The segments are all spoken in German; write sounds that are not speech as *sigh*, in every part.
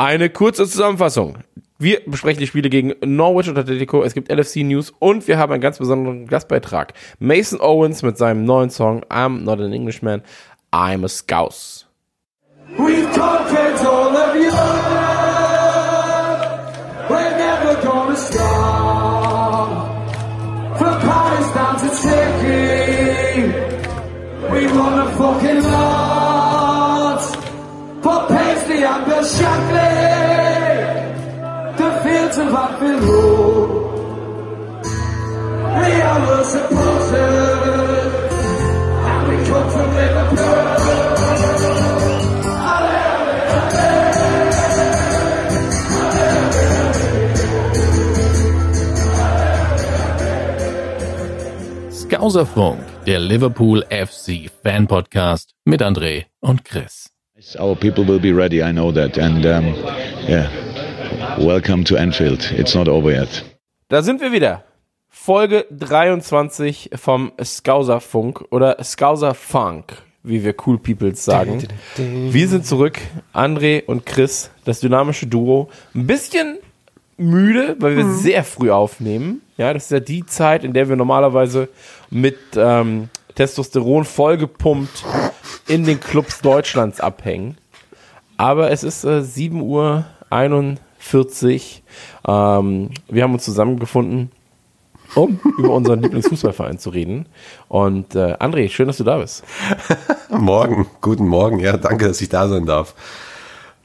Eine kurze Zusammenfassung. Wir besprechen die Spiele gegen Norwich und Atletico. Es gibt LFC News und wir haben einen ganz besonderen Gastbeitrag. Mason Owens mit seinem neuen Song I'm Not an Englishman, I'm a Scouse. We've conquered all of Europe. We're never gonna stop. From Paris down to Turkey. We wanna fucking lot. For Paisley and Bill Shankly. The fields of Anfield Road. We are the supporters. And we come from Liverpool. Skauserfunk, der Liverpool FC Fan Podcast mit André und Chris. Our people will be ready, I know that. And um, yeah, welcome to Anfield. It's not over yet. Da sind wir wieder. Folge 23 vom Skauserfunk oder Skauserfunk, wie wir Cool Peoples sagen. Wir sind zurück, André und Chris, das dynamische Duo. Ein bisschen müde, weil wir mhm. sehr früh aufnehmen. Ja, das ist ja die Zeit, in der wir normalerweise mit ähm, Testosteron vollgepumpt in den Clubs Deutschlands abhängen. Aber es ist äh, 7 Uhr 41. Ähm, wir haben uns zusammengefunden, um über unseren *laughs* Lieblingsfußballverein zu reden. Und äh, André, schön, dass du da bist. *laughs* Morgen, guten Morgen. Ja, danke, dass ich da sein darf.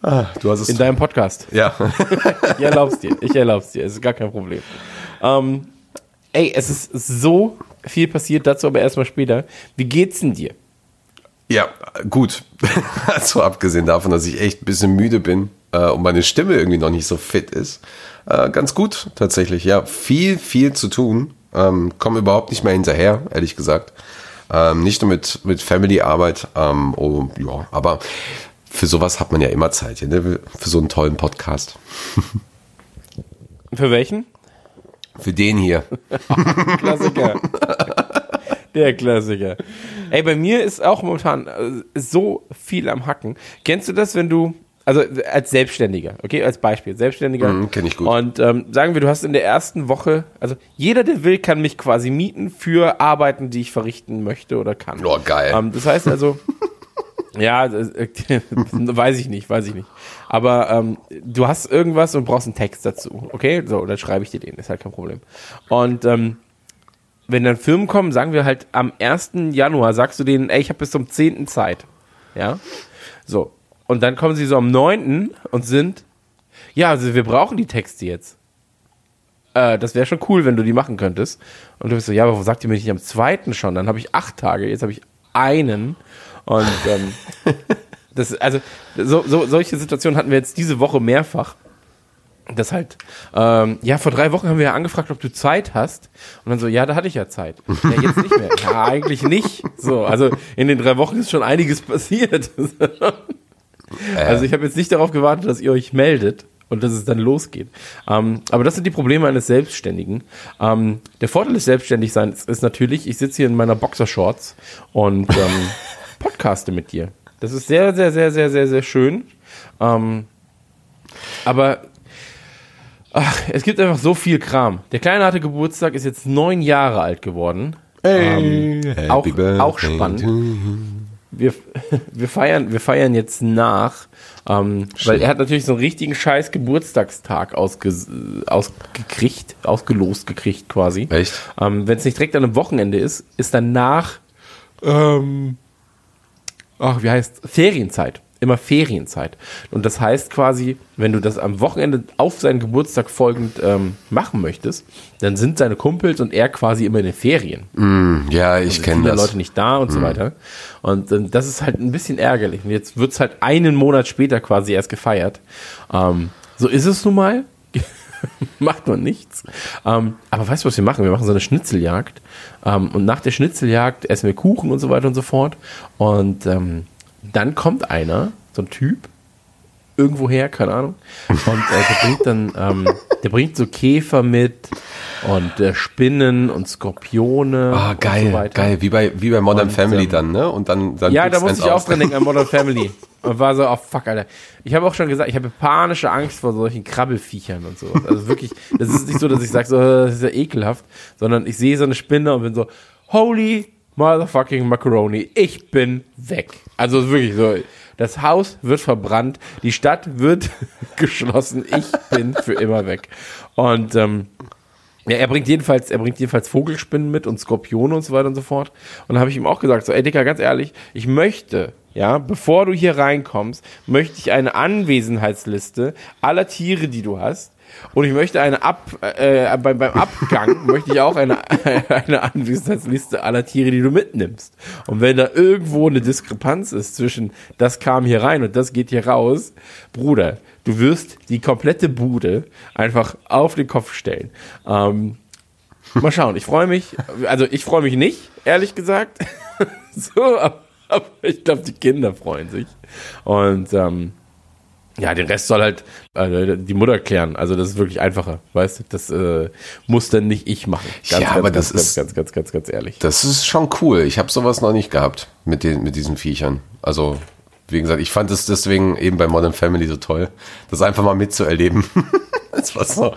Ah, du hast es in deinem Podcast. Ja. *laughs* ich erlaub's dir. Ich erlaub's dir. Es ist gar kein Problem. Ähm, ey, es ist so viel passiert, dazu aber erstmal später. Wie geht's denn dir? Ja, gut. also abgesehen davon, dass ich echt ein bisschen müde bin äh, und meine Stimme irgendwie noch nicht so fit ist. Äh, ganz gut, tatsächlich. Ja, viel, viel zu tun. Ähm, Komme überhaupt nicht mehr hinterher, ehrlich gesagt. Ähm, nicht nur mit, mit Family-Arbeit. Ähm, oh, ja, aber für sowas hat man ja immer Zeit, ne? für so einen tollen Podcast. Für welchen? Für den hier. *laughs* Klassiker. Der Klassiker. Ey, bei mir ist auch momentan äh, so viel am Hacken. Kennst du das, wenn du, also als Selbstständiger, okay, als Beispiel, Selbstständiger. Mhm, Kenne ich gut. Und ähm, sagen wir, du hast in der ersten Woche, also jeder, der will, kann mich quasi mieten für Arbeiten, die ich verrichten möchte oder kann. Oh, geil. Ähm, das heißt also, *laughs* Ja, das, äh, *laughs* weiß ich nicht, weiß ich nicht. Aber ähm, du hast irgendwas und brauchst einen Text dazu, okay? So, dann schreibe ich dir den, ist halt kein Problem. Und ähm, wenn dann Firmen kommen, sagen wir halt am 1. Januar, sagst du denen, ey, ich habe bis zum 10. Zeit. Ja? So. Und dann kommen sie so am 9. und sind, ja, also wir brauchen die Texte jetzt. Äh, das wäre schon cool, wenn du die machen könntest. Und du bist so, ja, aber warum sagt ihr mir nicht am 2. schon? Dann habe ich acht Tage, jetzt habe ich einen und ähm, *laughs* das, also so, so, solche Situationen hatten wir jetzt diese Woche mehrfach. Das halt, ähm, ja, vor drei Wochen haben wir ja angefragt, ob du Zeit hast. Und dann so, ja, da hatte ich ja Zeit. Ja, jetzt nicht mehr. *laughs* Ja, eigentlich nicht. So, also in den drei Wochen ist schon einiges passiert. *laughs* also ich habe jetzt nicht darauf gewartet, dass ihr euch meldet und dass es dann losgeht. Ähm, aber das sind die Probleme eines Selbstständigen. Ähm, der Vorteil des Selbstständigseins ist natürlich, ich sitze hier in meiner Boxershorts und ähm, *laughs* podcaste mit dir. Das ist sehr, sehr, sehr, sehr, sehr, sehr schön. Ähm, aber ach, es gibt einfach so viel Kram. Der Kleine hatte Geburtstag, ist jetzt neun Jahre alt geworden. Hey, ähm, auch, auch spannend. Wir, *laughs* wir, feiern, wir feiern jetzt nach, ähm, weil er hat natürlich so einen richtigen scheiß Geburtstagstag ausge, ausgekriegt, ausgelost gekriegt quasi. Echt? Ähm, Wenn es nicht direkt an einem Wochenende ist, ist danach ähm, ach, wie heißt Ferienzeit. Immer Ferienzeit. Und das heißt quasi, wenn du das am Wochenende auf seinen Geburtstag folgend ähm, machen möchtest, dann sind seine Kumpels und er quasi immer in den Ferien. Mm, ja, ich also kenne das. Leute nicht da und mm. so weiter. Und äh, das ist halt ein bisschen ärgerlich. Und jetzt wird's halt einen Monat später quasi erst gefeiert. Ähm, so ist es nun mal. *laughs* macht man nichts. Ähm, aber weißt du, was wir machen? Wir machen so eine Schnitzeljagd. Ähm, und nach der Schnitzeljagd essen wir Kuchen und so weiter und so fort. Und ähm, dann kommt einer, so ein Typ, irgendwoher, keine Ahnung. Und äh, der bringt dann, ähm, der bringt so Käfer mit und äh, Spinnen und Skorpione. Ah, geil, und so geil, wie bei, wie bei Modern und, Family ähm, dann, ne? Und dann, dann Ja, da muss ich auch dran denken an Modern *laughs* Family. Und war so, oh fuck, Alter. Ich habe auch schon gesagt, ich habe panische Angst vor solchen Krabbelfiechern und so. Also wirklich, das ist nicht so, dass ich sage, so, *laughs* das ist ja ekelhaft, sondern ich sehe so eine Spinne und bin so, holy motherfucking macaroni, ich bin weg. Also wirklich so, das Haus wird verbrannt, die Stadt wird *laughs* geschlossen, ich bin für immer weg. Und ähm, ja, er bringt jedenfalls, er bringt jedenfalls Vogelspinnen mit und Skorpione und so weiter und so fort. Und habe ich ihm auch gesagt, so, ey Dicker, ganz ehrlich, ich möchte, ja, bevor du hier reinkommst, möchte ich eine Anwesenheitsliste aller Tiere, die du hast. Und ich möchte eine Ab, äh, beim, beim Abgang *laughs* möchte ich auch eine, *laughs* eine Anwesenheitsliste aller Tiere, die du mitnimmst. Und wenn da irgendwo eine Diskrepanz ist zwischen das kam hier rein und das geht hier raus, Bruder, du wirst die komplette Bude einfach auf den Kopf stellen. Ähm, mal schauen, ich freue mich, also ich freue mich nicht, ehrlich gesagt. *laughs* so, aber, aber ich glaube, die Kinder freuen sich. Und ähm, ja, den Rest soll halt äh, die Mutter klären. Also das ist wirklich einfacher, weißt du? Das äh, muss dann nicht ich machen. Ganz, ja, ganz, aber ganz, das ist ganz, ganz, ganz, ganz, ehrlich. Das ist schon cool. Ich habe sowas noch nicht gehabt mit den mit diesen Viechern. Also wie gesagt, ich fand es deswegen eben bei Modern Family so toll, das einfach mal mitzuerleben. *laughs* das war so.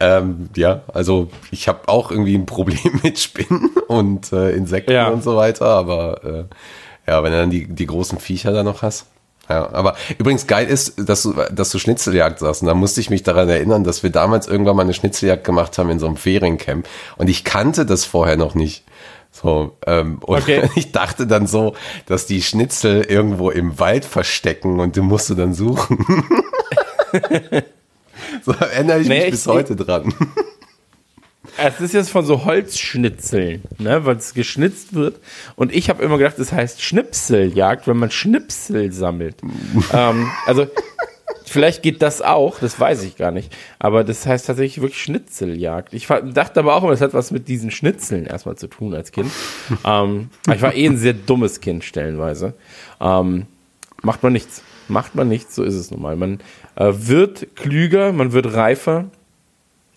Ähm, ja, also ich habe auch irgendwie ein Problem *laughs* mit Spinnen und äh, Insekten Ja. und so weiter, aber äh, ja, wenn du dann die, die großen Viecher da noch hast. Ja, aber übrigens geil ist, dass du, dass du Schnitzeljagd sagst. Und da musste ich mich daran erinnern, dass wir damals irgendwann mal eine Schnitzeljagd gemacht haben in so einem Feriencamp. Und ich kannte das vorher noch nicht. So, ähm, und Okay. *laughs* ich dachte dann so, dass die Schnitzel irgendwo im Wald verstecken und du musst du dann suchen. *laughs* so erinnere ich Nee, mich ich- bis heute dran. Es ist jetzt von so Holzschnitzeln, ne, weil es geschnitzt wird. Und ich habe immer gedacht, das heißt Schnipseljagd, wenn man Schnipsel sammelt. *laughs* ähm, also vielleicht geht das auch, das weiß ich gar nicht. Aber das heißt tatsächlich wirklich Schnitzeljagd. Ich dachte aber auch immer, das hat was mit diesen Schnitzeln erstmal zu tun als Kind. ähm, ich war eh ein sehr dummes Kind stellenweise. Ähm, macht man nichts. Macht man nichts, so ist es nun mal. Man äh, wird klüger, man wird reifer.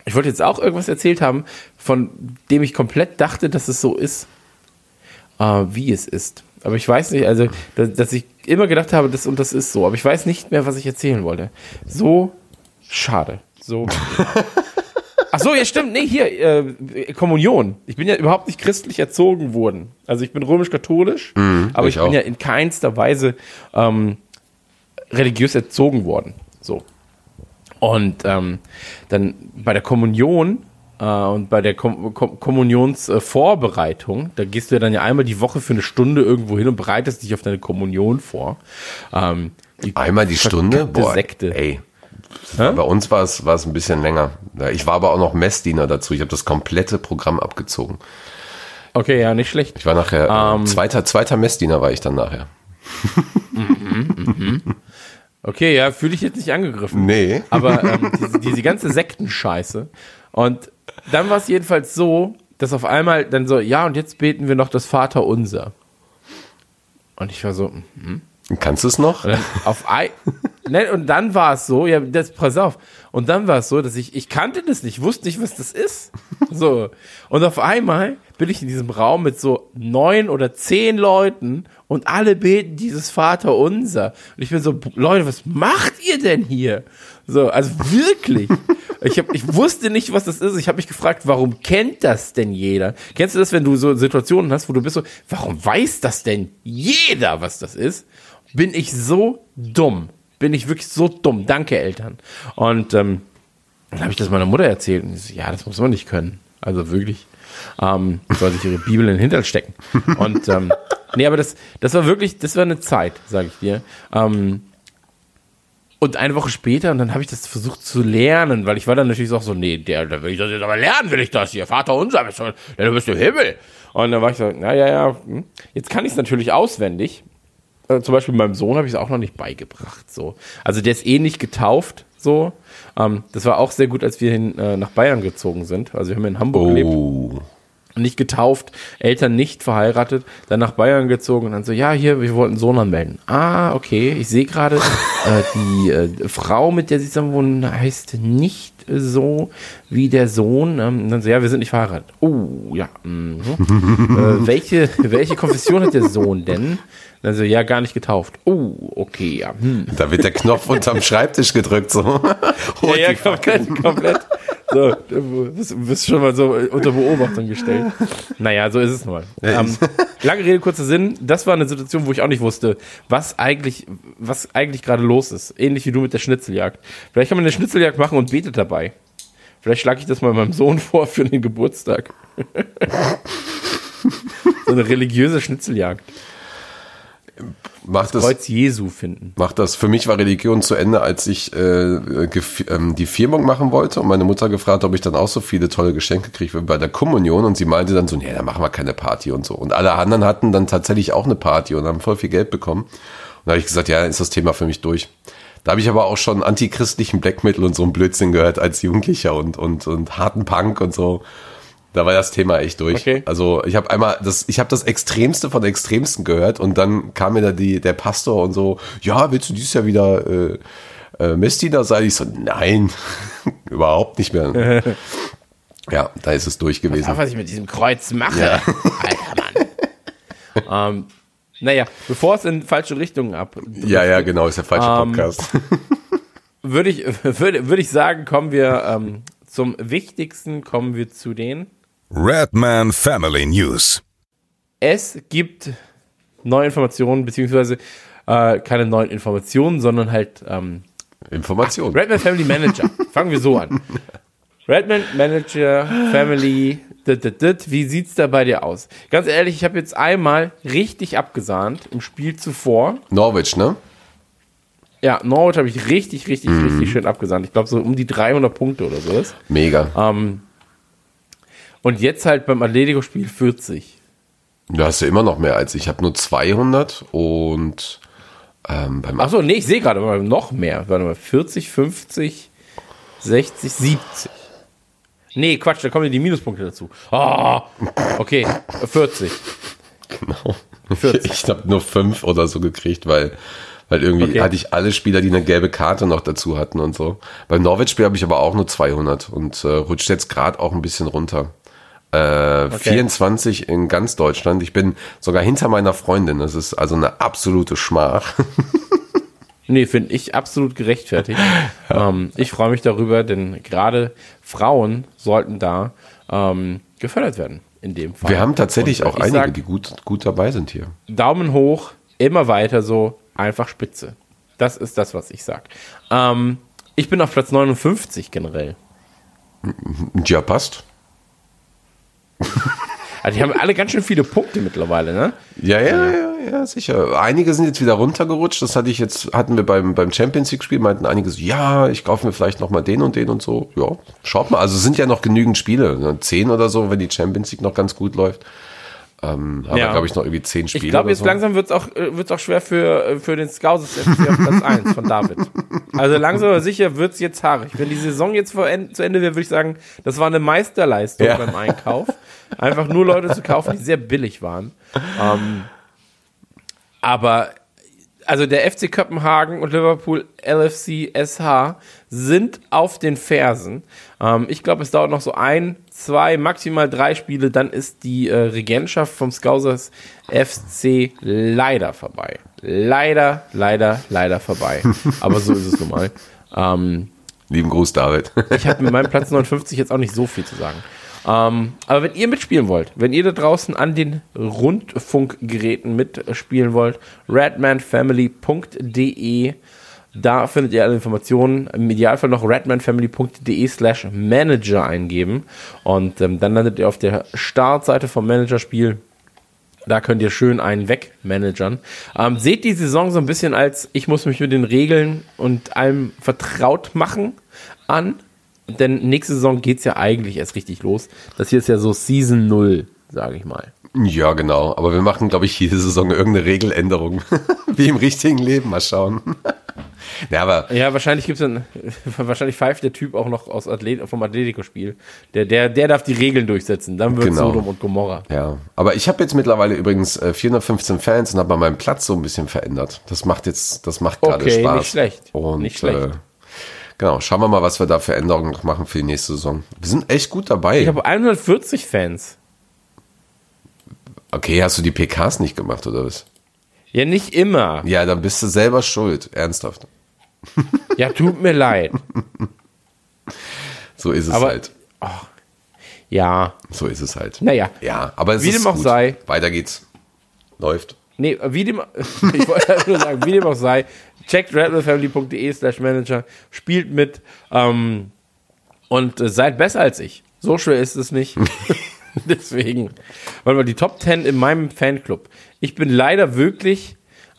Ich wollte jetzt auch irgendwas erzählt haben, von dem ich komplett dachte, dass es so ist, äh, wie es ist. Aber ich weiß nicht, also, dass, dass ich immer gedacht habe, das und das ist so. Aber ich weiß nicht mehr, was ich erzählen wollte. So schade. So. *laughs* Ach so, ja stimmt. Nee, hier, äh, Kommunion. Ich bin ja überhaupt nicht christlich erzogen worden. Also ich bin römisch-katholisch, aber ich, ich bin ja in keinster Weise ähm, religiös erzogen worden. Und ähm, dann bei der Kommunion äh, und bei der Kom Kom Kommunionsvorbereitung, da gehst du ja dann ja einmal die Woche für eine Stunde irgendwo hin und bereitest dich auf deine Kommunion vor. Ähm, die Einmal die Stunde? Boah, Sekte. ey. Bei uns war es, war es ein bisschen länger. Ich war aber auch noch Messdiener dazu. Ich habe das komplette Programm abgezogen. Okay, ja, nicht schlecht. Ich war nachher, äh, Ähm. zweiter, zweiter Messdiener war ich dann nachher. *laughs* Okay, ja, fühle ich jetzt nicht angegriffen. Nee. Aber ähm, diese, diese ganze Sektenscheiße. Und dann war es jedenfalls so, dass auf einmal dann so, ja, und jetzt beten wir noch das Vaterunser. Und ich war so, hm. Kannst du es noch? Und dann auf ein, ne, und dann war es so, ja, das, pass auf. Und dann war es so, dass ich, ich kannte das nicht, wusste nicht, was das ist. So. Und auf einmal bin ich in diesem Raum mit so neun oder zehn Leuten und alle beten dieses Vater unser. Und ich bin so, Leute, was macht ihr denn hier? So, also wirklich. *laughs* Ich, hab, ich wusste nicht, was das ist. Ich habe mich gefragt, warum kennt das denn jeder? Kennst du das, wenn du so Situationen hast, wo du bist so, warum weiß das denn jeder, was das ist? Bin ich so dumm? Bin ich wirklich so dumm? Danke, Eltern. Und ähm, dann habe ich das meiner Mutter erzählt. Und sie so, ja, das muss man nicht können. Also wirklich. Ähm, soll sich ihre Bibel in den Hintern stecken. Und ähm, nee, aber das, das war wirklich, das war eine Zeit, sage ich dir. Ähm, und eine Woche später, und dann habe ich das versucht zu lernen, weil ich war dann natürlich auch so, nee, der, da will ich das jetzt aber lernen, will ich das hier. Vater unser, bist du, du bist im Himmel. Und dann war ich so, na ja, ja, hm. jetzt kann ich es natürlich auswendig. Äh, zum Beispiel meinem Sohn habe ich es auch noch nicht beigebracht. So. Also der ist eh nicht getauft. So. Ähm, das war auch sehr gut, als wir hin, äh, nach Bayern gezogen sind. Also wir haben in Hamburg gelebt Oh. nicht getauft, Eltern nicht verheiratet, dann nach Bayern gezogen und dann so, ja, hier, wir wollten Sohn anmelden. Ah, okay, ich sehe gerade, *laughs* Äh, die äh, Frau, mit der sie zusammen wohnen, heißt nicht so wie der Sohn. Ähm, dann so, ja, wir sind nicht verheiratet. Oh, ja. Mhm. *laughs* äh, welche, welche Konfession hat der Sohn denn? Also ja, gar nicht getauft. Oh, okay, ja. Hm. Da wird der Knopf unterm *laughs* Schreibtisch gedrückt, so. ja, *laughs* ja, komplett, komplett. So, du bist, bist schon mal so unter Beobachtung gestellt. Naja, so ist es mal. Ähm, *laughs* lange Rede, kurzer Sinn. Das war eine Situation, wo ich auch nicht wusste, was eigentlich, was eigentlich gerade los ist. Ähnlich wie du mit der Schnitzeljagd. Vielleicht kann man eine Schnitzeljagd machen und betet dabei. Vielleicht schlage ich das mal meinem Sohn vor für den Geburtstag. so eine religiöse Schnitzeljagd. Macht das, Kreuz Jesu finden. Macht das. Für mich war Religion zu Ende, als ich äh, ähm, die Firmung machen wollte und meine Mutter gefragt, ob ich dann auch so viele tolle Geschenke kriege bei der Kommunion und sie meinte dann so, nee, da machen wir keine Party und so. Und alle anderen hatten dann tatsächlich auch eine Party und haben voll viel Geld bekommen. Und da habe ich gesagt, ja, ist das Thema für mich durch. Da habe ich aber auch schon antichristlichen Black Metal und so ein Blödsinn gehört als Jugendlicher und, und, und harten Punk und so. Da war das Thema echt durch. Okay. Also ich habe einmal das, ich habe das Extremste von Extremsten gehört und dann kam mir da die, der Pastor und so, ja, willst du dieses Jahr wieder äh, äh, Messdiener sein? Ich so, nein, *laughs* überhaupt nicht mehr. *laughs* ja, da ist es durch gewesen. Ach, was ich mit diesem Kreuz mache. Ja. *laughs* Alter Mann. ähm, naja, bevor es in falsche Richtungen ab. Ja, ja, genau, ist der falsche Ähm, Podcast. Würde ich, würde, würde ich sagen, kommen wir ähm, zum Wichtigsten, kommen wir zu den. Redman Family News. Es gibt neue Informationen, beziehungsweise äh, keine neuen Informationen, sondern halt ähm, Information. Redman Family Manager. *laughs* Fangen wir so an. Redman Manager Family. Dit, dit, dit. Wie sieht's da bei dir aus? Ganz ehrlich, ich habe jetzt einmal richtig abgesahnt im Spiel zuvor. Norwich, ne? Ja, Norwich habe ich richtig, richtig, richtig schön abgesahnt. Ich glaube so um die 300 Punkte oder so. Mega. Ähm, und jetzt halt beim Atletico-Spiel 40. Da hast du immer noch mehr als ich. Ich habe nur 200 und ähm, beim Achso, nee, ich sehe gerade noch mehr. Warte mal, 40, 50, 60, 70. Nee, Quatsch, da kommen ja die Minuspunkte dazu. Ah, okay, 40. Genau. 40. Ich habe nur fünf oder so gekriegt, weil, weil irgendwie Okay. hatte ich alle Spieler, die eine gelbe Karte noch dazu hatten und so. Beim Norwich-Spiel habe ich aber auch nur 200 und äh, rutscht jetzt gerade auch ein bisschen runter. Äh, 24 in ganz Deutschland. Ich bin sogar hinter meiner Freundin. Das ist also eine absolute Schmach. *laughs* Nee, finde ich absolut gerechtfertigt. *laughs* Ähm, ich freue mich darüber, denn gerade Frauen sollten da ähm, gefördert werden. In dem Fall. Wir haben tatsächlich Und, auch einige, sag, die gut, gut dabei sind hier. Daumen hoch, immer weiter so, einfach spitze. Das ist das, was ich sag. Ähm, ich bin auf Platz 59 generell. Ja, passt. *laughs* Also die haben alle ganz schön viele Punkte mittlerweile, ne? Ja, ja, ja, ja, sicher. Einige sind jetzt wieder runtergerutscht. Das hatte ich jetzt, hatten wir beim, beim Champions League Spiel, meinten einige so, ja, ich kaufe mir vielleicht noch mal den und den und so. Ja, schaut mal. Also es sind ja noch genügend Spiele. Ne? Zehn oder so, wenn die Champions League noch ganz gut läuft. Ähm, haben Ja. glaube ich, noch irgendwie zehn Spiele. Ich glaube, jetzt so. langsam wird es auch, äh, wird's auch schwer für, äh, für den Scouts FC auf Platz 1 von David. Also langsam aber sicher wird es jetzt haarig. Wenn die Saison jetzt zu Ende wäre, würde ich sagen, das war eine Meisterleistung Ja. beim Einkauf. Einfach nur Leute zu kaufen, die sehr billig waren. Ähm, aber also der FC Kopenhagen und Liverpool LFC SH sind auf den Fersen. Ähm, ich glaube, es dauert noch so ein, zwei, maximal drei Spiele, dann ist die äh, Regentschaft vom Scousers FC leider vorbei. Leider, leider, leider vorbei. *laughs* Aber so ist es nun mal. Ähm, Lieben Gruß, David. ich habe mit meinem Platz 59 jetzt auch nicht so viel zu sagen. Ähm, aber wenn ihr mitspielen wollt, wenn ihr da draußen an den Rundfunkgeräten mitspielen wollt, redmanfamily.de, da findet ihr alle Informationen. Im Idealfall noch redmanfamily.de slash manager eingeben und ähm, dann landet ihr auf der Startseite vom Managerspiel. Da könnt ihr schön einen wegmanagern. Ähm, seht die Saison so ein bisschen als, ich muss mich mit den Regeln und allem vertraut machen an. Denn nächste Saison geht es ja eigentlich erst richtig los. Das hier ist ja so Season 0, sage ich mal. ja, genau. Aber wir machen, glaube ich, jede Saison irgendeine Regeländerung. *laughs* Wie im richtigen Leben. Mal schauen. *laughs* Ja, aber Ja, wahrscheinlich gibt's dann, *laughs* wahrscheinlich pfeift der Typ auch noch aus Athlet, vom Atletico-Spiel. Der, der, der darf die Regeln durchsetzen. Dann wird Genau. Sodom und Gomorra. Ja, aber ich habe jetzt mittlerweile übrigens äh, 415 Fans und habe meinen Platz so ein bisschen verändert. Das macht jetzt, das macht gerade Okay, Spaß. nicht schlecht. Und, Nicht schlecht. Äh, genau, schauen wir mal, was wir da für Änderungen noch machen für die nächste Saison. Wir sind echt gut dabei. Ich habe 140 Fans. okay, hast du die PKs nicht gemacht oder was? Ja, nicht immer. Ja, dann bist du selber schuld, ernsthaft. Ja, tut mir leid. So ist es Aber- halt. Ja. So ist es halt. Naja. Ja, aber es Wie ist dem auch gut. sei. Weiter geht's. Läuft. Nee, wie dem, *laughs* ich wollte nur sagen, wie dem auch sei, checkt redmanfamily.de slash manager, spielt mit ähm, und äh, seid besser als ich. So schwer ist es nicht. *laughs* *laughs* Deswegen. Warte mal, die Top 10 in meinem Fanclub. Ich bin leider wirklich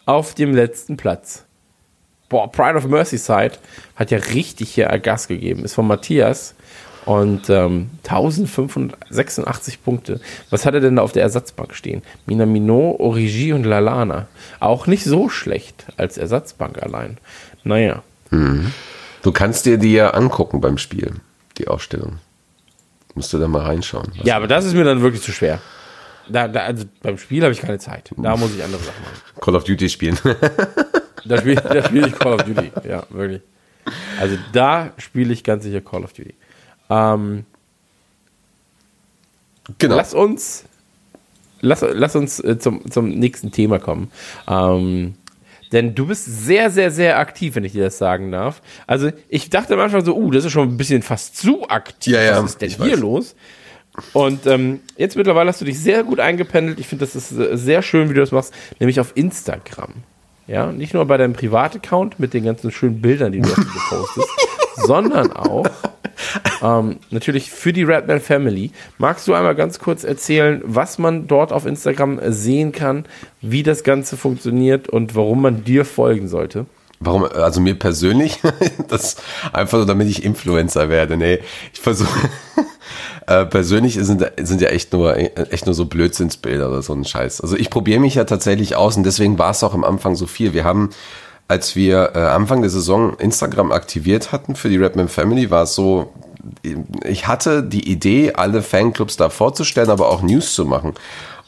auf dem letzten Platz. Boah, Pride of Merseyside hat ja richtig hier Gas gegeben. Ist von Matthias. Und ähm, 1586 Punkte. Was hat er denn da auf der Ersatzbank stehen? Minamino, Origi und Lalana. Auch nicht so schlecht als Ersatzbank allein. Naja. Du kannst dir die ja angucken beim Spiel, die Aufstellung. Musst du da mal reinschauen. Ja, aber das ist mir dann wirklich zu schwer. Da, da, also beim Spiel habe ich keine Zeit. Da muss ich andere Sachen machen. Call of Duty spielen. *laughs* Da spiele spiel ich Call of Duty. *laughs* Ja, wirklich. Also da spiele ich ganz sicher Call of Duty. Ähm, genau. Lass uns, lass, lass uns äh, zum, zum nächsten Thema kommen. Ähm, denn du bist sehr, sehr, sehr aktiv, wenn ich dir das sagen darf. Also ich dachte am Anfang so, uh, das ist schon ein bisschen fast zu aktiv. Ja, ja, Was ist denn hier weiß. los? Und ähm, jetzt mittlerweile hast du dich sehr gut eingependelt. Ich finde, das ist äh, sehr schön, wie du das machst, nämlich auf Instagram. Ja, nicht nur bei deinem Privataccount mit den ganzen schönen Bildern, die du dazu *laughs* postest, sondern auch ähm, natürlich für die Redman Family. Magst du einmal ganz kurz erzählen, was man dort auf Instagram sehen kann, wie das Ganze funktioniert und warum man dir folgen sollte? Warum, also mir persönlich, *laughs* das einfach nur, damit ich Influencer werde. Nee, ich versuche, *laughs* äh, persönlich sind, sind ja echt nur, echt nur so Blödsinnsbilder oder so ein Scheiß. Also ich probiere mich ja tatsächlich aus und deswegen war es auch am Anfang so viel. Wir haben, als wir äh, Anfang der Saison Instagram aktiviert hatten für die Redman Family, war es so, ich hatte die Idee, alle Fanclubs da vorzustellen, aber auch News zu machen.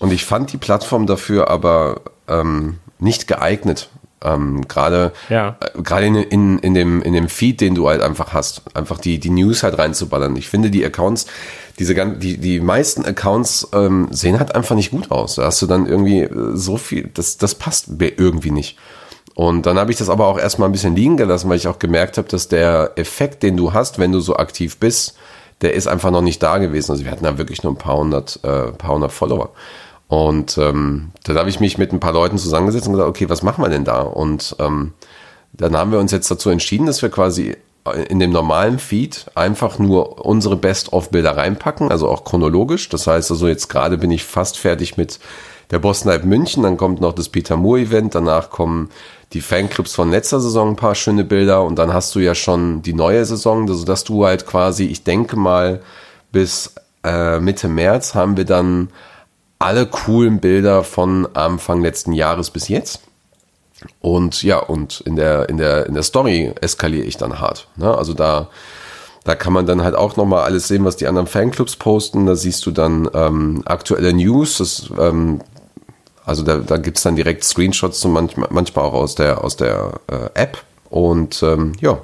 Und ich fand die Plattform dafür aber ähm, nicht geeignet. Ähm, gerade Ja. äh, gerade in, in, in, dem, in dem Feed, den du halt einfach hast, einfach die, die News halt reinzuballern. Ich finde die Accounts, diese die, die meisten Accounts ähm, sehen halt einfach nicht gut aus. Da hast du dann irgendwie äh, so viel, das, das passt irgendwie nicht. Und dann habe ich das aber auch erstmal ein bisschen liegen gelassen, weil ich auch gemerkt habe, dass der Effekt, den du hast, wenn du so aktiv bist, der ist einfach noch nicht da gewesen. Also wir hatten da wirklich nur ein paar hundert, äh, paar hundert Follower. Und ähm, dann habe ich mich mit ein paar Leuten zusammengesetzt und gesagt, okay, was machen wir denn da? Und ähm, dann haben wir uns jetzt dazu entschieden, dass wir quasi in dem normalen Feed einfach nur unsere Best-of-Bilder reinpacken, also auch chronologisch. Das heißt also, jetzt gerade bin ich fast fertig mit der Boston Night München, dann kommt noch das Peter Moore Event, danach kommen die Fanclubs von letzter Saison ein paar schöne Bilder und dann hast du ja schon die neue Saison, also dass du halt quasi, ich denke mal, bis äh, Mitte März haben wir dann alle coolen Bilder von Anfang letzten Jahres bis jetzt. Und ja, und in der, in der, in der Story eskaliere ich dann hart. Ne? Also da, da kann man dann halt auch nochmal alles sehen, was die anderen Fanclubs posten. Da siehst du dann ähm, aktuelle News. Das, ähm, also da, da gibt's dann direkt Screenshots zum manchmal, manchmal auch aus der, aus der äh, App. Und ähm, ja,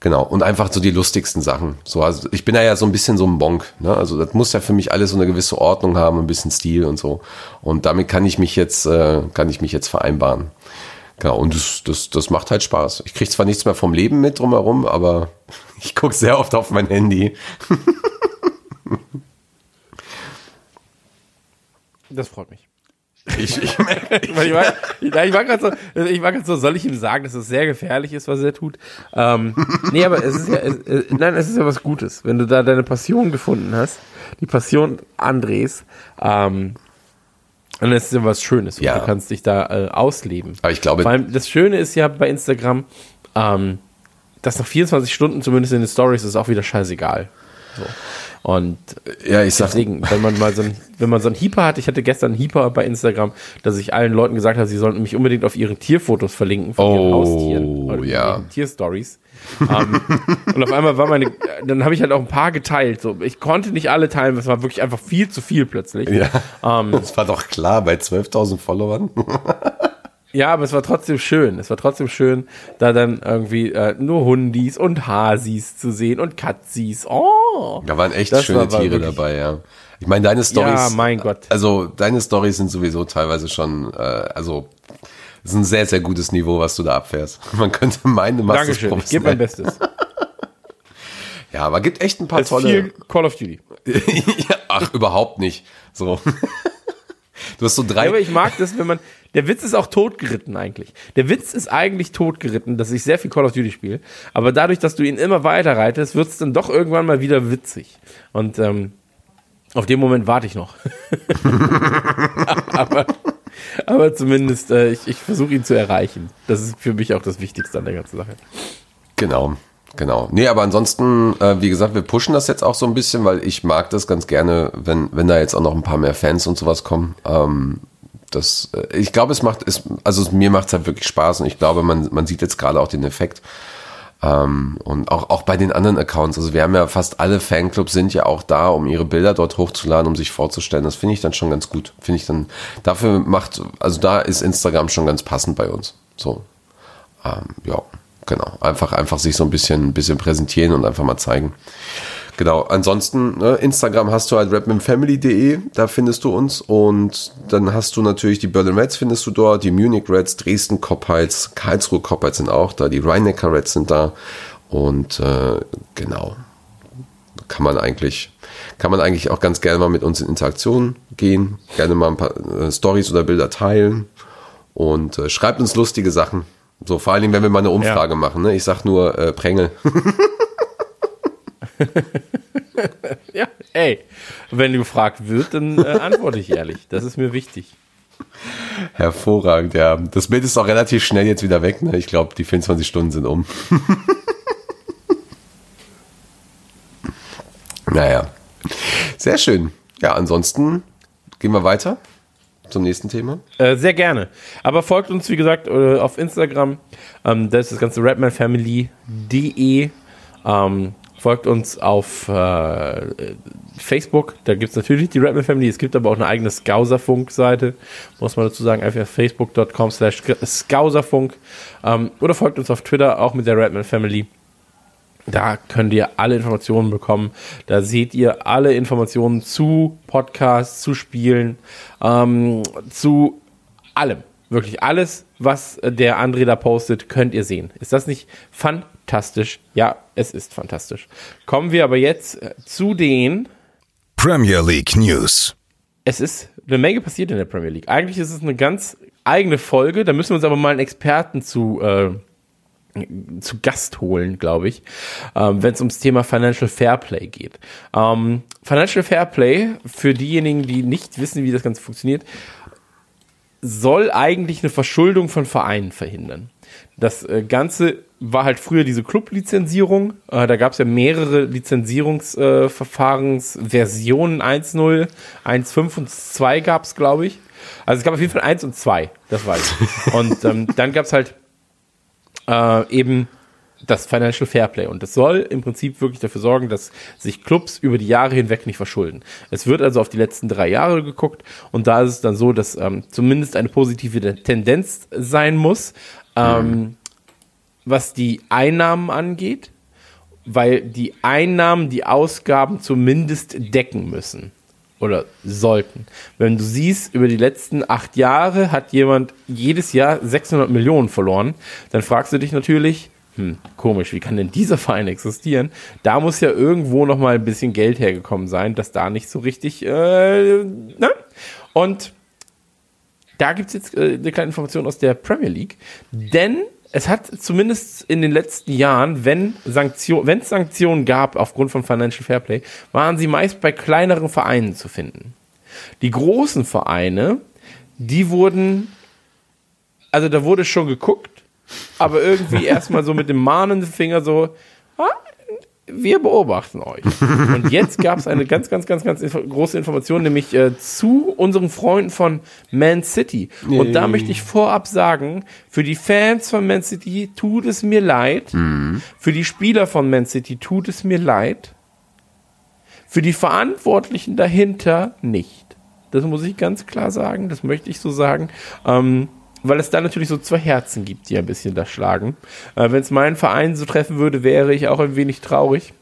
genau. Und einfach so die lustigsten Sachen. So, also ich bin da ja so ein bisschen so ein Bonk. Ne? Also das muss ja für mich alles so eine gewisse Ordnung haben, ein bisschen Stil und so. Und damit kann ich mich jetzt, äh, kann ich mich jetzt vereinbaren. Genau, und das, das, das macht halt Spaß. Ich kriege zwar nichts mehr vom Leben mit drumherum, aber *laughs* ich gucke sehr oft auf mein Handy. *laughs* Das freut mich. Ich, ich merke, *laughs* Weil ich war, ja, ich war gerade so, ich war gerade so, soll ich ihm sagen, dass es sehr gefährlich ist, was er tut? Ähm, nee, aber es ist ja, es, äh, nein, es ist ja was Gutes, wenn du da deine Passion gefunden hast, die Passion Andres, ähm, dann ist es ja was Schönes und Ja. du kannst dich da äh, ausleben. Aber ich glaube- Vor allem das Schöne ist ja bei Instagram, ähm, dass nach 24 Stunden zumindest in den Stories ist auch wieder scheißegal. So. Und Ja, ich sag, deswegen, wenn man mal so ein, wenn man so einen Heeper hat, ich hatte gestern einen Heeper bei Instagram, dass ich allen Leuten gesagt habe, sie sollten mich unbedingt auf ihren Tierfotos verlinken von ihren Oh, Haustieren. oder ja. Tierstories. ähm, und auf einmal war meine, dann habe ich halt auch ein paar geteilt. So, ich konnte nicht alle teilen, es war wirklich einfach viel zu viel plötzlich. ja, Ähm, das war doch klar bei 12.000 Followern. Ja, aber es war trotzdem schön. Es war trotzdem schön, da dann irgendwie äh, nur Hundis und Hasis zu sehen und Katzis. Oh! Da waren echt Das schöne war- Tiere dabei, ja. Ich meine, deine Stories. Ja, mein Gott. Also deine Stories sind sowieso teilweise schon, äh, also ist ein sehr, sehr gutes Niveau, was du da abfährst. *laughs* Man könnte meinen, du machst Dankeschön, das ich gebe mein. Bestes. *laughs* Ja, aber gibt echt ein paar Es tolle. viel Call of Duty. *laughs* ja, ach, überhaupt nicht. So. Du hast so drei. Ja, aber ich mag das, wenn man. Der Witz ist auch totgeritten eigentlich. Der Witz ist eigentlich totgeritten, dass ich sehr viel Call of Duty spiele. Aber dadurch, dass du ihn immer weiter reitest, wird es dann doch irgendwann mal wieder witzig. Und ähm, auf den Moment warte ich noch. *laughs* aber, aber zumindest, äh, ich, ich versuche ihn zu erreichen. Das ist für mich auch das Wichtigste an der ganzen Sache. Genau, genau. Nee, aber ansonsten, äh, wie gesagt, wir pushen das jetzt auch so ein bisschen, weil ich mag das ganz gerne, wenn, wenn da jetzt auch noch ein paar mehr Fans und sowas kommen. Ähm, das, äh, ich glaube, es macht, es, also mir macht es halt wirklich Spaß und ich glaube, man, man sieht jetzt gerade auch den Effekt. Ähm, und auch, auch bei den anderen Accounts. Also wir haben ja fast alle Fanclubs sind ja auch da, um ihre Bilder dort hochzuladen, um sich vorzustellen. Das finde ich dann schon ganz gut. Finde ich dann, dafür macht, also da ist Instagram schon ganz passend bei uns. So. Ähm, ja, genau. Einfach, einfach sich so ein bisschen, bisschen präsentieren und einfach mal zeigen. Genau. Ansonsten, ne, Instagram hast du halt rapmanfamily.de, da findest du uns. Und dann hast du natürlich die Berlin Reds findest du dort, die Munich Reds, Dresden Cophites, Karlsruhe Cophites sind auch da, die Rhein-Neckar Reds sind da. Und äh, genau. Kann man eigentlich, kann man eigentlich auch ganz gerne mal mit uns in Interaktion gehen, gerne mal ein paar äh, Stories oder Bilder teilen und äh, schreibt uns lustige Sachen. So, vor allen Dingen, wenn wir mal eine Umfrage machen. Ne? Ich sag nur äh, Prängel. *laughs* Ja, ey. Wenn gefragt wird, dann äh, antworte ich ehrlich. Das ist mir wichtig. Hervorragend, ja. Das Bild ist auch relativ schnell jetzt wieder weg. Ne? Ich glaube, die 24 Stunden sind um. *laughs* naja. Sehr schön. Ja, ansonsten gehen wir weiter zum nächsten Thema. Äh, sehr gerne. Aber folgt uns, wie gesagt, äh, auf Instagram. Ähm, das ist das ganze rapmanfamily.de. Ähm, folgt uns auf äh, Facebook. Da gibt es natürlich die Rapman Family. Es gibt aber auch eine eigene Skauserfunk-Seite. Muss man dazu sagen. Einfach facebook.com slash Skauserfunk. Ähm, oder folgt uns auf Twitter auch mit der Rapman Family. Da könnt ihr alle Informationen bekommen. Da seht ihr alle Informationen zu Podcasts, zu Spielen, ähm, zu allem. Wirklich alles, was der André da postet, könnt ihr sehen. Ist das nicht fantastisch? Ja, es ist fantastisch. Kommen wir aber jetzt äh, zu den. Premier League News. Es ist eine Menge passiert in der Premier League. Eigentlich ist es eine ganz eigene Folge. Da müssen wir uns aber mal einen Experten zu. Äh, zu Gast holen, glaube ich, ähm, wenn es ums Thema Financial Fairplay geht. Ähm, Financial Fairplay, für diejenigen, die nicht wissen, wie das Ganze funktioniert, soll eigentlich eine Verschuldung von Vereinen verhindern. Das äh, Ganze war halt früher diese Club-Lizenzierung. Äh, da gab es ja mehrere Lizenzierungsverfahrensversionen, 1.0, 1.5 und 2 gab es, glaube ich. Also es gab auf jeden Fall 1 und 2, das weiß ich. *laughs* Und ähm, dann gab es halt äh, eben das Financial Fairplay. Und das soll im Prinzip wirklich dafür sorgen, dass sich Clubs über die Jahre hinweg nicht verschulden. Es wird also auf die letzten drei Jahre geguckt und da ist es dann so, dass ähm, zumindest eine positive Tendenz sein muss, ähm, was die Einnahmen angeht, weil die Einnahmen die Ausgaben zumindest decken müssen oder sollten. Wenn du siehst, über die letzten acht Jahre hat jemand jedes Jahr 600 Millionen verloren, dann fragst du dich natürlich, hm, komisch, wie kann denn dieser Verein existieren? Da muss ja irgendwo noch mal ein bisschen Geld hergekommen sein, dass da nicht so richtig, äh, ne? Und da gibt es jetzt äh, eine kleine Information aus der Premier League, denn es hat zumindest in den letzten Jahren, wenn Sanktion, wenn es Sanktionen gab aufgrund von Financial Fairplay, waren sie meist bei kleineren Vereinen zu finden. Die großen Vereine, die wurden, also da wurde schon geguckt, aber irgendwie erstmal so mit dem mahnenden Finger so, ah, wir beobachten euch. Und jetzt gab es eine ganz, ganz, ganz, ganz große Information, nämlich äh, zu unseren Freunden von Man City. Und da möchte ich vorab sagen, für die Fans von Man City tut es mir leid. Für die Spieler von Man City tut es mir leid. Für die Verantwortlichen dahinter nicht. Das muss ich ganz klar sagen. Das möchte ich so sagen. Ähm, weil es da natürlich so zwei Herzen gibt, die ein bisschen da schlagen. Äh, Wenn es meinen Verein so treffen würde, wäre ich auch ein wenig traurig.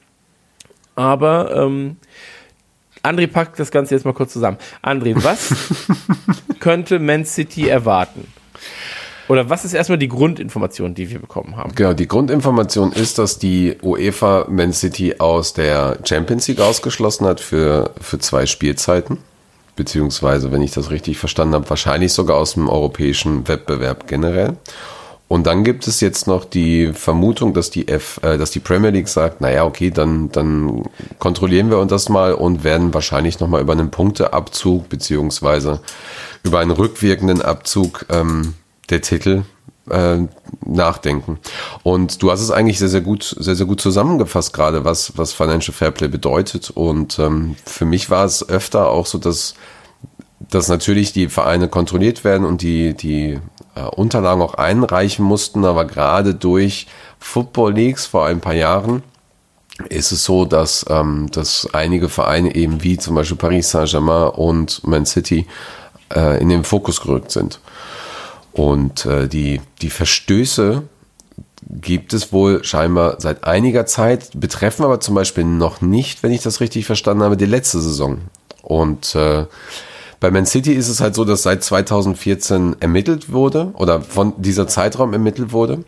Aber ähm, André packt das Ganze jetzt mal kurz zusammen. André, was *laughs* könnte Man City erwarten? Oder was ist erstmal die Grundinformation, die wir bekommen haben? Genau, die Grundinformation ist, dass die UEFA Man City aus der Champions League ausgeschlossen hat für, für zwei Spielzeiten. Beziehungsweise, wenn ich das richtig verstanden habe, wahrscheinlich sogar aus dem europäischen Wettbewerb generell. Und dann gibt es jetzt noch die Vermutung, dass die F, äh, dass die Premier League sagt, naja, okay, dann, dann kontrollieren wir uns das mal und werden wahrscheinlich nochmal über einen Punkteabzug beziehungsweise über einen rückwirkenden Abzug ähm, der Titel äh, nachdenken. Und du hast es eigentlich sehr, sehr gut, sehr, sehr gut zusammengefasst gerade, was, was Financial Fairplay bedeutet. Und ähm, für mich war es öfter auch so, dass, dass natürlich die Vereine kontrolliert werden und die, die äh, Unterlagen auch einreichen mussten, aber gerade durch Football Leagues vor ein paar Jahren ist es so, dass, ähm, dass einige Vereine eben wie zum Beispiel Paris Saint-Germain und Man City äh, in den Fokus gerückt sind. Und äh, die, die Verstöße gibt es wohl scheinbar seit einiger Zeit, betreffen aber zum Beispiel noch nicht, wenn ich das richtig verstanden habe, die letzte Saison. Und äh, bei Man City ist es halt so, dass seit 2014 ermittelt wurde oder von dieser Zeitraum ermittelt wurde.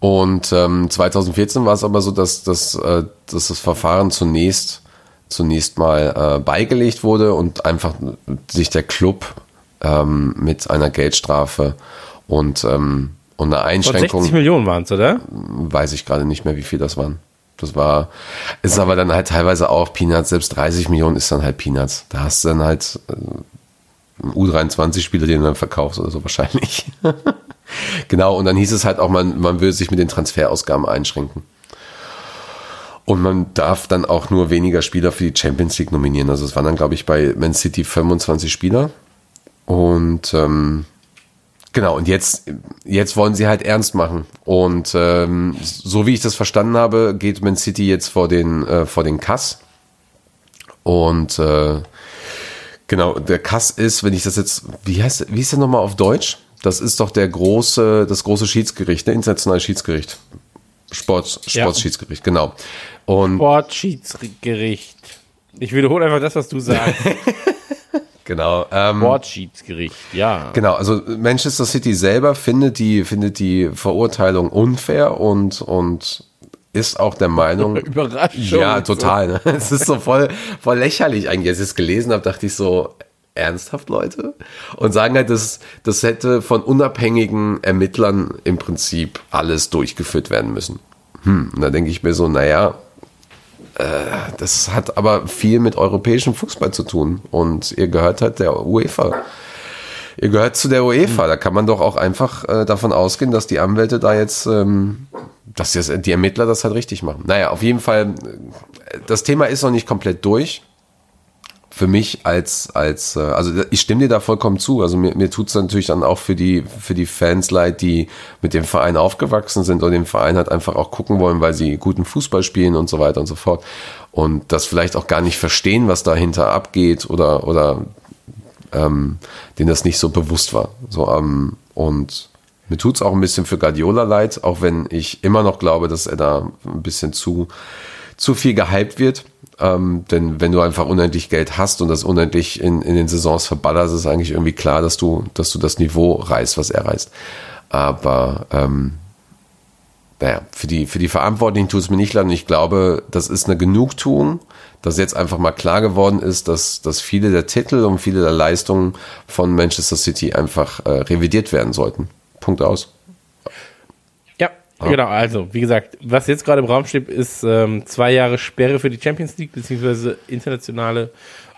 Und ähm, 2014 war es aber so, dass, dass, äh, dass das Verfahren zunächst, zunächst mal äh, beigelegt wurde und einfach sich der Club ähm, mit einer Geldstrafe und, ähm, und einer Einschränkung. 60 Millionen waren es, oder? Weiß ich gerade nicht mehr, wie viel das waren. Das war, ist aber dann halt teilweise auch Peanuts, selbst 30 Millionen ist dann halt Peanuts. Da hast du dann halt äh, einen U23-Spieler, den du dann verkaufst oder so wahrscheinlich. *laughs* genau, und dann hieß es halt auch, man, man würde sich mit den Transferausgaben einschränken. Und man darf dann auch nur weniger Spieler für die Champions League nominieren. Also es waren dann, glaube ich, bei Man City 25 Spieler. Und ähm, genau, und jetzt, jetzt wollen sie halt ernst machen. Und ähm, so wie ich das verstanden habe, geht Man City jetzt vor den, äh, vor den Kass. Und äh, genau, der Kass ist, wenn ich das jetzt, wie heißt, wie ist der nochmal auf Deutsch? Das ist doch der große, das große Schiedsgericht, ne? internationale Schiedsgericht. Sport, Ja. Sportschiedsgericht, genau. Und Sportschiedsgericht. Ich wiederhole einfach das, was du sagst. *laughs* genau. Ähm, Sportschiedsgericht, ja. Genau, also Manchester City selber findet die, findet die Verurteilung unfair und, und ist auch der Meinung. *laughs* Überraschung. Ja, total. Ne? Es ist so voll, voll lächerlich eigentlich. Als ich es gelesen habe, dachte ich so, ernsthaft, Leute? Und sagen halt, das, das hätte von unabhängigen Ermittlern im Prinzip alles durchgeführt werden müssen. Hm, und da denke ich mir so, naja, das hat aber viel mit europäischem Fußball zu tun. Und ihr gehört halt der UEFA. Ihr gehört zu der UEFA. Da kann man doch auch einfach äh, davon ausgehen, dass die Anwälte da jetzt, ähm, dass das, die Ermittler das halt richtig machen. Naja, auf jeden Fall, äh, das Thema ist noch nicht komplett durch. Für mich als, als, äh, also ich stimme dir da vollkommen zu. Also mir, mir tut es natürlich dann auch für die, für die Fans leid, die mit dem Verein aufgewachsen sind und den Verein halt einfach auch gucken wollen, weil sie guten Fußball spielen und so weiter und so fort. Und das vielleicht auch gar nicht verstehen, was dahinter abgeht oder, oder ähm, denen das nicht so bewusst war. So, ähm, und mir tut's auch ein bisschen für Guardiola leid, auch wenn ich immer noch glaube, dass er da ein bisschen zu, zu viel gehypt wird. Ähm, denn wenn du einfach unendlich Geld hast und das unendlich in, in den Saisons verballerst, ist eigentlich irgendwie klar, dass du, dass du das Niveau reißt, was er reißt. Aber ähm, naja, für die, für die Verantwortlichen tut es mir nicht leid und ich glaube, das ist eine Genugtuung, dass jetzt einfach mal klar geworden ist, dass, dass viele der Titel und viele der Leistungen von Manchester City einfach äh, revidiert werden sollten. Punkt aus. Ja, genau. Also, wie gesagt, was jetzt gerade im Raum steht, ist ähm, zwei Jahre Sperre für die Champions League beziehungsweise internationale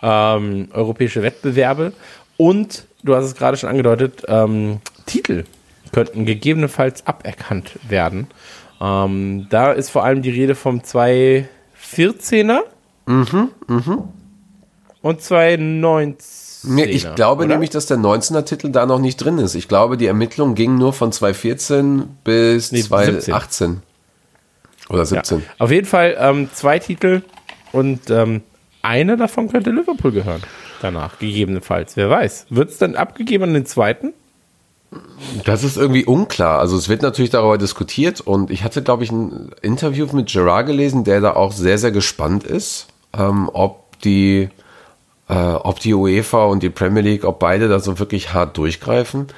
ähm, europäische Wettbewerbe. Und, du hast es gerade schon angedeutet, ähm, Titel könnten gegebenenfalls aberkannt werden. Ähm, da ist vor allem die Rede vom 214er Mhm, und 219er. Nee, ich glaube oder? nämlich, dass der 19er Titel da noch nicht drin ist. Ich glaube, die Ermittlung ging nur von 2014 bis Nee, 2018. Oder Ja. 17. Auf jeden Fall ähm, zwei Titel und ähm, einer davon könnte Liverpool gehören. Danach, gegebenenfalls. Wer weiß. Wird es dann abgegeben an den zweiten? Das ist irgendwie unklar. Also es wird natürlich darüber diskutiert und ich hatte, glaube ich, ein Interview mit Gerard gelesen, der da auch sehr, sehr gespannt ist, ähm, ob die äh, ob die UEFA und die Premier League, ob beide da so wirklich hart durchgreifen.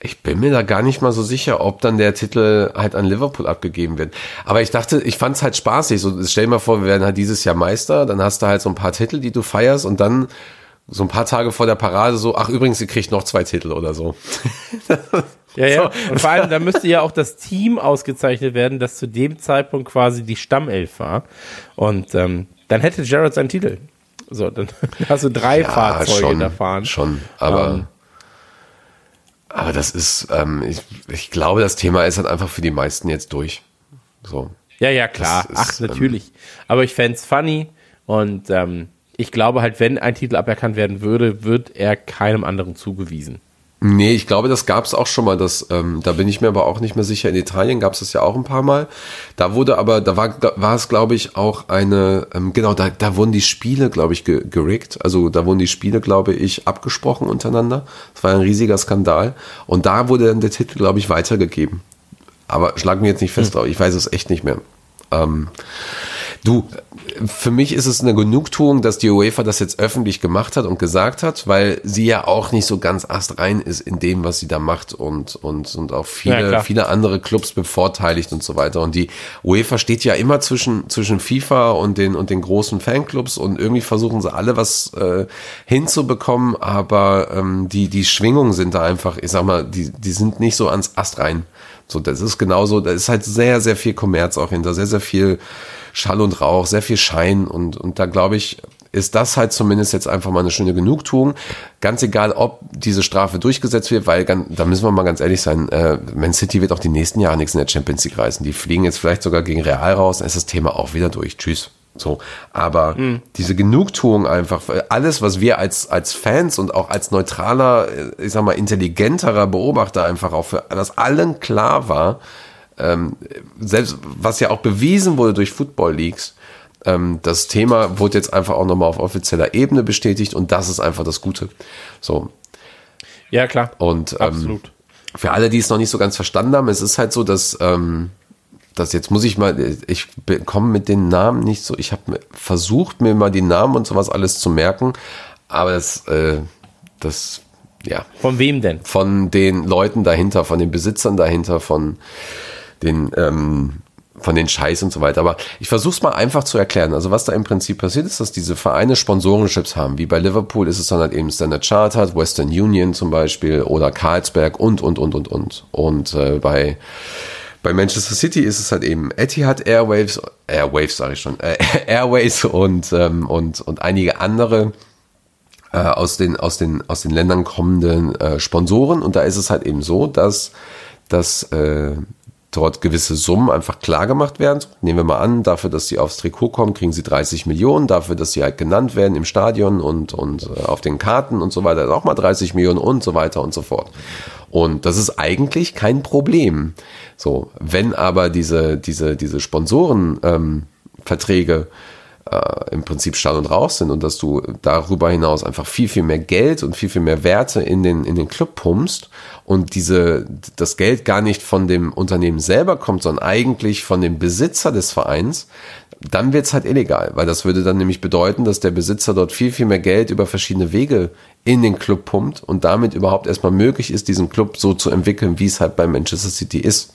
Ich bin mir da gar nicht mal so sicher, ob dann der Titel halt an Liverpool abgegeben wird. Aber ich dachte, ich fand es halt spaßig. So, stell dir mal vor, wir werden halt dieses Jahr Meister, dann hast du halt so ein paar Titel, die du feierst und dann so ein paar Tage vor der Parade so, ach übrigens, ihr kriegt noch zwei Titel oder so. *laughs* Ja, ja. Und vor allem, da müsste ja auch das Team ausgezeichnet werden, das zu dem Zeitpunkt quasi die Stammelf war. Und ähm, dann hätte Jared seinen Titel. So, dann *laughs* hast du drei Fahrzeuge schon, da fahren. Schon, aber, Ähm. aber das ist, ähm, ich, ich glaube, das Thema ist halt einfach für die meisten jetzt durch. So. Ja, ja, klar. Ist, Ach, natürlich. Aber ich fänd's funny und ähm, ich glaube halt, wenn ein Titel aberkannt werden würde, wird er keinem anderen zugewiesen. Nee, ich glaube, das gab es auch schon mal. Das, ähm, da bin ich mir aber auch nicht mehr sicher. In Italien gab es das ja auch ein paar Mal. Da wurde aber, da war, da war es, glaube ich, auch eine, ähm, genau, da, da wurden die Spiele, glaube ich, ge gerickt. Also da wurden die Spiele, glaube ich, abgesprochen untereinander. Das war ein riesiger Skandal. Und da wurde dann der Titel, glaube ich, weitergegeben. Aber schlag mir jetzt nicht fest drauf. Ich weiß es echt nicht mehr. Ähm, du, für mich ist es eine Genugtuung, dass die UEFA das jetzt öffentlich gemacht hat und gesagt hat, weil sie ja auch nicht so ganz astrein ist in dem, was sie da macht und, und, und auch Ja, viele, klar. viele andere Clubs bevorteiligt und so weiter. Und die UEFA steht ja immer zwischen, zwischen FIFA und den, und den großen Fanclubs und irgendwie versuchen sie alle was äh, hinzubekommen, aber ähm, die, die Schwingungen sind da einfach, ich sag mal, die, die sind nicht so ans Ast rein. So, das ist genauso, da ist halt sehr, sehr viel Kommerz auch hinter, sehr, sehr viel Schall und Rauch, sehr viel Schein und, und da glaube ich, ist das halt zumindest jetzt einfach mal eine schöne Genugtuung. Ganz egal, ob diese Strafe durchgesetzt wird, weil da müssen wir mal ganz ehrlich sein, äh, Man City wird auch die nächsten Jahre nichts in der Champions League reißen. Die fliegen jetzt vielleicht sogar gegen Real raus, dann ist das Thema auch wieder durch. Tschüss. So, aber diese Genugtuung einfach, alles, was wir als, als Fans und auch als neutraler, äh, ich sag mal, intelligenterer Beobachter einfach auch für, was allen klar war, ähm, selbst was ja auch bewiesen wurde durch Football Leagues, ähm, das Thema wurde jetzt einfach auch nochmal auf offizieller Ebene bestätigt und das ist einfach das Gute. So. Ja, klar. Und ähm, Absolut. für alle, die es noch nicht so ganz verstanden haben, es ist halt so, dass, ähm, dass jetzt muss ich mal, ich komme mit den Namen nicht so, ich habe versucht, mir mal die Namen und sowas alles zu merken, aber das, äh, das, ja, Von wem denn? von den Leuten dahinter, von den Besitzern dahinter, von den, ähm, von den Scheiß und so weiter. Aber ich versuche es mal einfach zu erklären. Also was da im Prinzip passiert ist, dass diese Vereine Sponsorenships haben. Wie bei Liverpool ist es dann halt eben Standard Chartered, Western Union zum Beispiel oder Carlsberg und, und, und, und, und. Und äh, bei bei Manchester City ist es halt eben Etihad Airwaves, Airwaves sage ich schon, äh, *laughs* Airways und, ähm, und, und einige andere äh, aus, den, aus, den, aus den Ländern kommenden äh, Sponsoren. Und da ist es halt eben so, dass, dass äh, dort gewisse Summen einfach klar gemacht werden. Nehmen wir mal an, dafür, dass sie aufs Trikot kommen, kriegen sie 30 Millionen, dafür, dass sie halt genannt werden im Stadion und, und äh, auf den Karten und so weiter, auch mal 30 Millionen und so weiter und so fort. Und das ist eigentlich kein Problem. So, wenn aber diese, diese, diese Sponsoren ähm, äh, im Prinzip Stall und Rauch sind und dass du darüber hinaus einfach viel, viel mehr Geld und viel, viel mehr Werte in den, in den Club pumpst und diese, das Geld gar nicht von dem Unternehmen selber kommt, sondern eigentlich von dem Besitzer des Vereins, dann wird's halt illegal, weil das würde dann nämlich bedeuten, dass der Besitzer dort viel, viel mehr Geld über verschiedene Wege in den Club pumpt und damit überhaupt erstmal möglich ist, diesen Club so zu entwickeln, wie es halt bei Manchester City ist.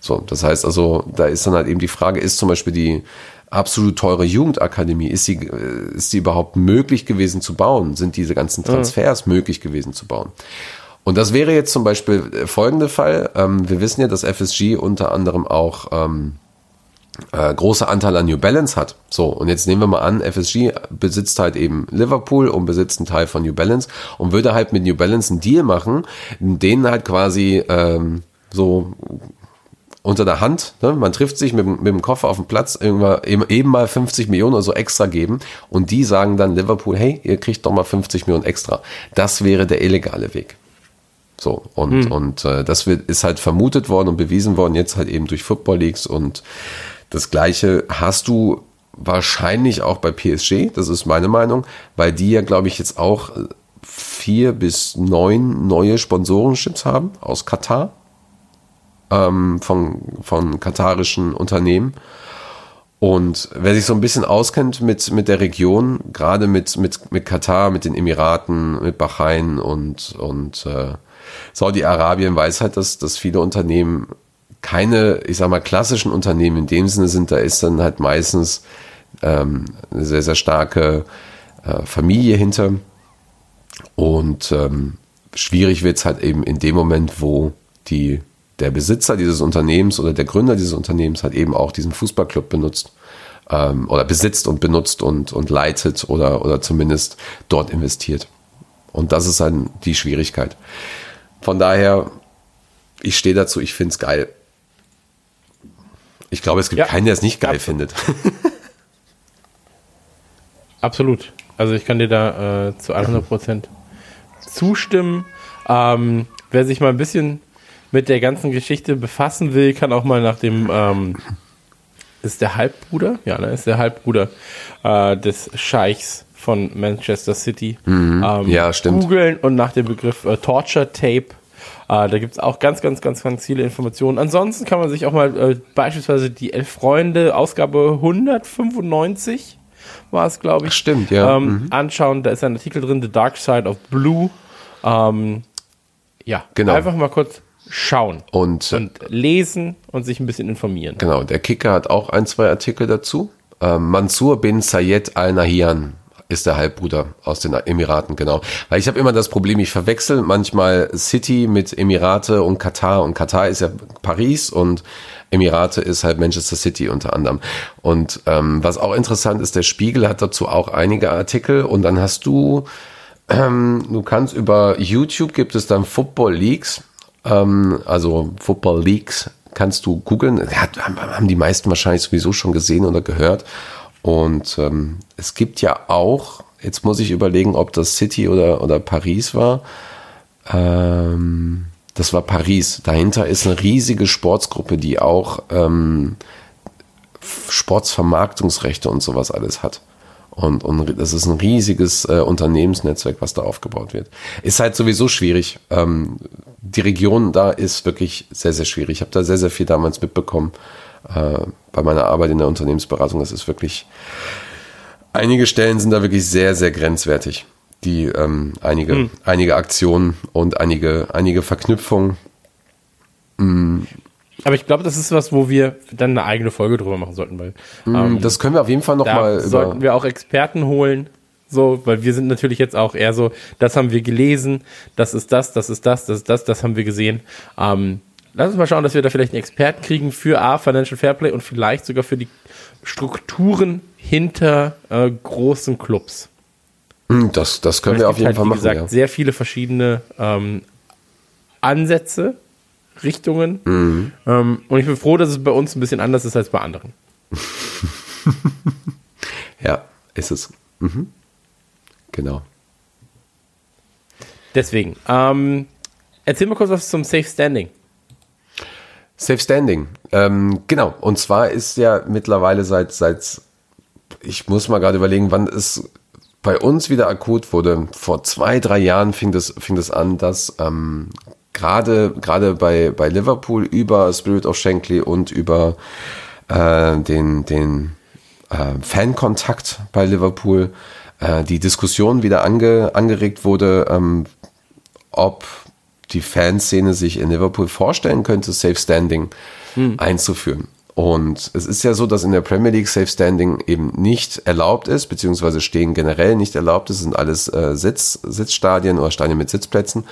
So, das heißt also, da ist dann halt eben die Frage, ist zum Beispiel die absolut teure Jugendakademie, ist sie, äh, ist sie überhaupt möglich gewesen zu bauen? Sind diese ganzen Transfers möglich gewesen zu bauen? Und das wäre jetzt zum Beispiel der folgende Fall. Ähm, wir wissen ja, dass FSG unter anderem auch ähm, äh, große Anteil an New Balance hat. So, und jetzt nehmen wir mal an, FSG besitzt halt eben Liverpool und besitzt einen Teil von New Balance und würde halt mit New Balance einen Deal machen, den halt quasi ähm, so unter der Hand. Ne? Man trifft sich mit, dem- mit dem Koffer auf dem Platz, eben, eben mal 50 Millionen oder so extra geben und die sagen dann Liverpool, hey, ihr kriegt doch mal 50 Millionen extra. Das wäre der illegale Weg. So, und, und äh, das wird, ist halt vermutet worden und bewiesen worden, jetzt halt eben durch Football Leagues und das gleiche hast du wahrscheinlich auch bei PSG, das ist meine Meinung, weil die ja, glaube ich, jetzt auch äh, vier bis neun neue Sponsorenships haben aus Katar, ähm, von, von katarischen Unternehmen. Und wer sich so ein bisschen auskennt mit, mit der Region, gerade mit, mit, mit Katar, mit den Emiraten, mit Bahrain und, und äh, Saudi-Arabien, weiß halt, dass, dass viele Unternehmen keine, ich sag mal, klassischen Unternehmen in dem Sinne sind. Da ist dann halt meistens ähm, eine sehr, sehr starke äh, Familie hinter. Und ähm, schwierig wird es halt eben in dem Moment, wo die, der Besitzer dieses Unternehmens oder der Gründer dieses Unternehmens halt eben auch diesen Fußballclub benutzt ähm, oder besitzt und benutzt und, und leitet oder, oder zumindest dort investiert. Und das ist dann die Schwierigkeit. Von daher, ich stehe dazu, ich finde es geil. Ich glaube, es gibt Ja. keinen, der es nicht geil findet. *laughs* Absolut. Also ich kann dir da äh, zu 100% zustimmen. Ähm, wer sich mal ein bisschen mit der ganzen Geschichte befassen will, kann auch mal nach dem ähm, ist der Halbbruder, ja, ne, ist der Halbbruder äh, des Scheichs von Manchester City. Ähm, Ja, stimmt. Googeln und nach dem Begriff äh, Torture Tape. Äh, da gibt es auch ganz, ganz, ganz, ganz viele Informationen. Ansonsten kann man sich auch mal äh, beispielsweise die Elf Freunde, Ausgabe 195 war es, glaube ich. Stimmt, ja. Ähm, Anschauen, da ist ein Artikel drin, The Dark Side of Blue. Ähm, ja, Genau. einfach mal kurz schauen Und, und lesen und sich ein bisschen informieren. Genau, der Kicker hat auch ein, zwei Artikel dazu. Ähm, Mansur bin Zayed Al Nahyan ist der Halbbruder aus den Emiraten, genau. Weil ich habe immer das Problem, ich verwechsel manchmal City mit Emirate und Katar. Und Katar ist ja Paris und Emirate ist halt Manchester City unter anderem. Und ähm, was auch interessant ist, der Spiegel hat dazu auch einige Artikel. Und dann hast du, ähm, du kannst über YouTube gibt es dann Football Leagues ähm, also Football Leagues, kannst du googeln. Haben- haben die meisten wahrscheinlich sowieso schon gesehen oder gehört. Und ähm, es gibt ja auch, jetzt muss ich überlegen, ob das City oder, oder Paris war. Ähm, das war Paris. Dahinter ist eine riesige Sportsgruppe, die auch ähm, Sportsvermarktungsrechte und sowas alles hat. Und, und das ist ein riesiges äh, Unternehmensnetzwerk, was da aufgebaut wird. Ist halt sowieso schwierig. Ähm, die Region da ist wirklich sehr, sehr schwierig. Ich habe da sehr, sehr viel damals mitbekommen äh, bei meiner Arbeit in der Unternehmensberatung. Das ist wirklich, einige Stellen sind da wirklich sehr, sehr grenzwertig. Die ähm, einige, einige Aktionen und einige, einige Verknüpfungen. Aber ich glaube, das ist was, wo wir dann eine eigene Folge drüber machen sollten, weil ähm, das können wir auf jeden Fall da nochmal sollten wir auch Experten holen. So, weil wir sind natürlich jetzt auch eher so, das haben wir gelesen, das ist das, das ist das, das ist das, das haben wir gesehen. Ähm, lass uns mal schauen, dass wir da vielleicht einen Experten kriegen für A, Financial Fairplay und vielleicht sogar für die Strukturen hinter äh, großen Clubs. Hm, Das, das können wir auf jeden halt, Fall wie machen. gesagt, ja. sehr viele verschiedene ähm, Ansätze, Richtungen. Mhm. Ähm, und ich bin froh, dass es bei uns ein bisschen anders ist als bei anderen. *laughs* Ja, ist es. Mhm. Genau. Deswegen, ähm, erzähl mal kurz was zum Safe Standing. Safe Standing. Ähm, genau. Und zwar ist ja mittlerweile seit, seit, ich muss mal gerade überlegen, wann es bei uns wieder akut wurde. Vor zwei, drei Jahren fing das, fing das an, dass ähm, gerade, gerade bei, bei Liverpool über Spirit of Shankly und über äh, den, den äh, Fankontakt bei Liverpool äh, die Diskussion wieder ange, angeregt wurde, ähm, ob die Fanszene sich in Liverpool vorstellen könnte, Safe Standing einzuführen. Und es ist ja so, dass in der Premier League Safe Standing eben nicht erlaubt ist, beziehungsweise stehen generell nicht erlaubt ist, Es sind alles äh, Sitz, Sitzstadien oder Stadien mit Sitzplätzen,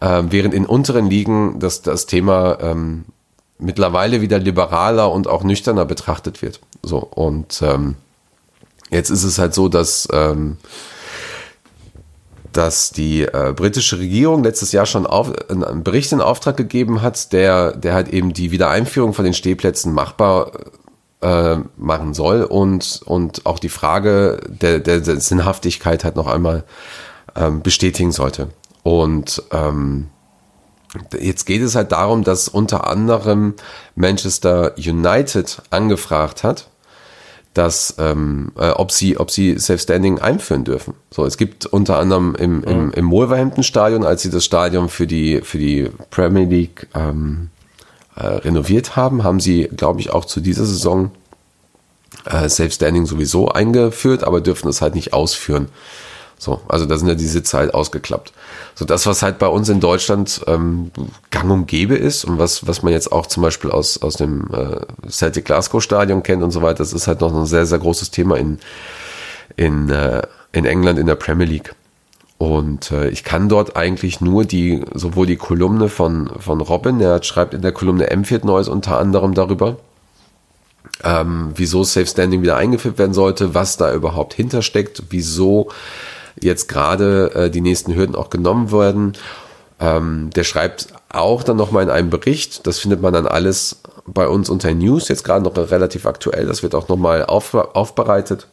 äh, während in unteren Ligen das, das Thema ähm, mittlerweile wieder liberaler und auch nüchterner betrachtet wird. So, und ähm, jetzt ist es halt so, dass ähm, dass die äh, britische Regierung letztes Jahr schon auf, einen Bericht in Auftrag gegeben hat, der, der halt eben die Wiedereinführung von den Stehplätzen machbar äh, machen soll und, und auch die Frage der, der, der Sinnhaftigkeit halt noch einmal ähm, bestätigen sollte. Und ähm, jetzt geht es halt darum, dass unter anderem Manchester United angefragt hat, dass ähm, äh, ob sie ob sie Self-Standing einführen dürfen. So, es gibt unter anderem im, im, im Wolverhampton Stadion, als sie das Stadion für die für die Premier League ähm, äh, renoviert haben, haben sie, glaube ich, auch zu dieser Saison äh, Self-Standing sowieso eingeführt, aber dürfen es halt nicht ausführen. So, also da sind ja die Sitze halt ausgeklappt. So das, was halt bei uns in Deutschland ähm, gang und gäbe ist und was, was man jetzt auch zum Beispiel aus, aus dem äh, Celtic Glasgow Stadion kennt und so weiter, das ist halt noch ein sehr, sehr großes Thema in, in, äh, in England in der Premier League. Und äh, ich kann dort eigentlich nur die, sowohl die Kolumne von, von Robin, der schreibt in der Kolumne M4 Neues unter anderem darüber, ähm, wieso Safe Standing wieder eingeführt werden sollte, was da überhaupt hintersteckt, wieso jetzt gerade äh, die nächsten Hürden auch genommen werden. Ähm, der schreibt auch dann nochmal in einem Bericht, das findet man dann alles bei uns unter News, jetzt gerade noch relativ aktuell, das wird auch nochmal auf, aufbereitet.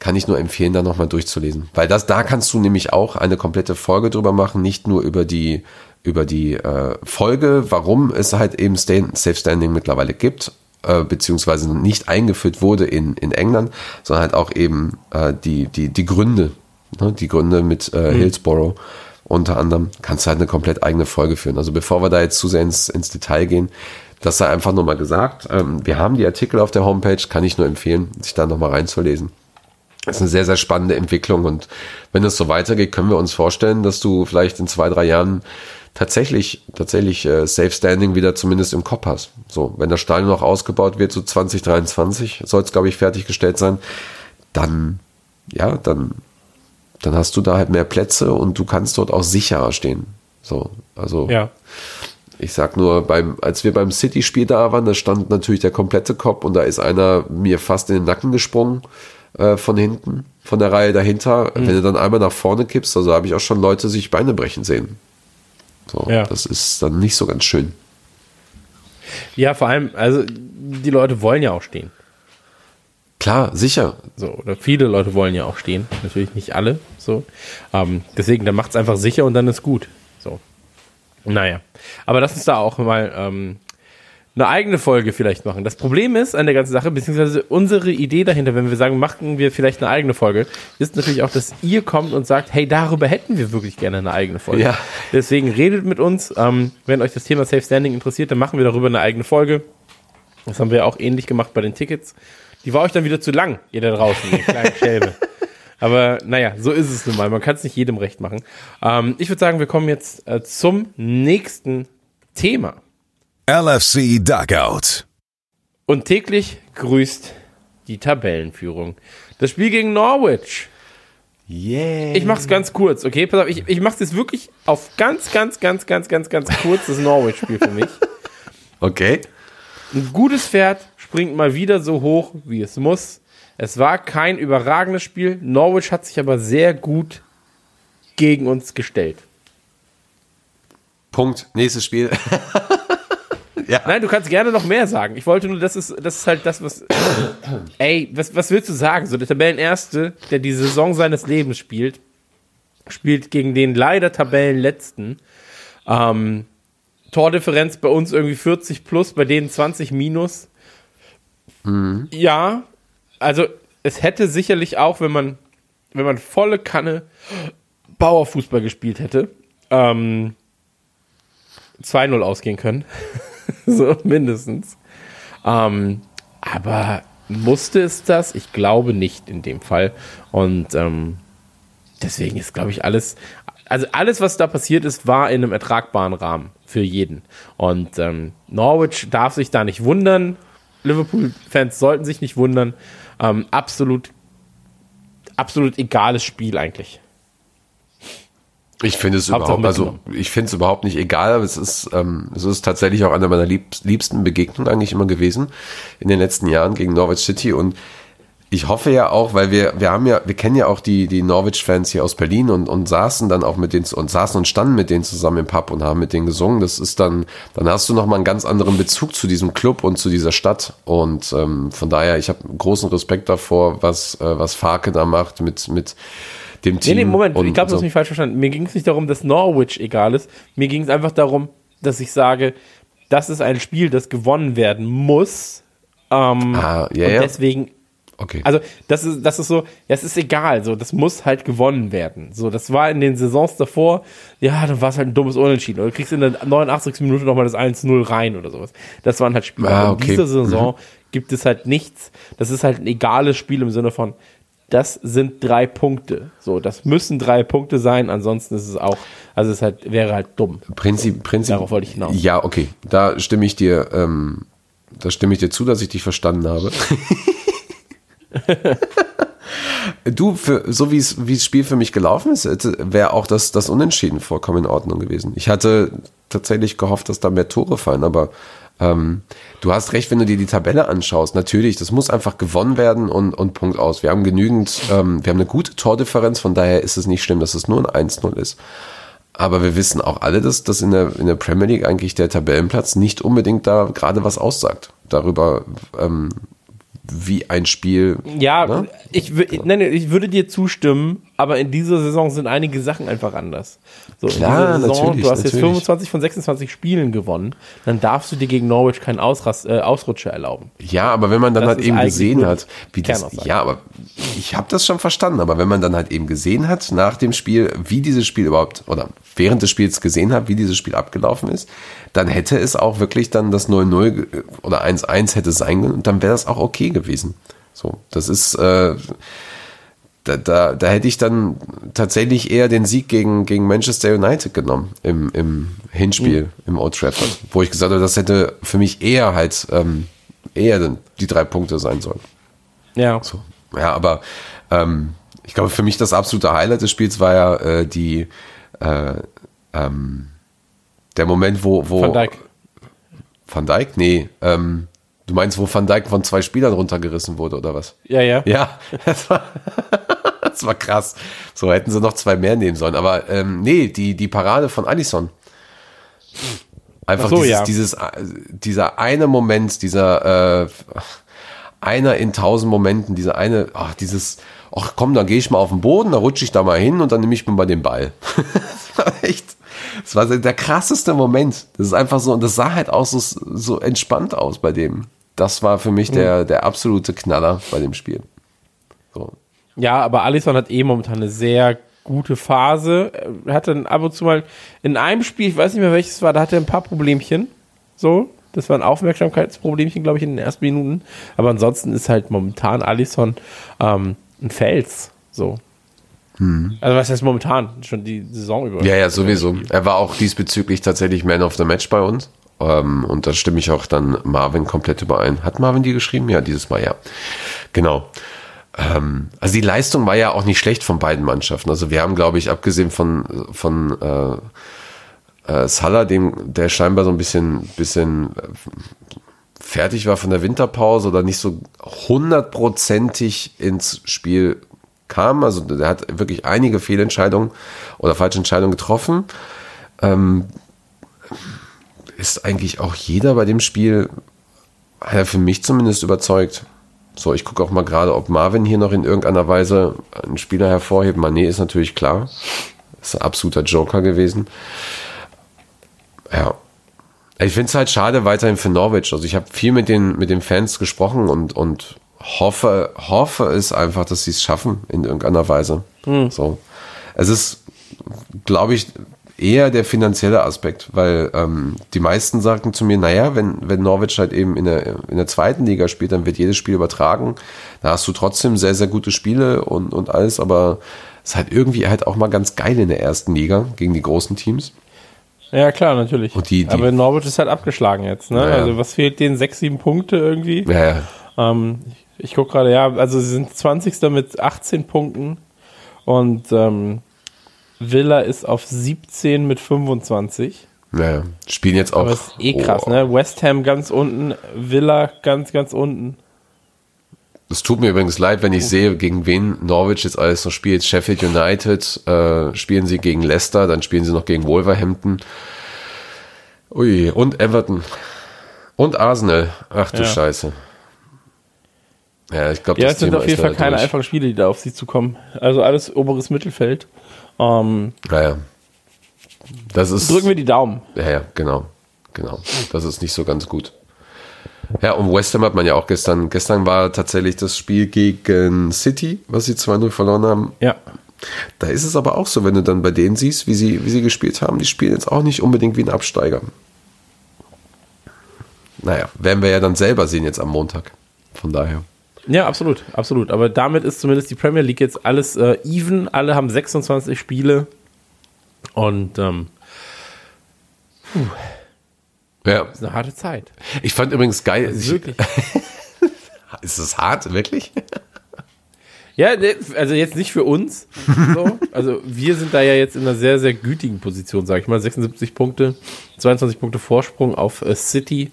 Kann ich nur empfehlen, da nochmal durchzulesen. Weil das, da kannst du nämlich auch eine komplette Folge drüber machen, nicht nur über die, über die äh, Folge, warum es halt eben Safe Standing mittlerweile gibt, äh, beziehungsweise nicht eingeführt wurde in, in England, sondern halt auch eben äh, die, die, die Gründe, ne, die Gründe mit äh, mhm. Hillsborough unter anderem, kannst du halt eine komplett eigene Folge führen. Also bevor wir da jetzt zu sehr ins, ins Detail gehen, das sei einfach nochmal gesagt. Ähm, wir haben die Artikel auf der Homepage, kann ich nur empfehlen, sich da nochmal reinzulesen. Das ist eine sehr, sehr spannende Entwicklung und wenn es so weitergeht, können wir uns vorstellen, dass du vielleicht in zwei, drei Jahren tatsächlich, tatsächlich äh, Safe Standing wieder zumindest im Kopf hast. So, wenn das Stadion noch ausgebaut wird, so 2023 soll es, glaube ich, fertiggestellt sein, dann, ja, dann dann hast du da halt mehr Plätze und du kannst dort auch sicherer stehen. So, also ja. ich sag nur, beim, als wir beim City-Spiel da waren, da stand natürlich der komplette Kopf und da ist einer mir fast in den Nacken gesprungen äh, von hinten, von der Reihe dahinter. Mhm. Wenn du dann einmal nach vorne kippst, also habe ich auch schon Leute sich Beine brechen sehen. So, ja. das ist dann nicht so ganz schön. Ja, vor allem, also die Leute wollen ja auch stehen. Klar, sicher. So, oder viele Leute wollen ja auch stehen. Natürlich nicht alle. So. Ähm, deswegen, dann macht es einfach sicher und dann ist gut. So. Naja. Aber lass uns da auch mal ähm, eine eigene Folge vielleicht machen. Das Problem ist an der ganzen Sache, beziehungsweise unsere Idee dahinter, wenn wir sagen, machen wir vielleicht eine eigene Folge, ist natürlich auch, dass ihr kommt und sagt, hey, darüber hätten wir wirklich gerne eine eigene Folge. Ja. Deswegen redet mit uns. Ähm, wenn euch das Thema Safe Standing interessiert, dann machen wir darüber eine eigene Folge. Das haben wir auch ähnlich gemacht bei den Tickets. Die war euch dann wieder zu lang, ihr da draußen, ihr kleinen Schelme. Aber naja, so ist es nun mal. Man kann es nicht jedem recht machen. Ähm, ich würde sagen, wir kommen jetzt äh, zum nächsten Thema. LFC Dugout. Und täglich grüßt die Tabellenführung. Das Spiel gegen Norwich. Yeah. Ich mach's ganz kurz, okay? Pass auf, ich, ich mach's jetzt wirklich auf ganz, ganz, ganz, ganz, ganz, ganz kurz das Norwich-Spiel für mich. Okay. Ein gutes Pferd springt mal wieder so hoch, wie es muss. Es war kein überragendes Spiel. Norwich hat sich aber sehr gut gegen uns gestellt. Punkt. Nächstes Spiel. *laughs* ja. Nein, du kannst gerne noch mehr sagen. Ich wollte nur, das ist, das ist halt das, was. *coughs* ey, was, was willst du sagen? So, der Tabellenerste, der die Saison seines Lebens spielt, spielt gegen den leider Tabellenletzten. Ähm, Tordifferenz bei uns irgendwie 40 plus, bei denen 20 minus. Mhm. Ja, also es hätte sicherlich auch, wenn man, wenn man volle Kanne Bauerfußball gespielt hätte, ähm, 2-0 ausgehen können. *laughs* so mindestens. Ähm, aber musste es das? Ich glaube nicht in dem Fall. Und ähm, deswegen ist, glaube ich, alles, also alles, was da passiert ist, war in einem ertragbaren Rahmen für jeden. Und ähm, Norwich darf sich da nicht wundern. Liverpool-Fans sollten sich nicht wundern. Ähm, absolut, absolut egales Spiel eigentlich. Ich finde es überhaupt, also ich finde es überhaupt nicht egal, aber es ist, ähm, es ist tatsächlich auch eine meiner lieb, liebsten Begegnungen eigentlich immer gewesen in den letzten Jahren gegen Norwich City und ich hoffe ja auch, weil wir, wir haben ja, wir kennen ja auch die, die Norwich-Fans hier aus Berlin und, und saßen dann auch mit denen und saßen und standen mit denen zusammen im Pub und haben mit denen gesungen. Das ist dann, dann hast du nochmal einen ganz anderen Bezug zu diesem Club und zu dieser Stadt. Und ähm, von daher, ich habe großen Respekt davor, was, äh, was Farke da macht mit, mit dem Team. Nee, nee, Moment, ich glaube, du hast mich falsch verstanden. Mir ging es nicht darum, dass Norwich egal ist. Mir ging es einfach darum, dass ich sage, das ist ein Spiel, das gewonnen werden muss. Ähm, Ah, ja, und deswegen Okay. Also, das ist, das ist so, es ist egal, so, das muss halt gewonnen werden. So, das war in den Saisons davor, ja, dann war es halt ein dummes Unentschieden. Oder du kriegst in der 89. Minute nochmal das 1-0 rein oder sowas. Das waren halt Spiele. Ah, okay. In dieser Saison gibt es halt nichts. Das ist halt ein egales Spiel im Sinne von, das sind drei Punkte. So, das müssen drei Punkte sein, ansonsten ist es auch, also es halt, wäre halt dumm. Prinzip, Prinzip. Darauf wollte ich hinaus. Ja, okay. Da stimme ich dir, ähm, da stimme ich dir zu, dass ich dich verstanden habe. *laughs* *laughs* du, für, so wie das Spiel für mich gelaufen ist, wäre auch das, das Unentschieden vollkommen in Ordnung gewesen. Ich hatte tatsächlich gehofft, dass da mehr Tore fallen, aber ähm, du hast recht, wenn du dir die Tabelle anschaust. Natürlich, das muss einfach gewonnen werden und, und Punkt aus. Wir haben genügend, ähm, wir haben eine gute Tordifferenz, von daher ist es nicht schlimm, dass es nur ein 1-0 ist. Aber wir wissen auch alle, dass, dass in, der, in der Premier League eigentlich der Tabellenplatz nicht unbedingt da gerade was aussagt. Darüber, ähm, wie ein Spiel. Ja, ne? ich, nein, nein, ich würde dir zustimmen, aber in dieser Saison sind einige Sachen einfach anders. So, Klar, in dieser Saison, natürlich, du hast jetzt natürlich. 25 von 26 Spielen gewonnen, dann darfst du dir gegen Norwich keinen Ausrast, äh, Ausrutscher erlauben. Ja, aber wenn man dann Das halt eben gesehen hat, wie das, ja, aber ich habe das schon verstanden, aber wenn man dann halt eben gesehen hat nach dem Spiel, wie dieses Spiel überhaupt oder während des Spiels gesehen hat, wie dieses Spiel abgelaufen ist, dann hätte es auch wirklich dann das 0-0 ge- oder 1-1 hätte sein können und dann wäre das auch okay gewesen. So, das ist äh, da, da, da hätte ich dann tatsächlich eher den Sieg gegen, gegen Manchester United genommen im, im Hinspiel im Old Trafford, wo ich gesagt habe, das hätte für mich eher halt ähm, eher die drei Punkte sein sollen. Ja. So. Ja, aber ähm, ich glaube, für mich das absolute Highlight des Spiels war ja äh, die äh, ähm, der Moment, wo, wo Van Dijk. Van Dijk? Nee, ähm, du meinst, wo Van Dijk von zwei Spielern runtergerissen wurde oder was? Ja, ja. Ja, *laughs* das war, *laughs* das war krass. So hätten sie noch zwei mehr nehmen sollen. Aber ähm, nee, die, die Parade von Allison. Einfach Ach so, dieses, ja. dieses, äh, dieser eine Moment, dieser äh, einer in tausend Momenten, dieser eine, ach, dieses, ach komm, dann gehe ich mal auf den Boden, dann rutsche ich da mal hin und dann nehme ich mir mal den Ball. *laughs* das war echt, das war der krasseste Moment. Das ist einfach so, und das sah halt auch so, so entspannt aus bei dem. Das war für mich der, der absolute Knaller bei dem Spiel. So. Ja, aber Alisson hat eh momentan eine sehr gute Phase. Er hatte dann ab und zu mal in einem Spiel, ich weiß nicht mehr welches war, da hatte er ein paar Problemchen. So, das war ein Aufmerksamkeitsproblemchen, glaube ich, in den ersten Minuten. Aber ansonsten ist halt momentan Alisson ähm, ein Fels. So. Also was heißt momentan? Schon die Saison über. Ja, ja, sowieso. Er war auch diesbezüglich tatsächlich Man of the Match bei uns. Ähm, und da stimme ich auch dann Marvin komplett überein. Hat Marvin die geschrieben? Ja, dieses Mal ja. Genau. Ähm, also die Leistung war ja auch nicht schlecht von beiden Mannschaften. Also wir haben, glaube ich, abgesehen von, von äh, äh, Salah, dem, der scheinbar so ein bisschen, bisschen äh, fertig war von der Winterpause oder nicht so hundertprozentig ins Spiel kam. Also der hat wirklich einige Fehlentscheidungen oder falsche Entscheidungen getroffen. Ähm, ist eigentlich auch jeder bei dem Spiel, hat er für mich zumindest überzeugt. So, ich gucke auch mal gerade, ob Marvin hier noch in irgendeiner Weise einen Spieler hervorhebt. Mané ist natürlich klar. Ist ein absoluter Joker gewesen. Ja. Ich finde es halt schade weiterhin für Norwich. Also ich habe viel mit den, mit den Fans gesprochen und, und hoffe, hoffe es einfach, dass sie es schaffen in irgendeiner Weise. So. Es ist, glaube ich, eher der finanzielle Aspekt, weil ähm, die meisten sagten zu mir, naja, wenn, wenn Norwich halt eben in der, in der zweiten Liga spielt, dann wird jedes Spiel übertragen. Da hast du trotzdem sehr, sehr gute Spiele und, und alles, aber es ist halt irgendwie halt auch mal ganz geil in der ersten Liga gegen die großen Teams. Ja, klar, natürlich. Und die- die- aber Norwich ist halt abgeschlagen jetzt. Ne? Ja, ja. Also was fehlt denen? Sechs, sieben Punkte irgendwie? Ja, ja. Ähm, ich ich gucke gerade, ja, also sie sind 20. mit 18 Punkten und ähm, Villa ist auf 17 mit 25. ja, ja. Spielen jetzt auch. Aber ist eh krass, Oh. ne? West Ham ganz unten, Villa ganz, ganz unten. Es tut mir übrigens leid, wenn ich sehe, gegen wen Norwich jetzt alles noch spielt. Sheffield United äh, spielen sie gegen Leicester, dann spielen sie noch gegen Wolverhampton. Ui, und Everton. Und Arsenal. Ach du Ja. Scheiße. Ja, ich glaube, Ja, das es sind Thema auf jeden Fall keine einfachen Spiele, die da auf sie zukommen. Also alles oberes Mittelfeld. Ähm, Naja. Das ist. drücken wir die Daumen. Ja, ja, genau. Genau. Das ist nicht so ganz gut. Ja, und West Ham hat man ja auch gestern. Gestern war tatsächlich das Spiel gegen City, was sie 2-0 verloren haben. Ja. Da ist es aber auch so, wenn du dann bei denen siehst, wie sie, wie sie gespielt haben, die spielen jetzt auch nicht unbedingt wie ein Absteiger. Naja, werden wir ja dann selber sehen jetzt am Montag. Von daher. Ja, absolut, absolut. Aber damit ist zumindest die Premier League jetzt alles äh, even. Alle haben 26 Spiele. Und ähm, Ja, ist eine harte Zeit. ich fand übrigens geil. Ich, Wirklich. *laughs* ist es hart, wirklich? Ja, ne, also jetzt nicht für uns. So. Also wir sind da ja jetzt in einer sehr, sehr gütigen Position, sage ich mal. 76 Punkte, 22 Punkte Vorsprung auf äh, City,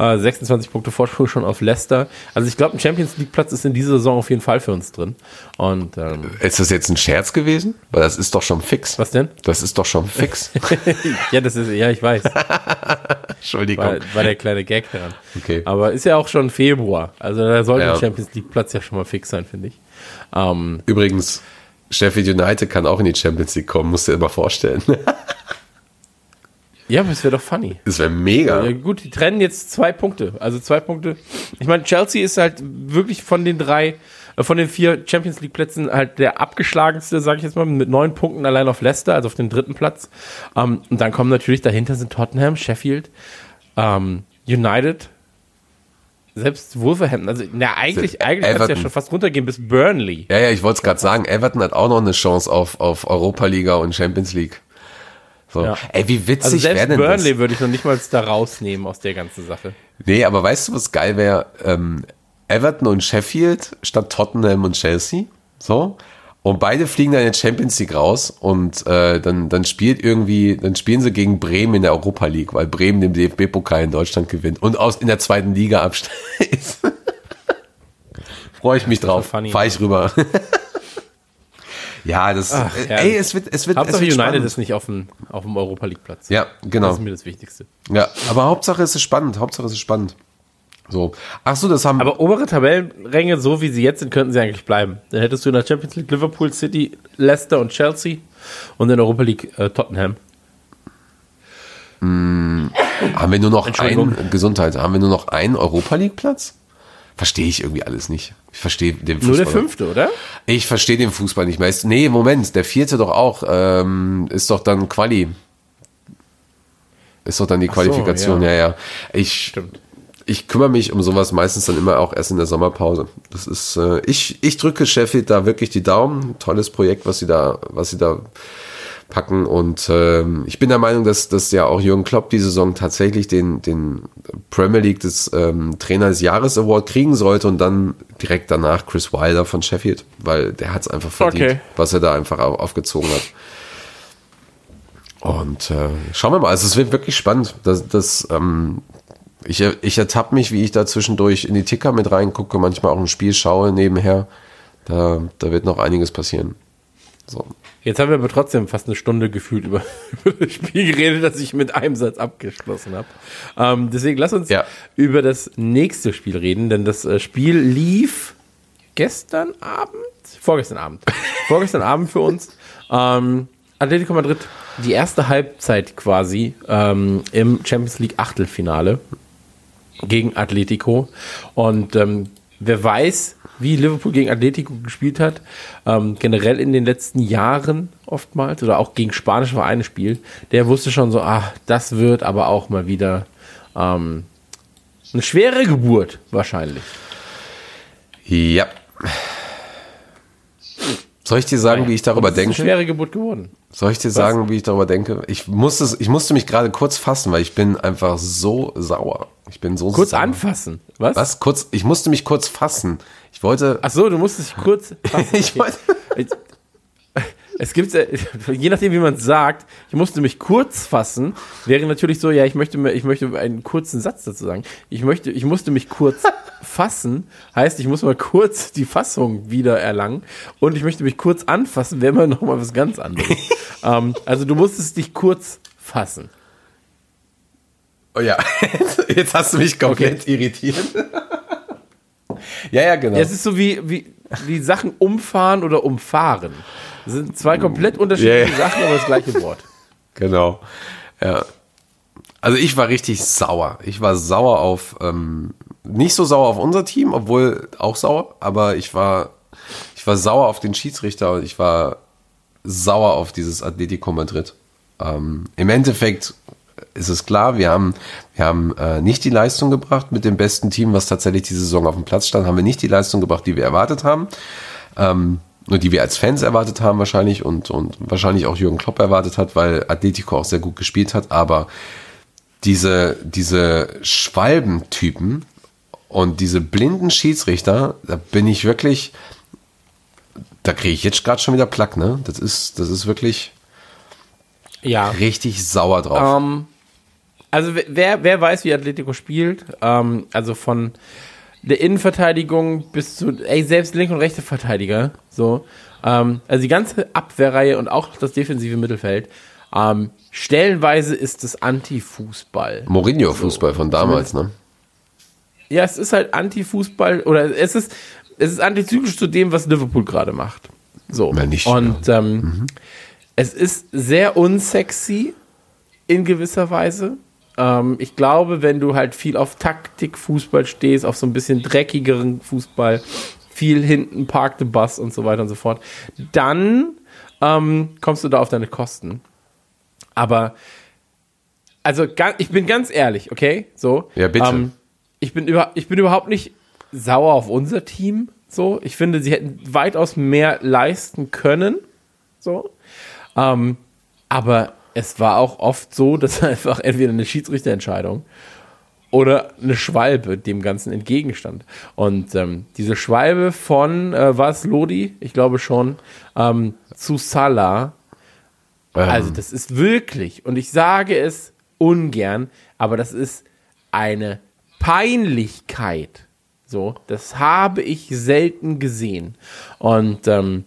äh, 26 Punkte Vorsprung schon auf Leicester. Also ich glaube, ein Champions League Platz ist in dieser Saison auf jeden Fall für uns drin. Und ähm, Ist das jetzt ein Scherz gewesen? Weil das ist doch schon fix. was denn? Das ist doch schon fix. *laughs* ja, das ist, ja, ich weiß. *laughs* Entschuldigung. War, war der kleine Gag daran. Okay. Aber ist ja auch schon Februar. Also da sollte Ja. ein Champions League Platz ja schon mal fix sein, finde ich. Ähm, Übrigens, Sheffield United kann auch in die Champions League kommen, musst du dir mal vorstellen. ja, aber es wäre doch funny. Das wäre mega. Ja, gut, die trennen jetzt zwei Punkte. Also zwei Punkte. Ich meine, Chelsea ist halt wirklich von den drei, äh, von den vier Champions League Plätzen halt der abgeschlagenste, sage ich jetzt mal, mit neun Punkten allein auf Leicester, also auf dem dritten Platz. Ähm, und dann kommen natürlich dahinter sind Tottenham, Sheffield, ähm, United, selbst Wolverhampton. Also, na, eigentlich, eigentlich kann es ja schon fast runtergehen bis Burnley. Ja, ja, ich wollte es gerade sagen. Everton hat auch noch eine Chance auf, auf Europa Liga und Champions League. So. Ja. Ey, wie witzig Also wäre denn Burnley das? würde ich noch nicht mal da rausnehmen aus der ganzen Sache. Nee, aber weißt du, was geil wäre? Ähm, Everton und Sheffield statt Tottenham und Chelsea. So. Und beide fliegen dann in der Champions League raus und äh, dann, dann spielt irgendwie, dann spielen sie gegen Bremen in der Europa League, weil Bremen den DFB-Pokal in Deutschland gewinnt und aus in der zweiten Liga absteigt. *laughs* Freue ich mich drauf. Fahre ich rüber. *laughs* ja, das. Ach, äh, ey, es wird, es wird. Hauptsache es wird United spannend. ist nicht auf dem, auf dem Europa League Platz. Ja, genau. Das ist mir das Wichtigste. Ja, aber Hauptsache es ist spannend. Hauptsache es ist spannend. So. Ach so, das haben. Aber obere Tabellenränge, so wie sie jetzt sind, könnten sie eigentlich bleiben. Dann hättest du in der Champions League Liverpool, City, Leicester und Chelsea und in der Europa League äh, Tottenham. Haben wir nur noch einen Gesundheit? Haben wir nur noch einen Europa League Platz? Verstehe ich irgendwie alles nicht. Ich verstehe den Fußball. Nur der fünfte, oder? Ich verstehe den Fußball nicht mehr. Nee, Moment, der vierte doch auch. Ähm, ist doch dann Quali. Ist doch dann die so, Qualifikation, ja. ja, ja. Ich, Stimmt. Ich kümmere mich um sowas meistens dann immer auch erst in der Sommerpause. Das ist, äh, ich, ich drücke Sheffield da wirklich die Daumen. Tolles Projekt, was sie da, was sie da packen. Und ähm, ich bin der Meinung, dass, dass ja auch Jürgen Klopp die Saison tatsächlich den, den Premier League des ähm, Trainer des Jahres Award kriegen sollte und dann direkt danach Chris Wilder von Sheffield, weil der hat es einfach verdient, Okay. was er da einfach au- aufgezogen hat. Und äh, schauen wir mal, also es wird wirklich spannend. Das, das, ähm, ich, ich ertappe mich, wie ich da zwischendurch in die Ticker mit reingucke, manchmal auch ein Spiel schaue nebenher. Da, da wird noch einiges passieren. So. Jetzt haben wir aber trotzdem fast eine Stunde gefühlt über, *laughs* über das Spiel geredet, das ich mit einem Satz abgeschlossen habe. Ähm, deswegen lass uns Ja. über das nächste Spiel reden, denn das äh, Spiel lief gestern Abend? Vorgestern Abend. *laughs* Vorgestern Abend für uns. Ähm, Atletico Madrid, die erste Halbzeit quasi ähm, im Champions League Achtelfinale gegen Atletico. Und ähm, wer weiß, wie Liverpool gegen Atletico gespielt hat, ähm, generell in den letzten Jahren oftmals oder auch gegen spanische Vereine spielt, der wusste schon so, ach, das wird aber auch mal wieder ähm, eine schwere Geburt wahrscheinlich. Ja. Soll ich dir sagen, wie ich darüber es ist denke? Eine schwere Geburt geworden. Soll ich dir sagen, wie ich darüber denke? Ich musste, ich musste mich gerade kurz fassen, weil ich bin einfach so sauer. Ich bin so Kurz sauer. anfassen. Was? Was? Kurz, ich musste mich kurz fassen. Ich wollte, Ach so, du musstest dich kurz *laughs* fassen. Ich wollte- Es gibt, *laughs* je nachdem, wie man es sagt, ich musste mich kurz fassen, wäre natürlich so, ja, ich möchte, mir, ich möchte einen kurzen Satz dazu sagen. Ich möchte, ich musste mich kurz *laughs* fassen, heißt, ich muss mal kurz die Fassung wieder erlangen und ich möchte mich kurz anfassen, wäre mal nochmal was ganz anderes. ähm, also du musstest dich kurz fassen. Oh ja, *laughs* jetzt hast du mich komplett okay. irritiert. ja, ja, genau. Ja, es ist so wie, wie, wie Sachen umfahren oder umfahren. Das sind zwei komplett unterschiedliche yeah. Sachen, aber das gleiche Wort. Genau. Ja. Also ich war richtig sauer. Ich war sauer auf, ähm, nicht so sauer auf unser Team, obwohl auch sauer, aber ich war, ich war sauer auf den Schiedsrichter und ich war sauer auf dieses Atletico Madrid. Ähm, Im Endeffekt ist es klar, wir haben, wir haben äh, nicht die Leistung gebracht mit dem besten Team, was tatsächlich diese Saison auf dem Platz stand, haben wir nicht die Leistung gebracht, die wir erwartet haben. Ähm, nur die wir als Fans erwartet haben wahrscheinlich und, und wahrscheinlich auch Jürgen Klopp erwartet hat, weil Atletico auch sehr gut gespielt hat, aber diese, diese Schwalbentypen und diese blinden Schiedsrichter, da bin ich wirklich, da kriege ich jetzt gerade schon wieder Plack, ne? Das ist, das ist wirklich ja. richtig sauer drauf. Um, ähm, also wer, wer weiß, wie Atletico spielt, ähm, also von der Innenverteidigung bis zu, ey, selbst linke und rechte Verteidiger, so, ähm, also die ganze Abwehrreihe und auch das defensive Mittelfeld, stellenweise ist es Anti-Fußball. Mourinho-Fußball so. von damals, ne? Ja, es ist halt Anti-Fußball oder es ist, es ist antizyklisch zu dem, was Liverpool gerade macht. So. Ja, nicht, und ähm, mhm. Es ist sehr unsexy in gewisser Weise. Ähm, ich glaube, wenn du halt viel auf Taktik-Fußball stehst, auf so ein bisschen dreckigeren Fußball, viel hinten parkt the Bus und so weiter und so fort, dann ähm, kommst du da auf deine Kosten. Aber, also, ich bin ganz ehrlich, okay? So. Ja, bitte. Ähm, ich, bin über, ich bin überhaupt nicht sauer auf unser Team. So. Ich finde, sie hätten weitaus mehr leisten können. So. Ähm, aber es war auch oft so, *laughs* dass einfach entweder eine Schiedsrichterentscheidung oder eine Schwalbe dem Ganzen entgegenstand. Und ähm, diese Schwalbe von, äh, was, Lodi? Ich glaube schon, ähm, zu Salah. Ähm. Also, das ist wirklich, und ich sage es ungern, aber das ist eine Peinlichkeit. So, das habe ich selten gesehen. Und ähm,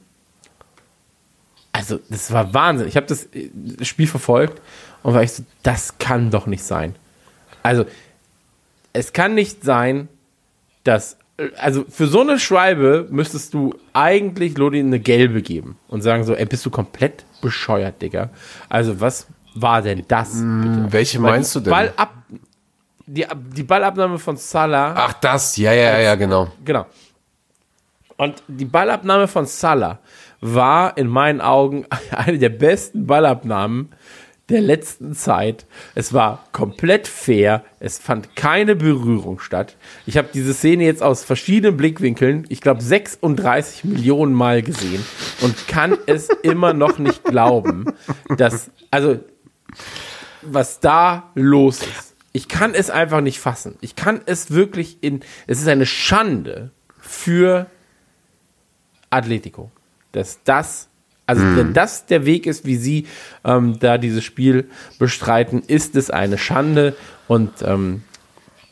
also das war Wahnsinn. Ich habe das äh, Spiel verfolgt und war ich so, das kann doch nicht sein. Also es kann nicht sein, dass also für so eine Schreibe müsstest du eigentlich Lodi eine gelbe geben und sagen so, ey, bist du komplett bescheuert, Digga. Also was war denn das? Hm, welche Weil meinst du denn? Ballab, die, die Ballabnahme von Salah. Ach das, ja, ja, ja, genau. Genau. Und die Ballabnahme von Salah war in meinen Augen *laughs* eine der besten Ballabnahmen der letzten Zeit. Es war komplett fair. Es fand keine Berührung statt. Ich habe diese Szene jetzt aus verschiedenen Blickwinkeln, ich glaube 36 Millionen Mal gesehen und kann *laughs* es immer noch nicht glauben, dass, also, was da los ist. Ich kann es einfach nicht fassen. Ich kann es wirklich in, es ist eine Schande für Atletico dass das, also mm. wenn das der Weg ist, wie sie ähm, da dieses Spiel bestreiten, ist es eine Schande und ähm,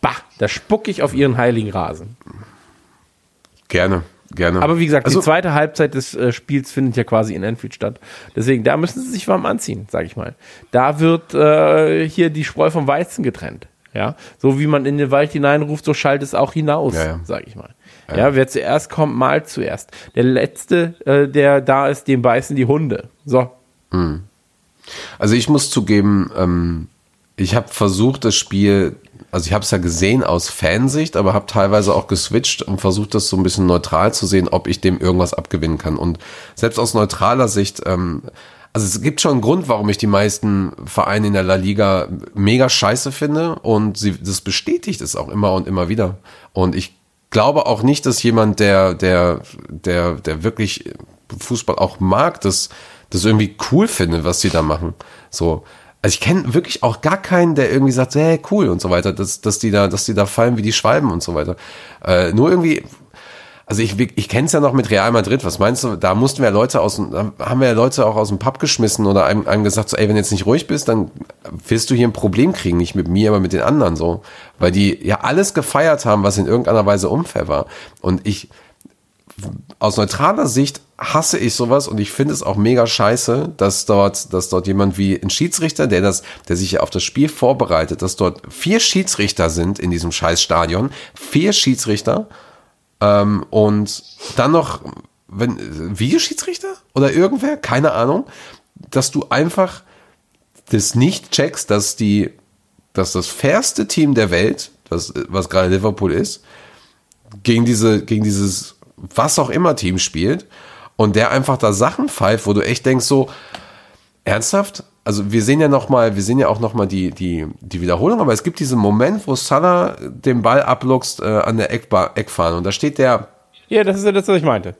bah, da spucke ich auf ihren heiligen Rasen. Gerne. Gerne. Aber wie gesagt, also, die zweite Halbzeit des äh, Spiels findet ja quasi in Enfield statt. Deswegen, da müssen sie sich warm anziehen, sage ich mal. Da wird äh, hier die Spreu vom Weizen getrennt. Ja, so wie man in den Wald hineinruft, so schallt es auch hinaus, ja, ja. sage ich mal. Ja. ja. wer zuerst kommt, malt zuerst. Der letzte, äh, der da ist, dem beißen die Hunde. So. Hm. Also ich muss zugeben, ähm, ich habe versucht, das Spiel, also ich habe es ja gesehen aus Fansicht, aber habe teilweise auch geswitcht und versucht, das so ein bisschen neutral zu sehen, ob ich dem irgendwas abgewinnen kann. Und selbst aus neutraler Sicht, ähm, also es gibt schon einen Grund, warum ich die meisten Vereine in der La Liga mega scheiße finde und sie, das bestätigt es auch immer und immer wieder. Und ich glaube auch nicht, dass jemand, der, der, der, der wirklich Fußball auch mag, das, das irgendwie cool findet, was sie da machen. So. Also ich kenne wirklich auch gar keinen, der irgendwie sagt, hey, cool und so weiter, dass, dass die da, dass die da fallen wie die Schwalben und so weiter. Äh, nur irgendwie, Also ich, ich kenne es ja noch mit Real Madrid. Was meinst du? Da mussten wir Leute aus, haben wir ja Leute auch aus dem Pub geschmissen oder einem, einem gesagt, so, ey, wenn du jetzt nicht ruhig bist, dann wirst du hier ein Problem kriegen, nicht mit mir, aber mit den anderen so, weil die ja alles gefeiert haben, was in irgendeiner Weise unfair war. Und ich aus neutraler Sicht hasse ich sowas und ich finde es auch mega scheiße, dass dort, dass dort jemand wie ein Schiedsrichter, der das, der sich ja auf das Spiel vorbereitet, dass dort vier Schiedsrichter sind in diesem Scheißstadion, vier Schiedsrichter ähm, und dann noch, wenn Videoschiedsrichter oder irgendwer, keine Ahnung, dass du einfach das nicht checkst, dass die, dass das fairste Team der Welt, das, was gerade Liverpool ist, gegen diese, gegen dieses was auch immer Team spielt und der einfach da Sachen pfeift, wo du echt denkst so ernsthaft. Also wir sehen ja noch mal, wir sehen ja auch noch mal die die die Wiederholung, aber es gibt diesen Moment, wo Salah den Ball abluchst äh, an der Eckbar, Eckfahne und da steht der. Ja, das ist ja das, was ich meinte.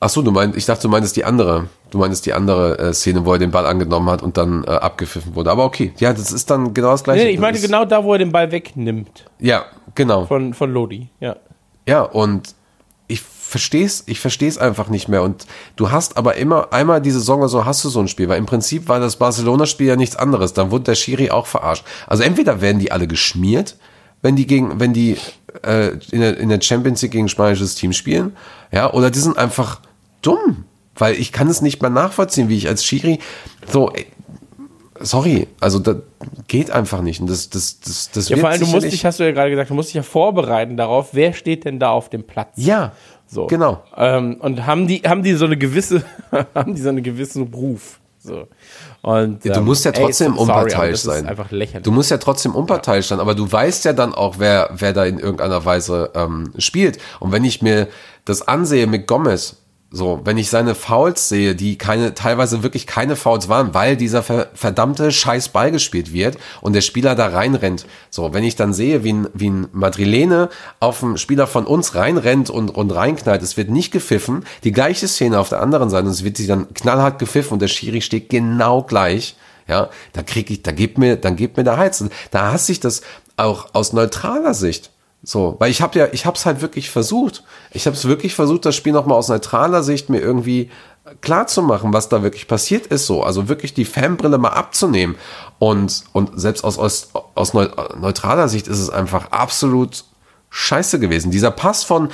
Ach so, du meinst, ich dachte, du meintest die andere, du meinst die andere äh, Szene, wo er den Ball angenommen hat und dann äh, abgepfiffen wurde. Aber okay, ja, das ist dann genau das gleiche. Nee, ich meinte genau da, wo er den Ball wegnimmt. Ja, genau. Von von Lodi, ja. Ja, und ich verstehe es, ich verstehe es einfach nicht mehr. Und du hast aber immer einmal diese Saison so hast du so ein Spiel, weil im Prinzip war das Barcelona-Spiel ja nichts anderes. Dann wurde der Schiri auch verarscht. Also entweder werden die alle geschmiert, wenn die gegen, wenn die äh, in, der, in der Champions League gegen ein spanisches Team spielen, ja, oder die sind einfach dumm, weil ich kann es nicht mehr nachvollziehen, wie ich als Schiri so. Ey, sorry, also das geht einfach nicht. Und das, das, das, das ja, vor allem, du musst dich, hast du ja gerade gesagt, du musst dich ja vorbereiten darauf, wer steht denn da auf dem Platz? Ja, so. genau. Ähm, und haben die, haben die so eine gewisse, *laughs* haben die so einen gewissen Ruf. So. Und, ja, du musst ja trotzdem ey, unparteiisch sorry, sein. einfach lächerlich. Du musst ja trotzdem unparteiisch sein, aber du weißt ja dann auch, wer, wer da in irgendeiner Weise ähm, spielt. Und wenn ich mir das ansehe mit Gomez, so, wenn ich seine Fouls sehe, die keine, teilweise wirklich keine Fouls waren, weil dieser ver verdammte Scheiß Ball gespielt wird und der Spieler da reinrennt. So, wenn ich dann sehe, wie ein, wie ein Madrilene auf einen Spieler von uns reinrennt und, und reinknallt, es wird nicht gepfiffen, die gleiche Szene auf der anderen Seite es wird sie dann knallhart gepfiffen und der Schiri steht genau gleich. Ja, da krieg ich, da gibt mir, dann gibt mir der Heiz. Da hasse ich das auch aus neutraler Sicht. So, weil ich habe ja, ich habe es halt wirklich versucht. Ich habe es wirklich versucht, das Spiel nochmal aus neutraler Sicht mir irgendwie klar zu machen, was da wirklich passiert ist. So, also wirklich die Fanbrille mal abzunehmen und und selbst aus aus, aus neutraler Sicht ist es einfach absolut scheiße gewesen. Dieser Pass von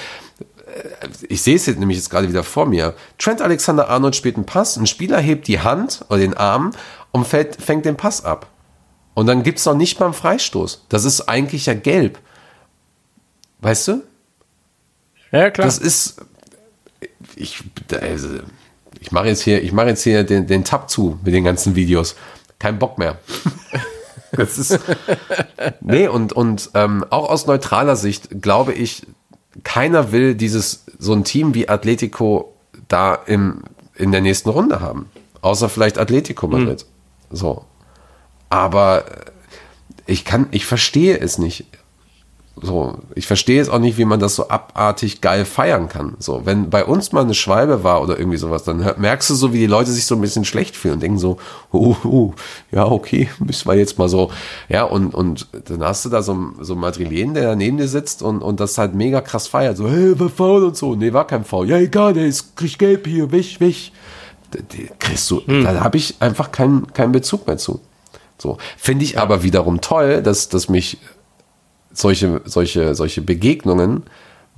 äh, ich sehe es jetzt nämlich jetzt gerade wieder vor mir. Trent Alexander Arnold spielt einen Pass, ein Spieler hebt die Hand oder den Arm und fällt, fängt den Pass ab. Und dann gibt's noch nicht mal einen Freistoß. Das ist eigentlich ja gelb. Weißt du? Ja, klar. Das ist. Ich, also, ich mache jetzt hier, ich mache jetzt hier den, den Tab zu mit den ganzen Videos. Kein Bock mehr. *laughs* das ist. Nee, und, und ähm, auch aus neutraler Sicht glaube ich, keiner will dieses, so ein Team wie Atletico da im, in der nächsten Runde haben. Außer vielleicht Atletico Madrid. Mhm. So. Aber ich kann, ich verstehe es nicht. So, ich verstehe es auch nicht, wie man das so abartig geil feiern kann. So, wenn bei uns mal eine Schwalbe war oder irgendwie sowas, dann merkst du so, wie die Leute sich so ein bisschen schlecht fühlen und denken so, oh, oh ja, okay, *laughs* müssen wir jetzt mal so, ja, und, und dann hast du da so, so einen Madrilen, der da neben dir sitzt und, und das halt mega krass feiert, so, hey, war faul und so. Nee, war kein Faul. Ja, egal, der ist, kriegt gelb hier, weg, weg. Kriegst du, hm. da habe ich einfach keinen, keinen Bezug mehr zu. So. Finde ich aber wiederum toll, dass, dass mich solche, solche, solche Begegnungen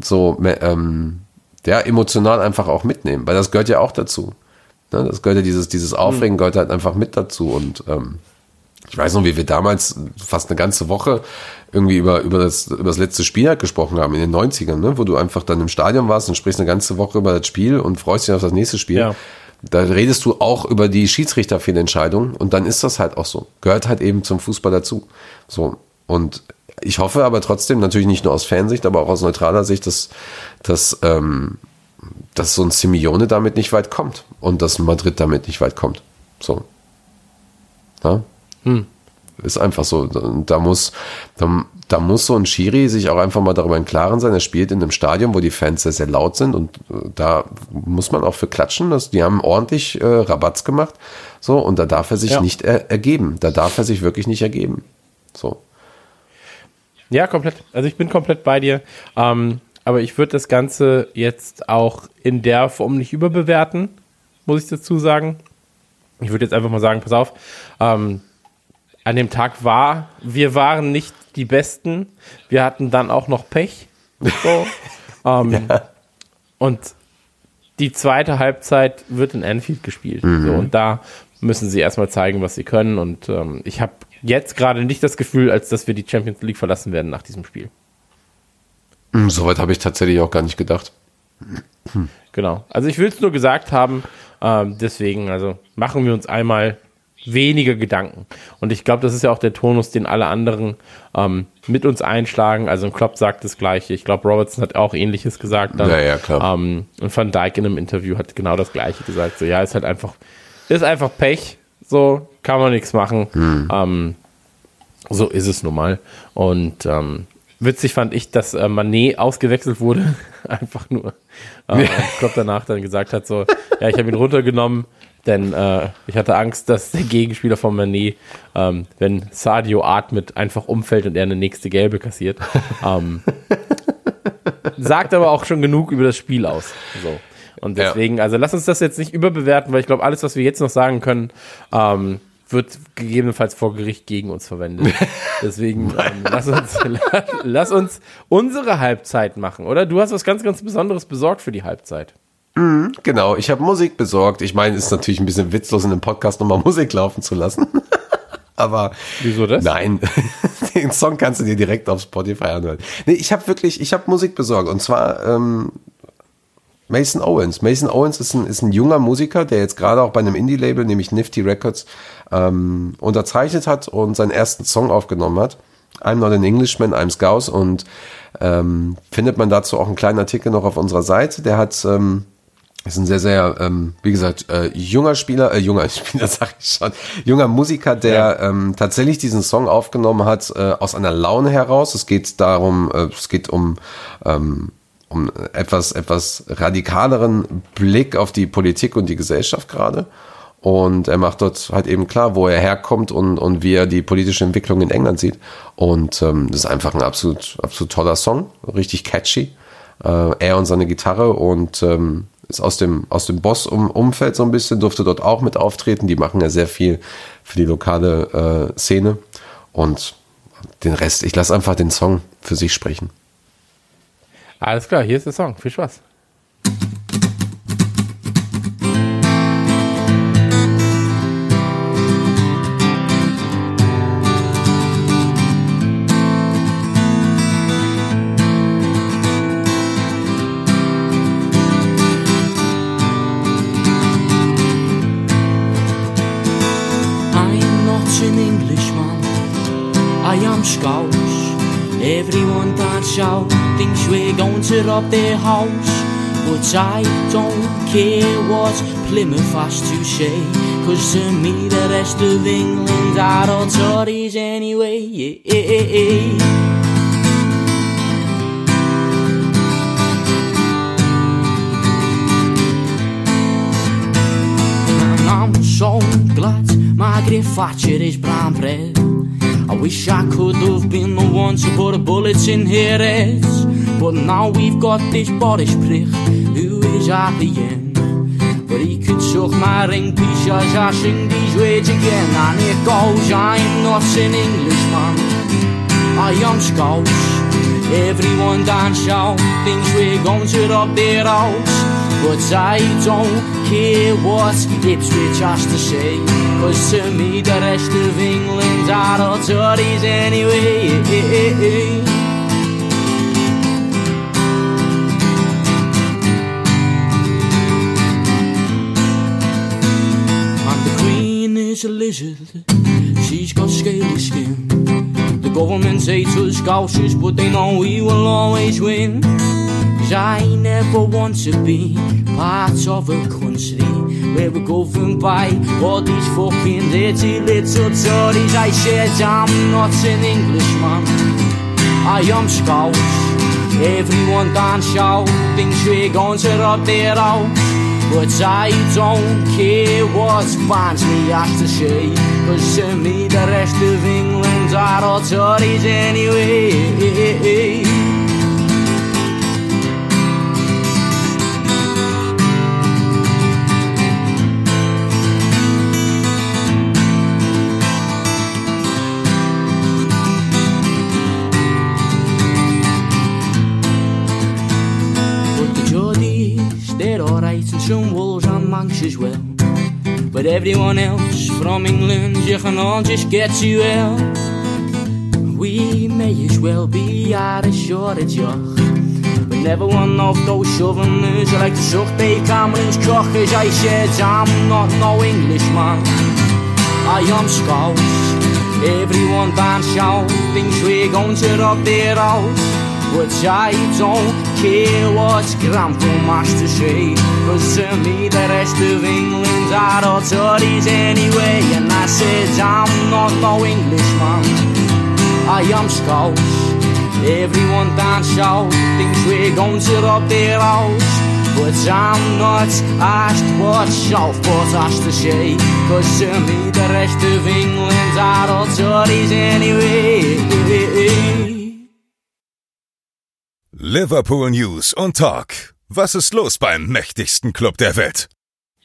so ähm, ja, emotional einfach auch mitnehmen, weil das gehört ja auch dazu. Ne? Das gehört ja dieses, dieses Aufregen gehört halt einfach mit dazu und ähm, ich weiß noch, wie wir damals fast eine ganze Woche irgendwie über, über, das, über das letzte Spiel halt gesprochen haben, in den 90ern, ne? wo du einfach dann im Stadion warst und sprichst eine ganze Woche über das Spiel und freust dich auf das nächste Spiel. Ja. Da redest du auch über die Schiedsrichterfehlentscheidung und dann ist das halt auch so. Gehört halt eben zum Fußball dazu. So. Und ich hoffe aber trotzdem, natürlich nicht nur aus Fansicht, aber auch aus neutraler Sicht, dass, dass, ähm, dass so ein Simeone damit nicht weit kommt und dass Madrid damit nicht weit kommt. So. Ja? Hm. Ist einfach so. Da muss, da, da, muss so ein Schiri sich auch einfach mal darüber im Klaren sein. Er spielt in einem Stadion, wo die Fans sehr, sehr laut sind und äh, da muss man auch für klatschen. Dass die haben ordentlich äh, Rabatz gemacht. So, und da darf er sich ja. nicht er, ergeben. Da darf er sich wirklich nicht ergeben. So. Ja, komplett. Also ich bin komplett bei dir. Ähm, aber ich würde das Ganze jetzt auch in der Form nicht überbewerten, muss ich dazu sagen. Ich würde jetzt einfach mal sagen, pass auf, ähm, an dem Tag war, wir waren nicht die Besten, wir hatten dann auch noch Pech. So. *laughs* ähm, ja. Und die zweite Halbzeit wird in Anfield gespielt. Mhm. So, und da müssen sie erstmal zeigen, was sie können. Und ähm, ich habe jetzt gerade nicht das Gefühl, als dass wir die Champions League verlassen werden nach diesem Spiel. Hm, soweit habe ich tatsächlich auch gar nicht gedacht. Genau. Also ich will es nur gesagt haben, ähm, deswegen, also machen wir uns einmal weniger Gedanken. Und ich glaube, das ist ja auch der Tonus, den alle anderen ähm, mit uns einschlagen. Also Klopp sagt das Gleiche. Ich glaube, Robertson hat auch Ähnliches gesagt. Dann. Ja, ja, klar. Ähm, und Van Dijk in einem Interview hat genau das Gleiche gesagt. So, ja, ist halt einfach, ist einfach Pech. So, kann man nichts machen. Hm. Ähm, so ist es nun mal. Und ähm, Witzig fand ich, dass äh, Manet ausgewechselt wurde. *laughs* Einfach nur. Äh, Klopp danach dann gesagt hat: so, ja, ich habe ihn runtergenommen, denn äh, ich hatte Angst, dass der Gegenspieler von Manet, ähm, wenn Sadio atmet, einfach umfällt und er eine nächste Gelbe kassiert. Ähm, *laughs* sagt aber auch schon genug über das Spiel aus. So. Und deswegen, ja. also lass uns das jetzt nicht überbewerten, weil ich glaube, alles, was wir jetzt noch sagen können, ähm, wird gegebenenfalls vor Gericht gegen uns verwendet. *laughs* Deswegen ähm, lass, uns, *laughs* lass uns unsere Halbzeit machen, oder? Du hast was ganz, ganz Besonderes besorgt für die Halbzeit. Mhm, genau, ich habe Musik besorgt. Ich meine, es ist natürlich ein bisschen witzlos, in einem Podcast nochmal Musik laufen zu lassen. *laughs* Aber wieso das? Nein, den Song kannst du dir direkt auf Spotify anhören. Nee, ich habe wirklich, ich habe Musik besorgt und zwar ähm, Mason Owens. Mason Owens ist ein, ist ein junger Musiker, der jetzt gerade auch bei einem Indie-Label, nämlich Nifty Records, ähm, unterzeichnet hat und seinen ersten Song aufgenommen hat. I'm not an Englishman, I'm Scouse und ähm, findet man dazu auch einen kleinen Artikel noch auf unserer Seite. Der hat ähm, ist ein sehr, sehr, ähm, wie gesagt, äh, junger Spieler, äh, junger *laughs* Spieler, sag ich schon, junger Musiker, der ja. ähm, tatsächlich diesen Song aufgenommen hat äh, aus einer Laune heraus. Es geht darum, äh, es geht um ähm, um etwas, etwas radikaleren Blick auf die Politik und die Gesellschaft gerade. Und er macht dort halt eben klar, wo er herkommt und, und wie er die politische Entwicklung in England sieht. Und ähm, das ist einfach ein absolut, absolut toller Song, richtig catchy. Äh, er und seine Gitarre und ähm, ist aus dem, aus dem Boss-Umfeld so ein bisschen, durfte dort auch mit auftreten. Die machen ja sehr viel für die lokale äh, Szene. Und den Rest, ich lasse einfach den Song für sich sprechen. Alles klar, hier ist der Song. Viel Spaß. To rob their house. But I don't care what Plymouth has to say. Cause to me the rest of England are all Tories anyway. And I'm so glad Margaret Thatcher is brown bread. I wish I could have been the one to put a bullet in her heads. But now we've got this Boris prick who is at the end. But he could suck my ring piece as I sing these words again. And it goes, I'm not an Englishman, I am Scouse. Everyone dance out, thinks we're going to rob their house. But I don't care what Ipswich has to say. Cause to me the rest of England are all Tories anyway. *laughs* is a lizard, she's got scaly skin. The government hates us Scousers, but they know we will always win. Cause I never want to be part of a country where we're governed by all these fucking dirty little Tories. I said I'm not an Englishman, I am Scouse. Everyone dance shout, thinks we're going to rob their house. But I don't care what binds me at to sea Cause to me the rest of England are all Tories anyway. Monks as well. But everyone else from England, you all just get you well. We may as well be Irish or a jock. But never one of those southerners like to suck Dave Cameron's cock. As I said, I'm not no Englishman. I am Scots. Everyone dance out, thinks we're going to rob their house. But I don't care what Grandpa has to say. Cause to me the rest of England are all Tories anyway. And I said I'm not no Englishman. I am Scots. Everyone dance out, thinks we're going to rob their house. But I'm not asked what Southport has to say. Cause to me the rest of England are all Tories anyway. Liverpool News und Talk. Was ist los beim mächtigsten Club der Welt?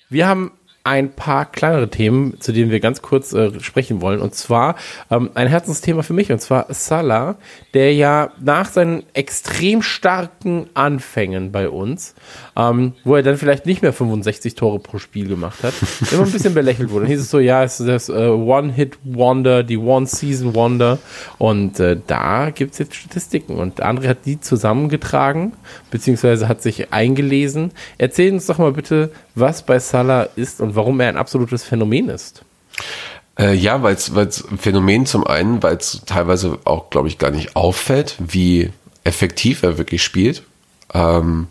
Wir haben ein paar kleinere Themen, zu denen wir ganz kurz äh, sprechen wollen. Und zwar ähm, ein Herzensthema für mich, und zwar Salah, der ja nach seinen extrem starken Anfängen bei uns, ähm, wo er dann vielleicht nicht mehr 65 Tore pro Spiel gemacht hat, *laughs* immer ein bisschen belächelt wurde. Dann hieß es so, ja, es ist das äh, One-Hit-Wonder, die One-Season-Wonder. Und äh, da gibt es jetzt Statistiken. Und André hat die zusammengetragen, beziehungsweise hat sich eingelesen. Erzähl uns doch mal bitte, was bei Salah ist und warum er ein absolutes Phänomen ist. Äh, ja, weil es ein Phänomen zum einen, weil es teilweise auch, glaube ich, gar nicht auffällt, wie effektiv er wirklich spielt. Ähm,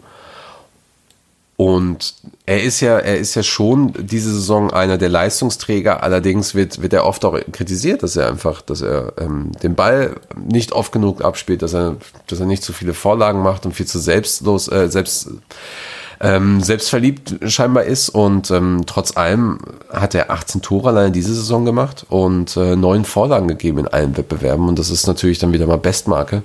und er ist ja, er ist ja schon diese Saison einer der Leistungsträger. Allerdings wird, wird er oft auch kritisiert, dass er einfach, dass er ähm, den Ball nicht oft genug abspielt, dass er, dass er nicht so viele Vorlagen macht und viel zu selbstlos, äh, selbst ähm, selbstverliebt scheinbar ist und ähm, trotz allem hat er 18 Tore allein diese Saison gemacht und äh, neun Vorlagen gegeben in allen Wettbewerben und das ist natürlich dann wieder mal Bestmarke.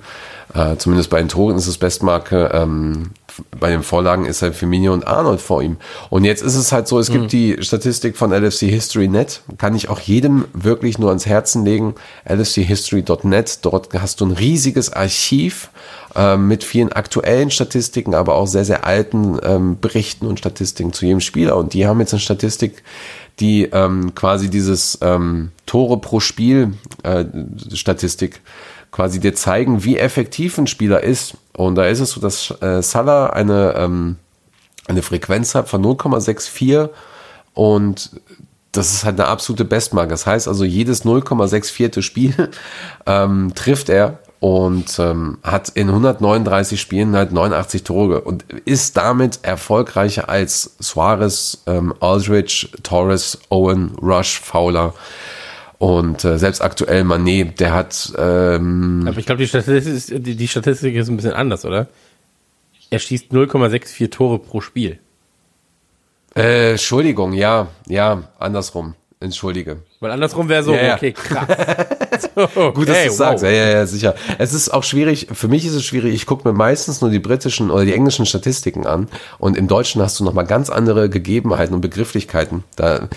Äh, zumindest bei den Toren ist es Bestmarke. Ähm, bei den Vorlagen ist halt Firmino und Arnold vor ihm. Und jetzt ist es halt so, es gibt die Statistik von LFC History Net. Kann ich auch jedem wirklich nur ans Herzen legen. LFChistory.net. Dort hast du ein riesiges Archiv ähm, mit vielen aktuellen Statistiken, aber auch sehr, sehr alten ähm, Berichten und Statistiken zu jedem Spieler. Und die haben jetzt eine Statistik, die ähm, quasi dieses ähm, Tore pro Spiel äh, Statistik quasi dir zeigen, wie effektiv ein Spieler ist. Und da ist es so, dass äh, Salah eine, ähm, eine Frequenz hat von 0,64 und das ist halt eine absolute Bestmarke. Das heißt also, jedes 0,64. Spiel *laughs* ähm, trifft er und ähm, hat in 139 Spielen halt 89 Tore und ist damit erfolgreicher als Suarez, ähm, Aldridge, Torres, Owen, Rush, Fowler. Und äh, selbst aktuell Manet, der hat. Ähm, Aber ich glaube, die Statistik, die, die Statistik ist ein bisschen anders, oder? Er schießt 0,64 Tore pro Spiel. äh, Entschuldigung, ja, ja, andersrum. Entschuldige. Weil andersrum wäre so, ja. okay, krass. *laughs* *laughs* So, Gut, dass okay, du es sagst. Ja, ja, ja, sicher. Es ist auch schwierig, für mich ist es schwierig, ich gucke mir meistens nur die britischen oder die englischen Statistiken an und im Deutschen hast du nochmal ganz andere Gegebenheiten und Begrifflichkeiten. Da,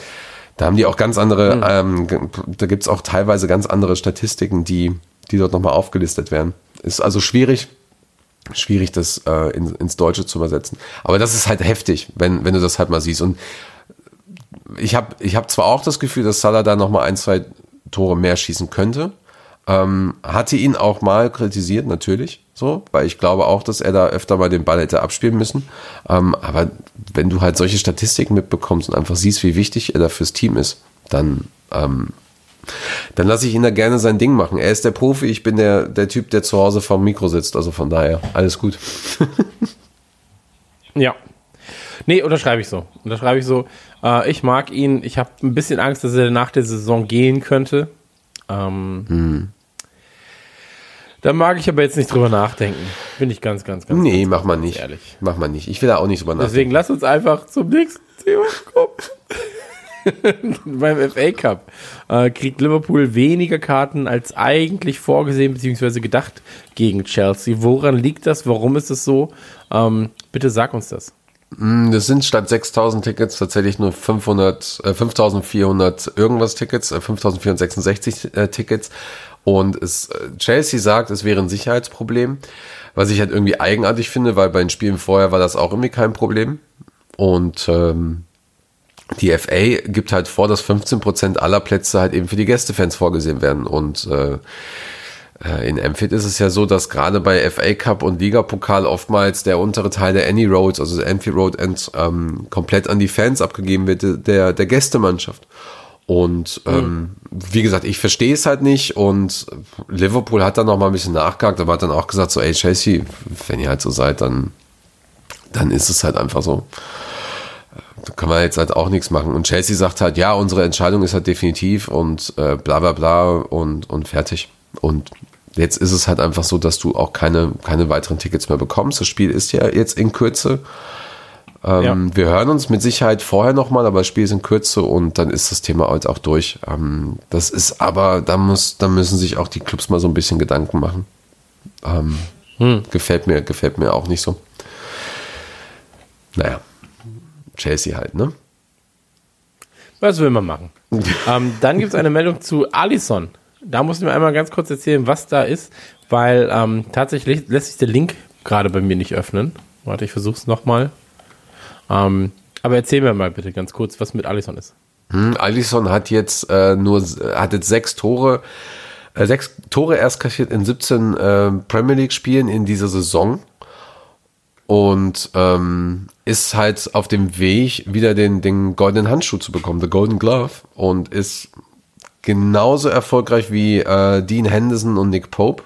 da haben die auch ganz andere, ähm, ge- da gibt's auch teilweise ganz andere Statistiken, die, die dort nochmal aufgelistet werden. Ist also schwierig, schwierig, das äh, in, ins Deutsche zu übersetzen. Aber das ist halt heftig, wenn, wenn du das halt mal siehst. Und ich habe ich hab zwar auch das Gefühl, dass Salah da nochmal ein, zwei Tore mehr schießen könnte. Ähm, hatte ihn auch mal kritisiert, natürlich, so, weil ich glaube auch, dass er da öfter mal den Ball hätte abspielen müssen. Ähm, aber wenn du halt solche Statistiken mitbekommst und einfach siehst, wie wichtig er da fürs Team ist, dann, ähm, dann lasse ich ihn da gerne sein Ding machen. Er ist der Profi, ich bin der, der Typ, der zu Hause vorm Mikro sitzt. Also von daher, alles gut. *laughs* Ja. Nee, unterschreibe ich so. Unterschreibe ich so. Äh, ich mag ihn. Ich habe ein bisschen Angst, dass er nach der Saison gehen könnte. Ähm, Da mag ich aber jetzt nicht drüber nachdenken. Bin ich ganz, ganz, ganz. Nee, ganz, mach mal nicht. Ehrlich. Mach mal nicht. Ich will da auch nicht drüber nachdenken. Deswegen lass uns einfach zum nächsten Thema kommen. *laughs* Beim FA Cup äh, kriegt Liverpool weniger Karten als eigentlich vorgesehen bzw. gedacht gegen Chelsea. Woran liegt das? Warum ist es so? Ähm, bitte sag uns das. Das sind statt 6000 Tickets tatsächlich nur 500, äh, 5400 irgendwas Tickets, äh, 5466 äh, Tickets. Und es, äh, Chelsea sagt, es wäre ein Sicherheitsproblem, was ich halt irgendwie eigenartig finde, weil bei den Spielen vorher war das auch irgendwie kein Problem. Und ähm, die FA gibt halt vor, dass 15% aller Plätze halt eben für die Gästefans vorgesehen werden. Und äh, äh, in Amphit ist es ja so, dass gerade bei FA Cup und Ligapokal oftmals der untere Teil der Any Roads, also der Road End, ähm, komplett an die Fans abgegeben wird, der, der Gästemannschaft. Und ähm, wie gesagt, ich verstehe es halt nicht und Liverpool hat dann noch mal ein bisschen nachgehakt, aber hat dann auch gesagt so, ey Chelsea, wenn ihr halt so seid, dann, dann ist es halt einfach so. Da kann man jetzt halt auch nichts machen. Und Chelsea sagt halt, ja, unsere Entscheidung ist halt definitiv und äh, bla bla bla und, und fertig. Und jetzt ist es halt einfach so, dass du auch keine, keine weiteren Tickets mehr bekommst. Das Spiel ist ja jetzt in Kürze. Ähm, Ja. Wir hören uns mit Sicherheit vorher nochmal, aber das Spiel ist in Kürze und dann ist das Thema halt auch durch. Ähm, das ist aber, da muss, da müssen sich auch die Clubs mal so ein bisschen Gedanken machen. Ähm, Gefällt mir, gefällt mir auch nicht so. Naja, Chelsea halt, ne? Was will man machen? *laughs* ähm, dann gibt es eine Meldung zu Alison. Da mussten wir einmal ganz kurz erzählen, was da ist, weil ähm, tatsächlich lässt sich der Link gerade bei mir nicht öffnen. Warte, ich versuche es nochmal. Ähm, aber erzähl mir mal bitte ganz kurz, was mit Alison ist. Hm, Alisson hat jetzt äh, nur hat jetzt sechs Tore, äh, sechs Tore erst kassiert in 17 äh, Premier League Spielen in dieser Saison und ähm, ist halt auf dem Weg, wieder den, den goldenen Handschuh zu bekommen, the Golden Glove und ist genauso erfolgreich wie äh, Dean Henderson und Nick Pope,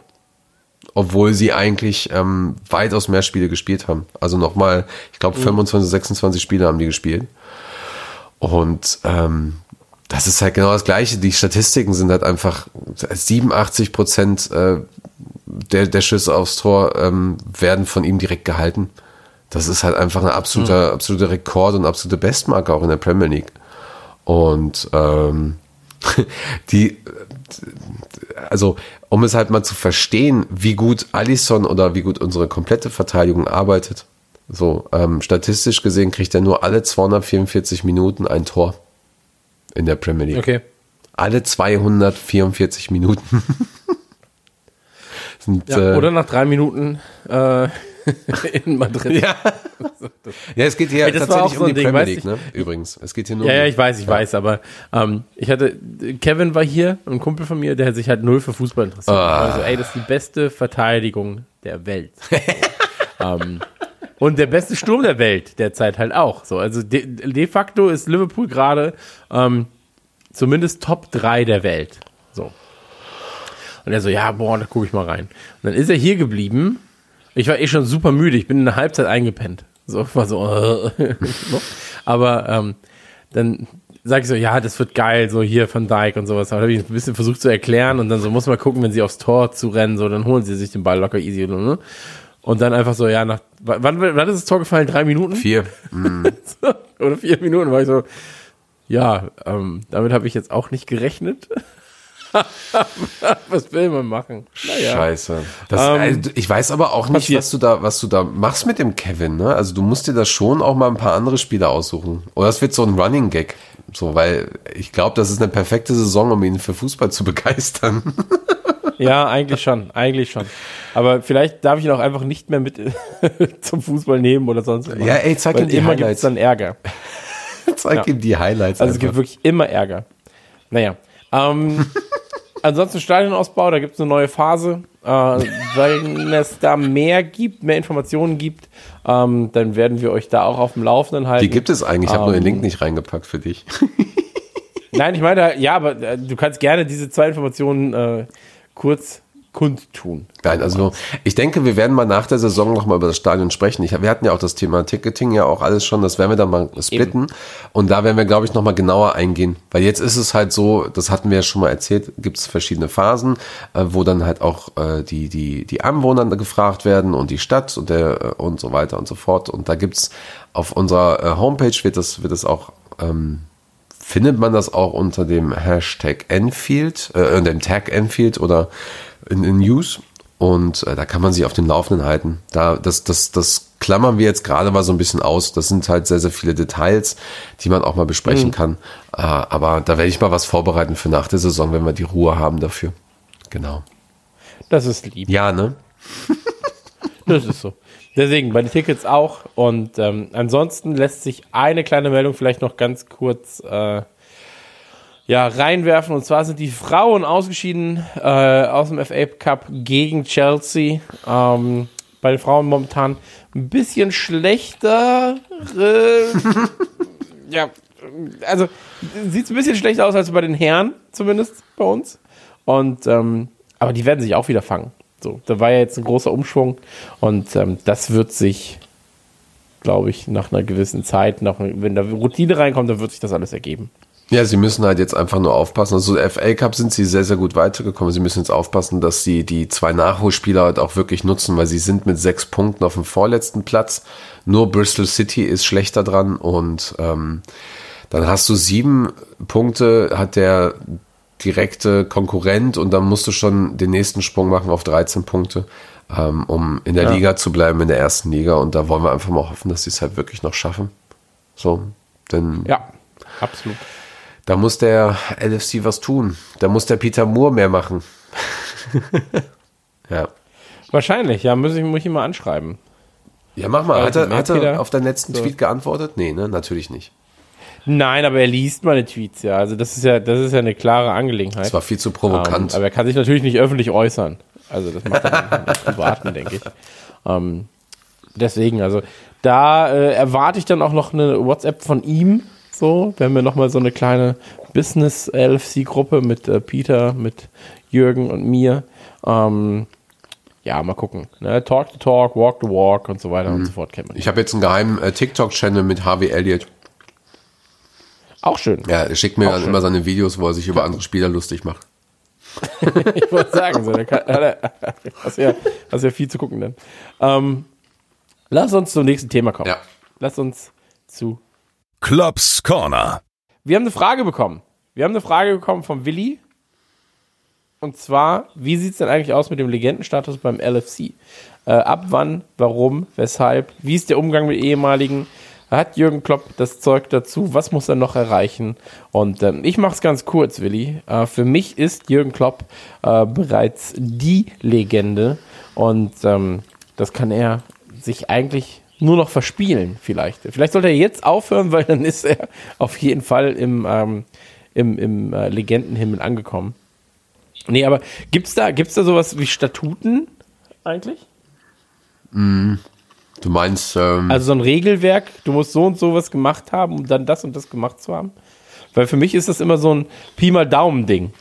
obwohl sie eigentlich ähm, weitaus mehr Spiele gespielt haben. Also nochmal, ich glaube 25, 26 Spiele haben die gespielt. Und ähm, das ist halt genau das Gleiche. Die Statistiken sind halt einfach 87 Prozent äh, der, der Schüsse aufs Tor ähm, werden von ihm direkt gehalten. Das ist halt einfach ein absoluter, absoluter Rekord und absolute Bestmarke auch in der Premier League. Und ähm, *laughs* die, also um es halt mal zu verstehen, wie gut Alisson oder wie gut unsere komplette Verteidigung arbeitet. So, ähm, statistisch gesehen kriegt er nur alle 244 Minuten ein Tor in der Premier League. Okay. Alle 244 Minuten. *laughs* Sind, Ja, äh, oder nach drei Minuten äh, *laughs* in Madrid. ja. ja, es geht hier Ey, tatsächlich so um die Ding, Premier League, ne? Übrigens. Es geht hier nur Ja, um ja, ich weiß, ich weiß, aber ähm, ich hatte, Kevin war hier, ein Kumpel von mir, der hat sich halt null für Fußball interessiert. Ah. Also, ey, das ist die beste Verteidigung der Welt. *laughs* ähm, und der beste Sturm der Welt derzeit halt auch. So, also de, de facto ist Liverpool gerade ähm, zumindest Top 3 der Welt. So. Und er so, ja, boah, da gucke ich mal rein. Und dann ist er hier geblieben. Ich war eh schon super müde. Ich bin in der Halbzeit eingepennt. So, *laughs* war so, äh, so. aber ähm, dann sage ich so, ja, das wird geil, so hier von Dijk und sowas. Da habe ich ein bisschen versucht zu erklären und dann so muss man gucken, wenn sie aufs Tor zu rennen, so, dann holen sie sich den Ball locker easy. Ne? Und dann einfach so, ja, nach, wann, wann ist das Tor gefallen? Drei Minuten? vier. *laughs* Oder vier Minuten war ich so, ja, ähm, damit habe ich jetzt auch nicht gerechnet. *laughs* Was will man machen? Naja. Scheiße. Das, Ähm, also, ich weiß aber auch nicht, passiert. was du da, was du da machst mit dem Kevin, ne? Also du musst dir da schon auch mal ein paar andere Spieler aussuchen. Oder es wird so ein Running Gag. So, weil ich glaube, das ist eine perfekte Saison, um ihn für Fußball zu *laughs* begeistern. Ja, eigentlich schon, eigentlich schon. Aber vielleicht darf ich ihn auch einfach nicht mehr mit *laughs* zum Fußball nehmen oder sonst was. Ja, ey, zeig ihm die immer Highlights. es dann Ärger. Zeig Ja. ihm die Highlights. Also es gibt einfach. wirklich immer Ärger. Naja. Ähm, *laughs* ansonsten Stadionausbau, da gibt es eine neue Phase. Äh, wenn es da mehr gibt, mehr Informationen gibt, ähm, dann werden wir euch da auch auf dem Laufenden halten. die gibt es eigentlich. Ich habe nur den Ähm, Link nicht reingepackt für dich. *laughs* Nein, ich meine, ja, aber äh, du kannst gerne diese zwei Informationen äh, kurz kundtun. Nein, also ich denke, wir werden mal nach der Saison noch mal über das Stadion sprechen. Ich, wir hatten ja auch das Thema Ticketing ja auch alles schon, das werden wir dann mal splitten. Und da werden wir, glaube ich, noch mal genauer eingehen. Weil jetzt ist es halt so, das hatten wir ja schon mal erzählt, gibt es verschiedene Phasen, äh, wo dann halt auch äh, die, die, die Anwohner gefragt werden und die Stadt und der äh, und so weiter und so fort. Und da gibt's auf unserer äh, Homepage wird das, wird das auch ähm, findet man das auch unter dem Hashtag Enfield, äh, dem Tag Enfield oder in, in News. Und äh, da kann man sich auf den Laufenden halten. Da, das, das, das klammern wir jetzt gerade mal so ein bisschen aus. Das sind halt sehr, sehr viele Details, die man auch mal besprechen kann. Äh, aber da werde ich mal was vorbereiten für nach der Saison, wenn wir die Ruhe haben dafür. Genau. Das ist lieb. Ja, ne? *laughs* Das ist so. Deswegen, bei den Tickets auch. Und ähm, ansonsten lässt sich eine kleine Meldung vielleicht noch ganz kurz äh, ja, reinwerfen. Und zwar sind die Frauen ausgeschieden äh, aus dem FA Cup gegen Chelsea. Ähm, bei den Frauen momentan ein bisschen schlechter. Äh, *laughs* ja, also sieht ein bisschen schlechter aus als bei den Herren, zumindest bei uns. Und ähm, aber die werden sich auch wieder fangen. So, da war ja jetzt ein großer Umschwung und ähm, das wird sich, glaube ich, nach einer gewissen Zeit, nach, wenn da Routine reinkommt, dann wird sich das alles ergeben. Ja, sie müssen halt jetzt einfach nur aufpassen. Also FA Cup sind sie sehr, sehr gut weitergekommen. Sie müssen jetzt aufpassen, dass sie die zwei Nachholspieler halt auch wirklich nutzen, weil sie sind mit sechs Punkten auf dem vorletzten Platz. Nur Bristol City ist schlechter dran und ähm, dann hast du sieben Punkte, hat der direkte Konkurrent und dann musst du schon den nächsten Sprung machen auf 13 Punkte, ähm, um in der Ja. Liga zu bleiben, in der ersten Liga. Und da wollen wir einfach mal hoffen, dass sie es halt wirklich noch schaffen. So, denn Ja, absolut. Da muss der LFC was tun. Da muss der Peter Moore mehr machen. *laughs* ja. Wahrscheinlich, ja, muss ich, muss ich ihn mal anschreiben. Ja, mach mal. Äh, Hat er, hat er auf deinen letzten So. Tweet geantwortet? Nee, ne? Natürlich nicht. Nein, aber er liest meine Tweets, ja. Also das ist ja, das ist ja eine klare Angelegenheit. Das war viel zu ähm, provokant. aber er kann sich natürlich nicht öffentlich äußern. Also das macht er im *laughs* Privaten, denke ich. Ähm, deswegen, also da äh, erwarte ich dann auch noch eine WhatsApp von ihm. So, wenn wir nochmal so eine kleine Business-LFC-Gruppe mit äh, Peter, mit Jürgen und mir. Ähm, ja, mal gucken. Ne? Talk the talk, walk the walk und so weiter und so fort kennt man. ich habe jetzt einen geheimen äh, TikTok-Channel mit Harvey Elliott. Auch schön. Ja, er schickt mir Auch dann schön. immer seine Videos, wo er sich über andere Spieler lustig macht. *laughs* Ich wollte sagen, so, kann, hat er, hast, ja, hast ja viel zu gucken dann. Ähm, lass uns zum nächsten Thema kommen. Ja. Lass uns zu. Klops Corner. Wir haben eine Frage bekommen. Wir haben eine Frage bekommen von Willi. Und zwar, wie sieht es denn eigentlich aus mit dem Legendenstatus beim LFC? Äh, ab wann, warum, weshalb? Wie ist der Umgang mit ehemaligen? Hat Jürgen Klopp das Zeug dazu? Was muss er noch erreichen? Und ähm, ich mache es ganz kurz, Willi. Äh, für mich ist Jürgen Klopp äh, bereits die Legende. Und ähm, das kann er sich eigentlich nur noch verspielen, vielleicht. Vielleicht sollte er jetzt aufhören, weil dann ist er auf jeden Fall im, ähm, im, im äh, Legendenhimmel angekommen. Nee, aber gibt's da, gibt's da sowas wie Statuten eigentlich? Du meinst, ähm, Also so ein Regelwerk, du musst so und so was gemacht haben, um dann das und das gemacht zu haben? Weil für mich ist das immer so ein Pi mal Daumen-Ding.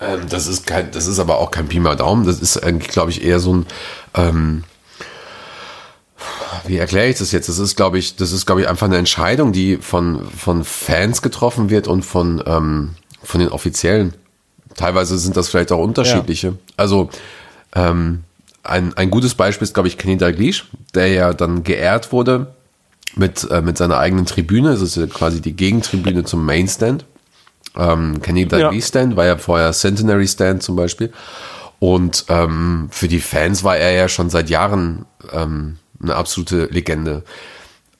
Ähm, das ist kein, das ist aber auch kein Pi mal Daumen. Das ist eigentlich, glaube ich, eher so ein, ähm, wie erkläre ich das jetzt? Das ist, glaube ich, das ist, glaube ich, einfach eine Entscheidung, die von, von Fans getroffen wird und von, ähm, von den Offiziellen. Teilweise sind das vielleicht auch unterschiedliche. Also, ähm, ein, ein gutes Beispiel ist, glaube ich, Kenny Dalglish, der ja dann geehrt wurde mit, äh, mit seiner eigenen Tribüne. Das ist ja quasi die Gegentribüne zum Mainstand. Ähm, Kenny Dalglish Stand war ja vorher Centenary Stand zum Beispiel. Und ähm, für die Fans war er ja schon seit Jahren ähm, eine absolute Legende.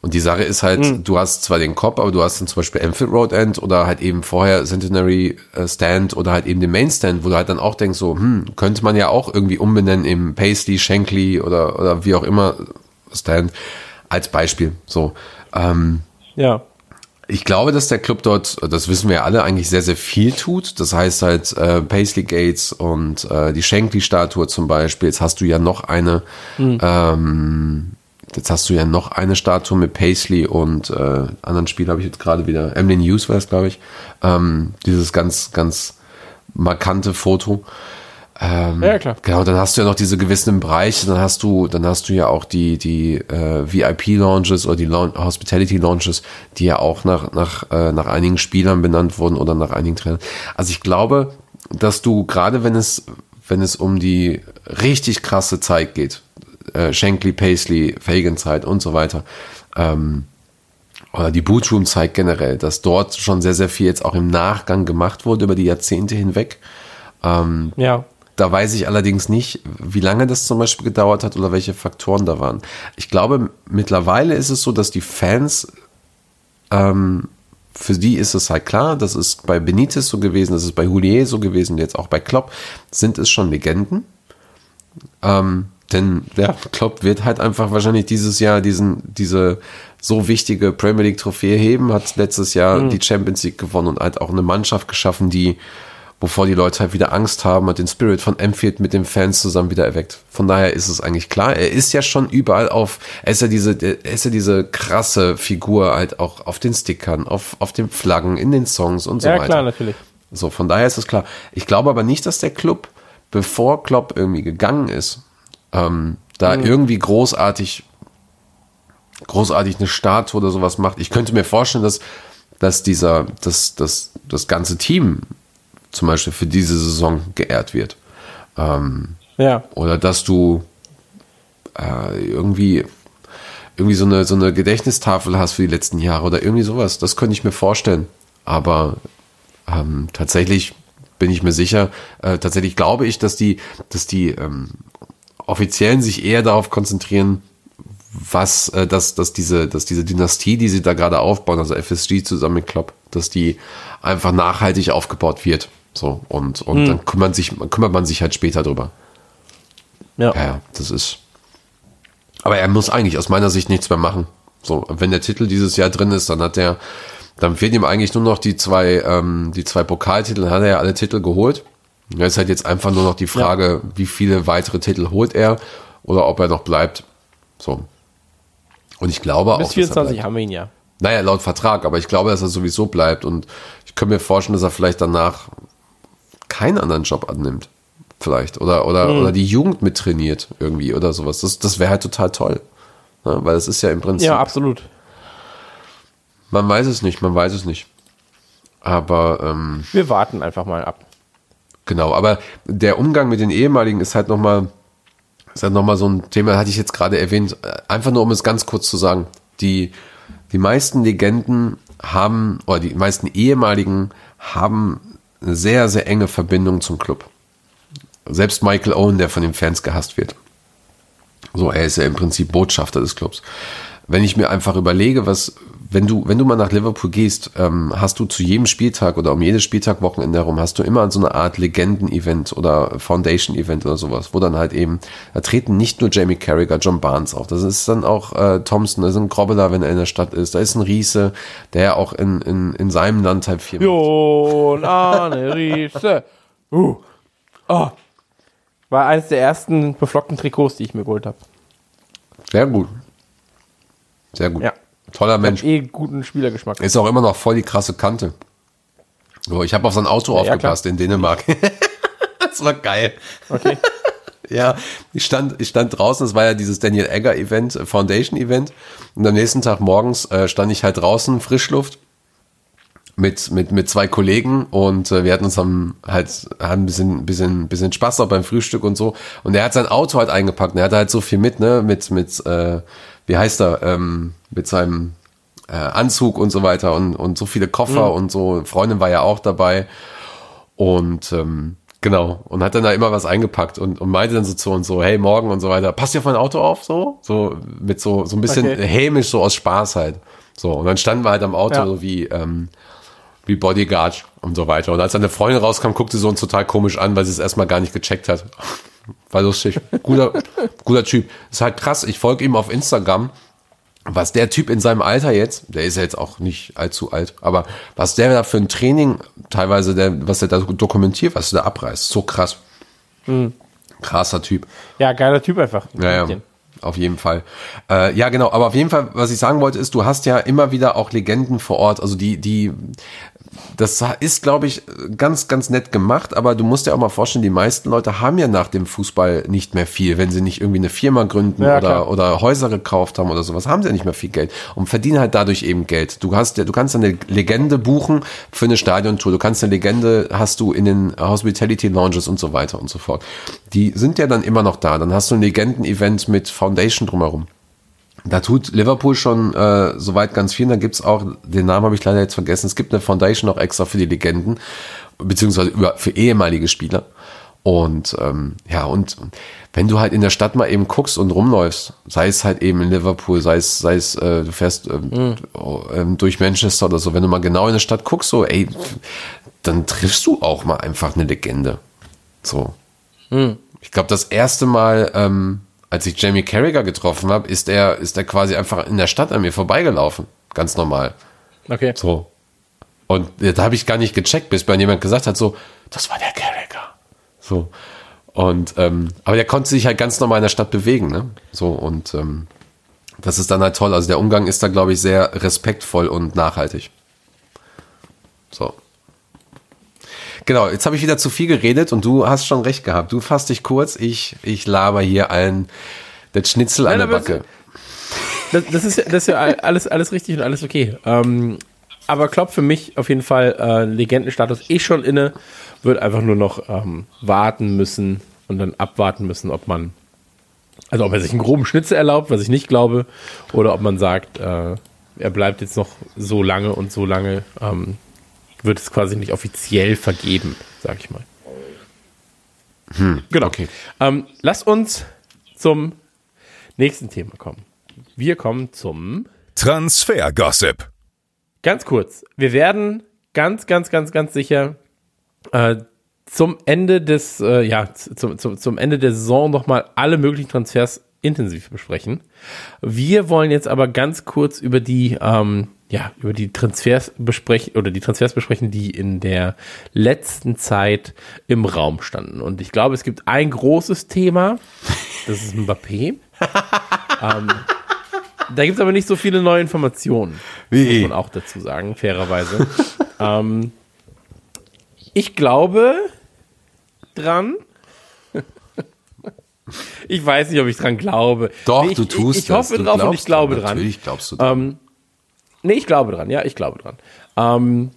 Und die Sache ist halt, du hast zwar den Cop, aber du hast dann zum Beispiel Enfield Road End oder halt eben vorher Centenary äh, Stand oder halt eben den Main Stand, wo du halt dann auch denkst, so, hm, könnte man ja auch irgendwie umbenennen im Paisley, Shankly oder, oder wie auch immer Stand als Beispiel. So. Ähm, Ja. Ich glaube, dass der Club dort, das wissen wir alle, eigentlich sehr, sehr viel tut. Das heißt halt äh, Paisley Gates und äh, die Shankly-Statue zum Beispiel. Jetzt hast du ja noch eine, ähm, jetzt hast du ja noch eine Statue mit Paisley und äh, anderen Spiel habe ich jetzt gerade wieder. Emily Hughes war es, glaube ich. Ähm, dieses ganz, ganz markante Foto. Ähm, Ja, klar. Genau, dann hast du ja noch diese gewissen Bereiche, dann hast du, dann hast du ja auch die, die äh, VIP-Launches oder die Laun Hospitality-Launches, die ja auch nach, nach, äh, nach einigen Spielern benannt wurden oder nach einigen Trainern. Also ich glaube, dass du, gerade wenn es, wenn es um die richtig krasse Zeit geht, äh, Shankly, Paisley, Fagan-Zeit und so weiter, ähm, oder die Bootroom-Zeit generell, dass dort schon sehr, sehr viel jetzt auch im Nachgang gemacht wurde über die Jahrzehnte hinweg. Ja. Da weiß ich allerdings nicht, wie lange das zum Beispiel gedauert hat oder welche Faktoren da waren. Ich glaube, mittlerweile ist es so, dass die Fans, ähm, für die ist es halt klar, das ist bei Benitez so gewesen, das ist bei Houllier so gewesen, jetzt auch bei Klopp, sind es schon Legenden. Ähm, Denn ja, Klopp wird halt einfach wahrscheinlich dieses Jahr diesen, diese so wichtige Premier League Trophäe heben, hat letztes Jahr die Champions League gewonnen und halt auch eine Mannschaft geschaffen, die, wovor die Leute halt wieder Angst haben, hat den Spirit von Anfield mit den Fans zusammen wieder erweckt. Von daher ist es eigentlich klar, er ist ja schon überall auf, er ist ja diese, er ist ja diese krasse Figur halt auch auf den Stickern, auf, auf den Flaggen, in den Songs und so Ja, weiter. klar, natürlich. So, von daher ist es klar. Ich glaube aber nicht, dass der Club, bevor Klopp irgendwie gegangen ist, ähm, da irgendwie großartig, großartig eine Statue oder sowas macht. Ich könnte mir vorstellen, dass, dass dieser, dass, dass das ganze Team zum Beispiel für diese Saison geehrt wird. Ähm, Ja. oder dass du äh, irgendwie irgendwie so eine so eine Gedächtnistafel hast für die letzten Jahre oder irgendwie sowas. Das könnte ich mir vorstellen. Aber ähm, tatsächlich bin ich mir sicher. Äh, tatsächlich glaube ich, dass die dass die ähm, Offiziellen sich eher darauf konzentrieren, was äh, dass dass diese dass diese Dynastie, die sie da gerade aufbauen, also FSG zusammen mit Klopp, dass die einfach nachhaltig aufgebaut wird. So und und dann kümmert sich kümmert man sich halt später drüber. Ja. Ja, ja, das ist. Aber er muss eigentlich aus meiner Sicht nichts mehr machen. So, wenn der Titel dieses Jahr drin ist, dann hat er, dann fehlen ihm eigentlich nur noch die zwei, ähm, die zwei Pokaltitel, dann hat er ja alle Titel geholt. Ja, ist halt jetzt einfach nur noch die Frage, wie viele weitere Titel holt er oder ob er noch bleibt. So. Und ich glaube auch. Bis dass er 24 bleibt. haben wir ihn ja. Naja, laut Vertrag, aber ich glaube, dass er sowieso bleibt und ich kann mir vorstellen, dass er vielleicht danach keinen anderen Job annimmt. Vielleicht. Oder, oder, Hm. oder die Jugend mittrainiert irgendwie oder sowas. Das, das wäre halt total toll. Ne? Weil es ist ja im Prinzip, Ja, absolut. man weiß es nicht, man weiß es nicht. Aber ähm, Wir warten einfach mal ab. Genau, aber der Umgang mit den ehemaligen ist halt nochmal, ist halt noch mal so ein Thema, hatte ich jetzt gerade erwähnt, einfach nur um es ganz kurz zu sagen. Die, die meisten Legenden haben, oder die meisten ehemaligen haben eine sehr, sehr enge Verbindung zum Club. Selbst Michael Owen, der von den Fans gehasst wird. So, er ist ja im Prinzip Botschafter des Clubs. Wenn ich mir einfach überlege, was, wenn du, wenn du mal nach Liverpool gehst, ähm, hast du zu jedem Spieltag oder um jedes Spieltag Wochenende herum, hast du immer so eine Art Legenden-Event oder Foundation-Event oder sowas, wo dann halt eben, da treten nicht nur Jamie Carragher, John Barnes auf, das ist dann auch äh, Thompson, da ist ein Grobbeler, wenn er in der Stadt ist, da ist ein Riese, der ja auch in, in, in seinem Land halt viel Jon Arne Riese. Uh. Oh. War eines der ersten beflockten Trikots, die ich mir geholt habe. Sehr gut. Sehr gut. Ja. Toller Mensch. hab eh guten Spielergeschmack. Ist auch immer noch voll die krasse Kante. So, ich habe auf sein Auto Ja, aufgepasst in Dänemark. *laughs* das war geil. Okay. *laughs* Ja, ich stand, ich stand draußen, das war ja dieses Daniel Egger Event, äh, Foundation Event. Und am nächsten Tag morgens äh, stand ich halt draußen, Frischluft, mit, mit, mit zwei Kollegen und äh, wir hatten uns am, halt, haben ein bisschen, bisschen, bisschen Spaß auch beim Frühstück und so. Und er hat sein Auto halt eingepackt und er hatte halt so viel mit, ne, mit, mit, äh, wie heißt er, ähm, mit seinem äh, Anzug und so weiter und, und so viele Koffer und so. Freundin war ja auch dabei. Und ähm, genau, und hat dann da immer was eingepackt und, und meinte dann so zu uns so, hey, morgen und so weiter, passt ihr auf mein Auto auf, so? So mit so, so ein bisschen Okay. hämisch, so aus Spaß halt. So, und dann standen wir halt am Auto Ja. so wie, ähm, wie Bodyguard und so weiter. Und als seine Freundin rauskam, guckte sie uns total komisch an, weil sie es erstmal gar nicht gecheckt hat. *laughs* War lustig. Guter, guter Typ. Ist halt krass. Ich folge ihm auf Instagram. Was der Typ in seinem Alter jetzt, der ist ja jetzt auch nicht allzu alt, aber was der da für ein Training teilweise, der, was der da dokumentiert, was der abreißt, so krass. Krasser Typ. Ja, geiler Typ einfach. Ja, ja, auf jeden Fall. Äh, ja, genau, aber auf jeden Fall, was ich sagen wollte, ist, du hast ja immer wieder auch Legenden vor Ort, also die, die, das ist, glaube ich, ganz, ganz nett gemacht, aber du musst dir auch mal vorstellen, die meisten Leute haben ja nach dem Fußball nicht mehr viel, wenn sie nicht irgendwie eine Firma gründen Ja, oder, oder Häuser gekauft haben oder sowas, haben sie ja nicht mehr viel Geld und verdienen halt dadurch eben Geld. Du hast ja, du kannst eine Legende buchen für eine Stadiontour, du kannst eine Legende, hast du in den Hospitality Lounges und so weiter und so fort. Die sind ja dann immer noch da. Dann hast du ein Legenden-Event mit Foundation drumherum. Da tut Liverpool schon äh, soweit ganz viel. Da gibt's auch, den Namen habe ich leider jetzt vergessen, es gibt eine Foundation auch extra für die Legenden, beziehungsweise über, für ehemalige Spieler. Und ähm, ja, und wenn du halt in der Stadt mal eben guckst und rumläufst, sei es halt eben in Liverpool, sei es, sei es, äh, du fährst ähm, ähm, durch Manchester oder so, wenn du mal genau in der Stadt guckst, so, ey, dann triffst du auch mal einfach eine Legende. So. Ich glaube, das erste Mal, ähm, als ich Jamie Carragher getroffen habe, ist er, ist er quasi einfach in der Stadt an mir vorbeigelaufen. Ganz normal. Okay. So. Und da habe ich gar nicht gecheckt, bis mir jemand gesagt hat, so, das war der Carragher. So. Und, ähm, aber der konnte sich halt ganz normal in der Stadt bewegen, ne? So, und ähm, das ist dann halt toll. Also der Umgang ist da, glaube ich, sehr respektvoll und nachhaltig. So. Genau, jetzt habe ich wieder zu viel geredet und du hast schon recht gehabt. Du fasst dich kurz, ich, ich laber hier allen das Schnitzel an Nein, der aber Backe. Das, das, ist, ja- das ist ja alles, alles richtig und alles okay. Ähm, aber Klopp für mich auf jeden Fall äh, Legendenstatus eh schon inne, wird einfach nur noch ähm, warten müssen und dann abwarten müssen, ob man, also ob er sich einen groben Schnitzel erlaubt, was ich nicht glaube, oder ob man sagt, äh, er bleibt jetzt noch so lange und so lange ähm, wird es quasi nicht offiziell vergeben, sag ich mal. genau. okay. Ähm, lass uns zum nächsten Thema kommen. Wir kommen zum Transfer-Gossip. Ganz kurz. Wir werden ganz, ganz, ganz, ganz sicher äh, zum Ende des, äh, ja, zum, zum, zum Ende der Saison nochmal alle möglichen Transfers intensiv besprechen. Wir wollen jetzt aber ganz kurz über die, ähm, ja, über die Transfers besprechen oder die Transfers besprechen, die in der letzten Zeit im Raum standen. Und ich glaube, es gibt ein großes Thema. Das ist Mbappé. *laughs* ähm, da gibt es aber nicht so viele neue Informationen Wie? muss man auch dazu sagen, fairerweise. *laughs* ähm, ich glaube dran. ich weiß nicht, ob ich dran glaube. Doch, Nee, ich, du tust Ich, ich hoffe das. Du drauf und glaubst ich glaube dran. dran. Natürlich glaubst du dran. Ähm, nee, ich glaube dran. Ja, ich glaube dran. Ähm,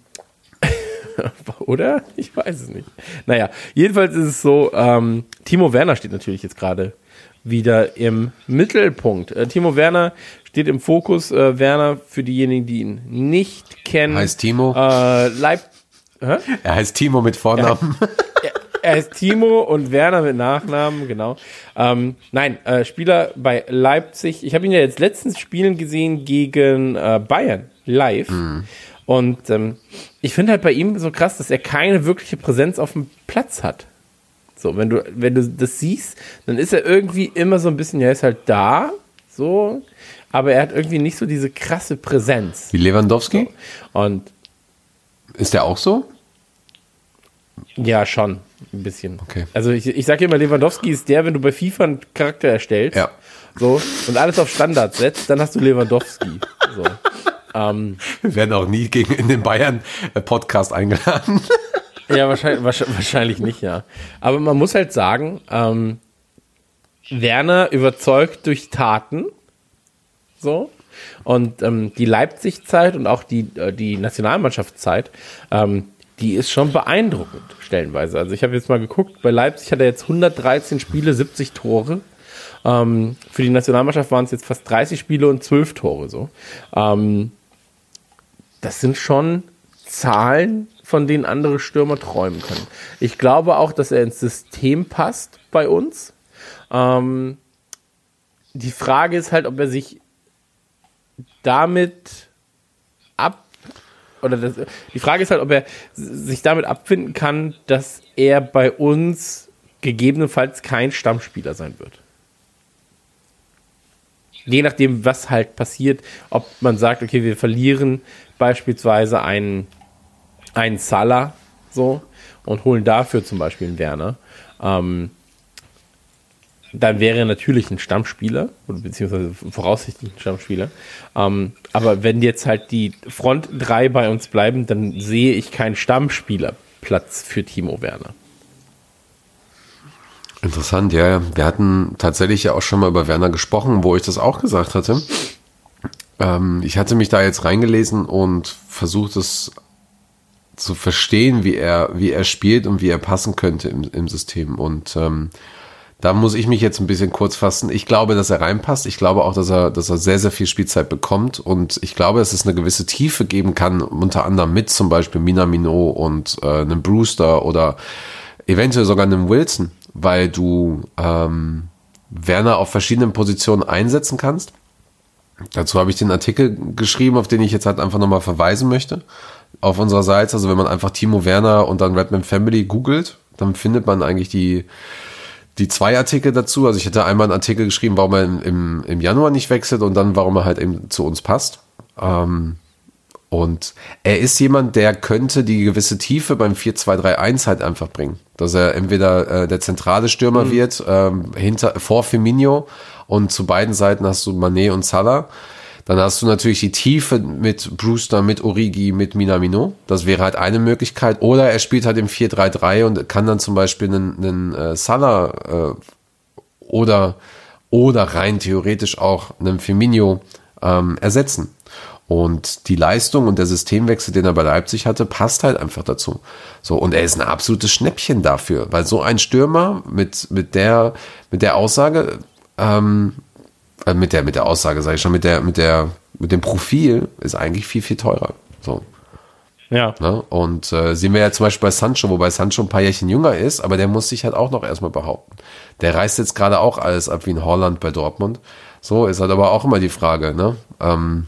*laughs* oder? Ich weiß es nicht. Naja, jedenfalls ist es so, ähm, Timo Werner steht natürlich jetzt gerade wieder im Mittelpunkt. Äh, Timo Werner steht im Fokus. Äh, Werner, für diejenigen, die ihn nicht kennen. Heißt Timo? Äh, Leip Er heißt Timo mit Vornamen. *laughs* er ist Timo und Werner mit Nachnamen, genau. Ähm, nein, äh, Spieler bei Leipzig. Ich habe ihn ja jetzt letztens spielen gesehen gegen äh, Bayern live. Und ähm, ich finde halt bei ihm so krass, dass er keine wirkliche Präsenz auf dem Platz hat. So, wenn du, wenn du das siehst, dann ist er irgendwie immer so ein bisschen, ja, er ist halt da, so, aber er hat irgendwie nicht so diese krasse Präsenz. Wie Lewandowski? Und Ist der auch so? Ja, schon. Ein bisschen. Okay. Also ich, ich sage immer, Lewandowski ist der, wenn du bei FIFA einen Charakter erstellst Ja. so, und alles auf Standard setzt, dann hast du Lewandowski. *laughs* So. ähm, Wir werden auch nie gegen in den Bayern-Podcast eingeladen. *laughs* ja, wahrscheinlich, wahrscheinlich, wahrscheinlich nicht, ja. Aber man muss halt sagen, ähm, Werner überzeugt durch Taten. So. Und ähm, die Leipzig-Zeit und auch die, äh, die Nationalmannschaftszeit, ähm, die ist schon beeindruckend, stellenweise. Also ich habe jetzt mal geguckt, bei Leipzig hat er jetzt 113 Spiele, 70 Tore. Ähm, für die Nationalmannschaft waren es jetzt fast 30 Spiele und 12 Tore so. Ähm, das sind schon Zahlen, von denen andere Stürmer träumen können. Ich glaube auch, dass er ins System passt bei uns. Ähm, die Frage ist halt, ob er sich damit ab oder das, die Frage ist halt, ob er sich damit abfinden kann, dass er bei uns gegebenenfalls kein Stammspieler sein wird. Je nachdem, was halt passiert, ob man sagt, okay, wir verlieren beispielsweise einen, einen Salah so und holen dafür zum Beispiel einen Werner. Ähm, dann wäre er natürlich ein Stammspieler, beziehungsweise voraussichtlich ein Stammspieler. Ähm, aber wenn jetzt halt die Front drei bei uns bleiben, dann sehe ich keinen Stammspielerplatz für Timo Werner. Interessant, ja, ja. Wir hatten tatsächlich ja auch schon mal über Werner gesprochen, wo ich das auch gesagt hatte. Ähm, ich hatte mich da jetzt reingelesen und versucht es zu verstehen, wie er, wie er spielt und wie er passen könnte im, im System. Und ähm, da muss ich mich jetzt ein bisschen kurz fassen. Ich glaube, dass er reinpasst. Ich glaube auch, dass er, dass er sehr, sehr viel Spielzeit bekommt. Und ich glaube, dass es eine gewisse Tiefe geben kann, unter anderem mit zum Beispiel Minamino und äh, einem Brewster oder eventuell sogar einem Wilson, weil du ähm, Werner auf verschiedenen Positionen einsetzen kannst. Dazu habe ich den Artikel geschrieben, auf den ich jetzt halt einfach nochmal verweisen möchte. Auf unserer Seite, also wenn man einfach Timo Werner und dann Redman Family googelt, dann findet man eigentlich die, die zwei Artikel dazu. Also ich hätte einmal einen Artikel geschrieben, warum er im, im Januar nicht wechselt und dann, warum er halt eben zu uns passt. Ähm, und er ist jemand, der könnte die gewisse Tiefe beim 4-2-3-1 halt einfach bringen. Dass er entweder äh, der zentrale Stürmer wird, ähm, hinter, vor Firmino und zu beiden Seiten hast du Manet und Salah. Dann hast du natürlich die Tiefe mit Brewster, mit Origi, mit Minamino. Das wäre halt eine Möglichkeit. Oder er spielt halt im 4-3-3 und kann dann zum Beispiel einen, einen äh, Salah äh, oder, oder rein theoretisch auch einen Firmino ähm, ersetzen. Und die Leistung und der Systemwechsel, den er bei Leipzig hatte, passt halt einfach dazu. So, und er ist ein absolutes Schnäppchen dafür, weil so ein Stürmer mit, mit der, mit der Aussage, ähm, äh, mit der, mit der Aussage, sage ich schon, mit der, mit der, mit dem Profil ist eigentlich viel, viel teurer. So. Ja. Ne? Und äh, sehen wir ja zum Beispiel bei Sancho, wobei Sancho ein paar Jährchen jünger ist, aber der muss sich halt auch noch erstmal behaupten. Der reißt jetzt gerade auch alles ab wie in Holland bei Dortmund. So ist halt aber auch immer die Frage, ne? Ähm,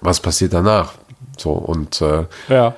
was passiert danach? So, und äh, Ja.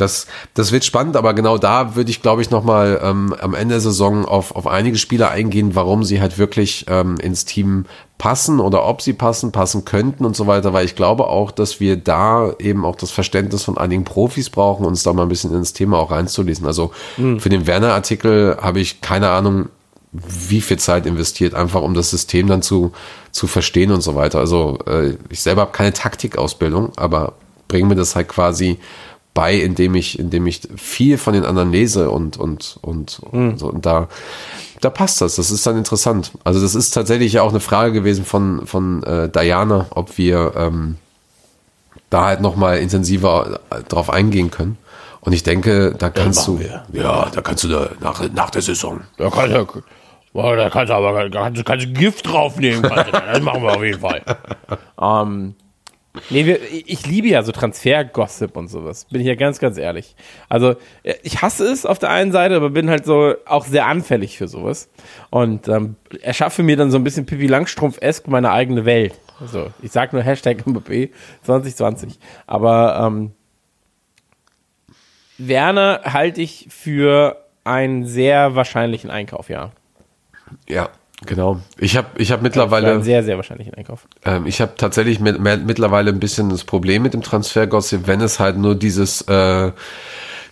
Das, das wird spannend, aber genau da würde ich, glaube ich, nochmal ähm, am Ende der Saison auf, auf einige Spieler eingehen, warum sie halt wirklich ähm, ins Team passen oder ob sie passen, passen könnten und so weiter, weil ich glaube auch, dass wir da eben auch das Verständnis von einigen Profis brauchen, uns da mal ein bisschen ins Thema auch reinzulesen. Also für den Werner-Artikel habe ich keine Ahnung, wie viel Zeit investiert, einfach um das System dann zu, zu verstehen und so weiter. Also äh, ich selber habe keine Taktikausbildung, aber bringe mir das halt quasi bei, indem ich, indem ich viel von den anderen lese und, und, und, und, so. und da, da passt das. Das ist dann interessant. Also das ist tatsächlich ja auch eine Frage gewesen von, von äh, Diana, ob wir ähm, da halt nochmal intensiver äh, drauf eingehen können. Und ich denke, da kannst du, ja, da kannst du da nach, nach der Saison. Da kannst du, da kannst du aber kannst, du- kannst du Gift draufnehmen. Kannst *laughs* du, das machen wir auf jeden Fall. *laughs* ähm, nee, wir, ich liebe ja so Transfer-Gossip und sowas. Bin ich ja ganz, ganz ehrlich. Also, äh, ich hasse es auf der einen Seite, aber bin halt so auch sehr anfällig für sowas. Und ähm, erschaffe mir dann so ein bisschen Pippi Langstrumpf-esk meine eigene Welt. Also, ich sag nur Hashtag Mbappé 2020. Aber ähm, Werner halte ich für einen sehr wahrscheinlichen Einkauf, ja. Ja, genau. Ich habe ich hab mittlerweile, sehr, sehr wahrscheinlichen Einkauf. ähm, ich habe tatsächlich mit, mittlerweile ein bisschen das Problem mit dem Transfergossip, wenn es halt nur dieses, äh,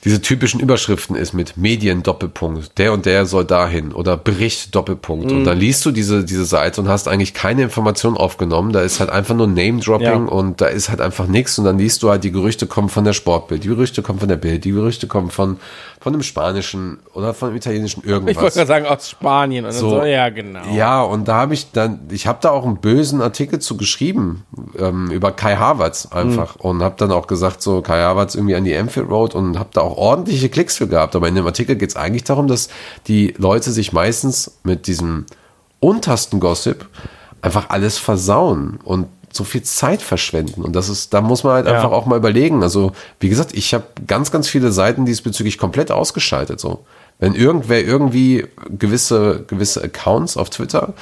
diese typischen Überschriften ist mit Medien Doppelpunkt, der und der soll dahin oder Bericht Doppelpunkt und dann liest du diese diese Seite und hast eigentlich keine Information aufgenommen, da ist halt einfach nur Name Dropping Ja. und da ist halt einfach nichts und dann liest du halt die Gerüchte kommen von der Sportbild, die Gerüchte kommen von der Bild, die Gerüchte kommen von von dem spanischen oder von dem italienischen irgendwas. Ich wollte gerade sagen, aus Spanien. So. so. so, ja, genau. Ja, und da habe ich dann, ich habe da auch einen bösen Artikel zu geschrieben ähm, über Kai Havertz einfach Mhm. und habe dann auch gesagt, so Kai Havertz irgendwie an die Enfield Road und habe da auch ordentliche Klicks für gehabt. Aber in dem Artikel geht es eigentlich darum, dass die Leute sich meistens mit diesem untersten Gossip einfach alles versauen und so viel Zeit verschwenden. Und das ist, da muss man halt Ja. einfach auch mal überlegen. Also, wie gesagt, ich habe ganz, ganz viele Seiten diesbezüglich komplett ausgeschaltet. So, wenn irgendwer irgendwie gewisse, gewisse Accounts auf Twitter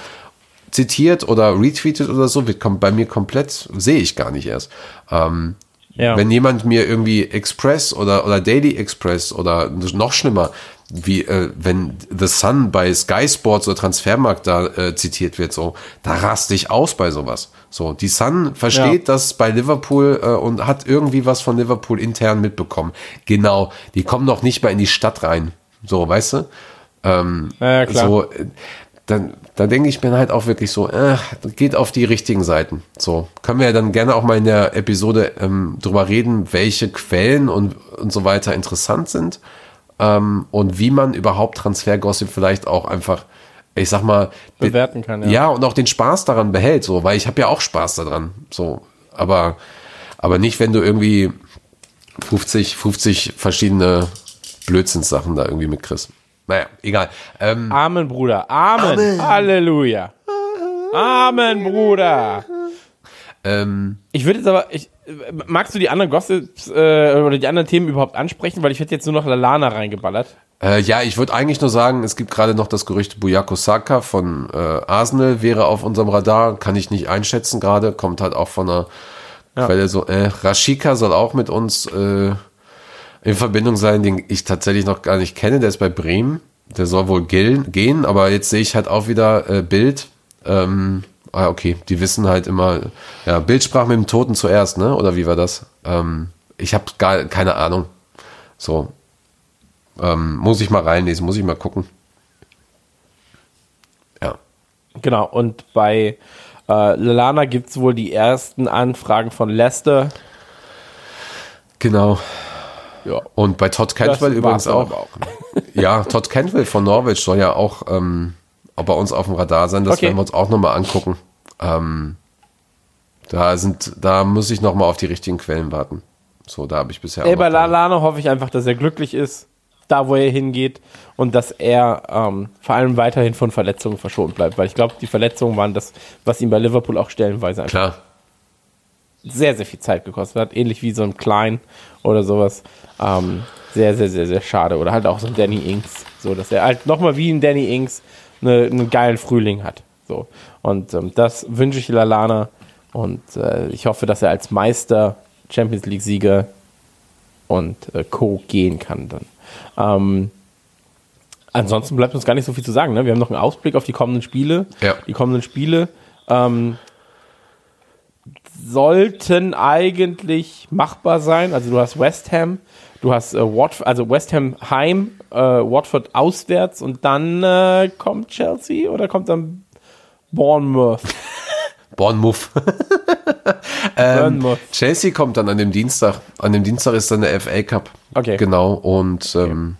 zitiert oder retweetet oder so, wird bei mir komplett, sehe ich gar nicht erst. Ähm, Ja. Wenn jemand mir irgendwie Express oder, oder Daily Express oder noch schlimmer, wie äh, wenn The Sun bei Sky Sports oder Transfermarkt da äh, zitiert wird, so, da raste ich aus bei sowas. So, die Sun versteht Ja. das bei Liverpool äh, und hat irgendwie was von Liverpool intern mitbekommen. Genau, die kommen noch nicht mal in die Stadt rein. So, weißt du? Ähm, Ja, klar. So, dann, da denke ich mir halt auch wirklich so, äh, geht auf die richtigen Seiten. So, können wir ja dann gerne auch mal in der Episode ähm, drüber reden, welche Quellen und, und so weiter interessant sind ähm, und wie man überhaupt Transfergossip vielleicht auch einfach, ich sag mal, be- Bewerten kann, ja. ja. und auch den Spaß daran behält, so, weil ich habe ja auch Spaß daran, so, aber, aber nicht, wenn du irgendwie 50, 50 verschiedene Blödsinnssachen da irgendwie mitkriegst. Naja, egal. Ähm, Amen, Bruder. Amen. Halleluja. Amen, Bruder. ähm, Ich würde jetzt aber, ich, magst du die anderen Gossips äh, oder die anderen Themen überhaupt ansprechen? Weil ich hätte jetzt nur noch Lalana reingeballert. Äh, ja, ich würde eigentlich nur sagen, es gibt gerade noch das Gerücht, Buyako Saka von äh, Arsenal wäre auf unserem Radar, kann ich nicht einschätzen gerade, kommt halt auch von einer Quelle so, äh, Rashika soll auch mit uns äh, in Verbindung sein, den ich tatsächlich noch gar nicht kenne, der ist bei Bremen. der soll wohl gehen, aber jetzt sehe ich halt auch wieder äh, Bild. Ähm, ah, okay, die wissen halt immer, ja, Bild sprach mit dem Toten zuerst, ne? Oder wie war das? Ähm, ich habe gar keine Ahnung. So. Ähm, muss ich mal reinlesen, muss ich mal gucken. Ja. Genau, und bei äh, Lana gibt es wohl die ersten Anfragen von Leicester. Genau. Ja. Und bei Todd Cantwell Das übrigens auch. auch. *laughs* Ja, Todd Cantwell von Norwich soll ja auch ähm, bei uns auf dem Radar sein. Das Okay. werden wir uns auch nochmal angucken. Ähm, da sind, da muss ich nochmal auf die richtigen Quellen warten. So, da habe ich bisher Ey, auch bei noch keine. Lana hoffe ich einfach, dass er glücklich ist, da wo er hingeht und dass er ähm, vor allem weiterhin von Verletzungen verschont bleibt, weil ich glaube, die Verletzungen waren das, was ihm bei Liverpool auch stellenweise einfach Klar. Sehr, sehr viel Zeit gekostet hat, ähnlich wie so ein Klein oder sowas. Ähm, sehr, sehr, sehr, sehr schade. Oder halt auch so ein Danny Inks, so dass er halt nochmal wie ein Danny Inks eine, einen geilen Frühling hat. So. Und ähm, das wünsche ich Lalana und äh, ich hoffe, dass er als Meister, Champions League-Sieger und äh, Co. gehen kann dann. Ähm, ansonsten bleibt uns gar nicht so viel zu sagen. Ne? Wir haben noch einen Ausblick auf die kommenden Spiele. Ja. Die kommenden Spiele ähm, sollten eigentlich machbar sein. Also du hast West Ham, du hast äh, Watford, also West Ham heim, äh, Watford auswärts und dann äh, kommt Chelsea oder kommt dann Bournemouth? *laughs* Bournemouth. *laughs* Bournemouth. Chelsea kommt dann an dem Dienstag. An dem Dienstag ist dann der FA Cup. Okay. Genau. Und ähm,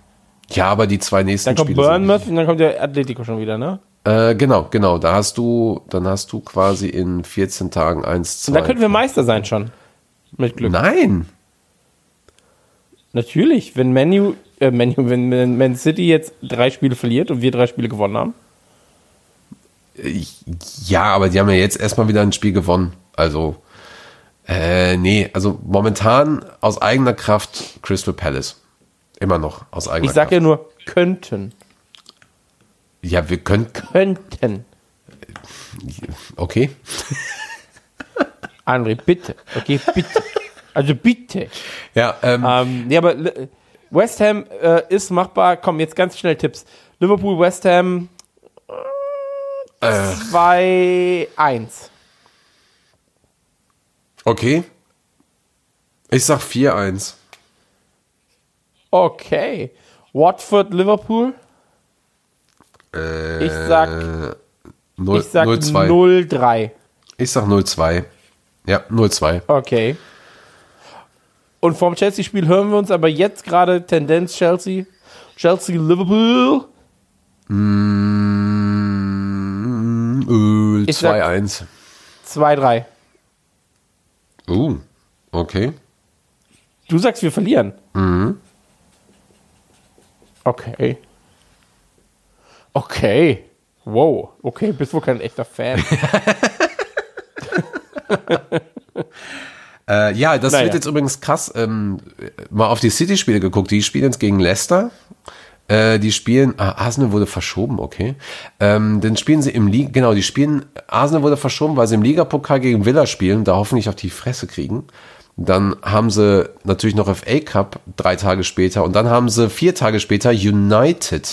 ja, aber die zwei nächsten Dann kommt Spiele. Bournemouth und dann kommt der Atletico schon wieder, ne? Äh, genau, genau. Da hast du, dann hast du quasi in 14 Tagen 1, 2. Und dann könnten wir Meister sein schon. Mit Glück. Nein. Natürlich, wenn Manu, äh, Manu, wenn Man City jetzt drei Spiele verliert und wir drei Spiele gewonnen haben. Ja, aber die haben ja jetzt erstmal wieder ein Spiel gewonnen. Also, äh, nee, also momentan aus eigener Kraft Crystal Palace. Immer noch aus eigener Ich sag Kraft. ja nur könnten. Ja, wir können. Könnten. Okay. André, bitte. Okay, bitte. Also bitte. Ja, ähm, Ähm, nee, aber Li- West Ham äh, ist machbar. Komm, jetzt ganz schnell Tipps. Liverpool, West Ham äh, 2-1. okay. Ich sag 4-1. Okay. Watford, Liverpool. Äh, Ich sag, 0, ich sag 0-2. 0-3. Ich sag 0-2. Ja, 0-2. Okay. Und vom Chelsea-Spiel hören wir uns aber jetzt gerade Tendenz Chelsea. Chelsea, Liverpool. Mm, äh, Ich sag- 2-1. 2-3. Uh, okay. Du sagst, wir verlieren. Okay. Okay. Wow. Okay, bist wohl kein echter Fan. *laughs* Äh, ja, das Naja. wird jetzt übrigens krass. Ähm, mal auf die City-Spiele geguckt. Die spielen jetzt gegen Leicester. Äh, die spielen, ah, Arsenal wurde verschoben, okay. Ähm, dann spielen sie im Liga, genau, die spielen, Arsenal wurde verschoben, weil sie im Ligapokal gegen Villa spielen, da hoffentlich auf die Fresse kriegen. Dann haben sie natürlich noch FA Cup drei Tage später und dann haben sie vier Tage später United.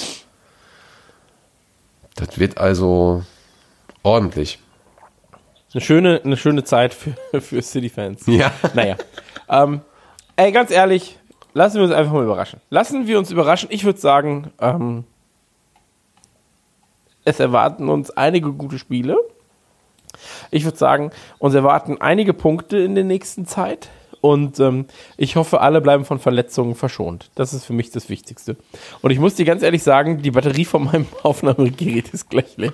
Das wird also ordentlich. Eine schöne, eine schöne Zeit für, *laughs* für City-Fans. Ja. Naja. ähm, ey, ganz ehrlich, lassen wir uns einfach mal überraschen. Lassen wir uns überraschen. Ich würde sagen, ähm, es erwarten uns einige gute Spiele. Ich würde sagen, uns erwarten einige Punkte in der nächsten Zeit. Und ähm, ich hoffe, alle bleiben von Verletzungen verschont. Das ist für mich das Wichtigste. Und ich muss dir ganz ehrlich sagen, die Batterie von meinem *laughs* Aufnahmegerät ist gleich leer.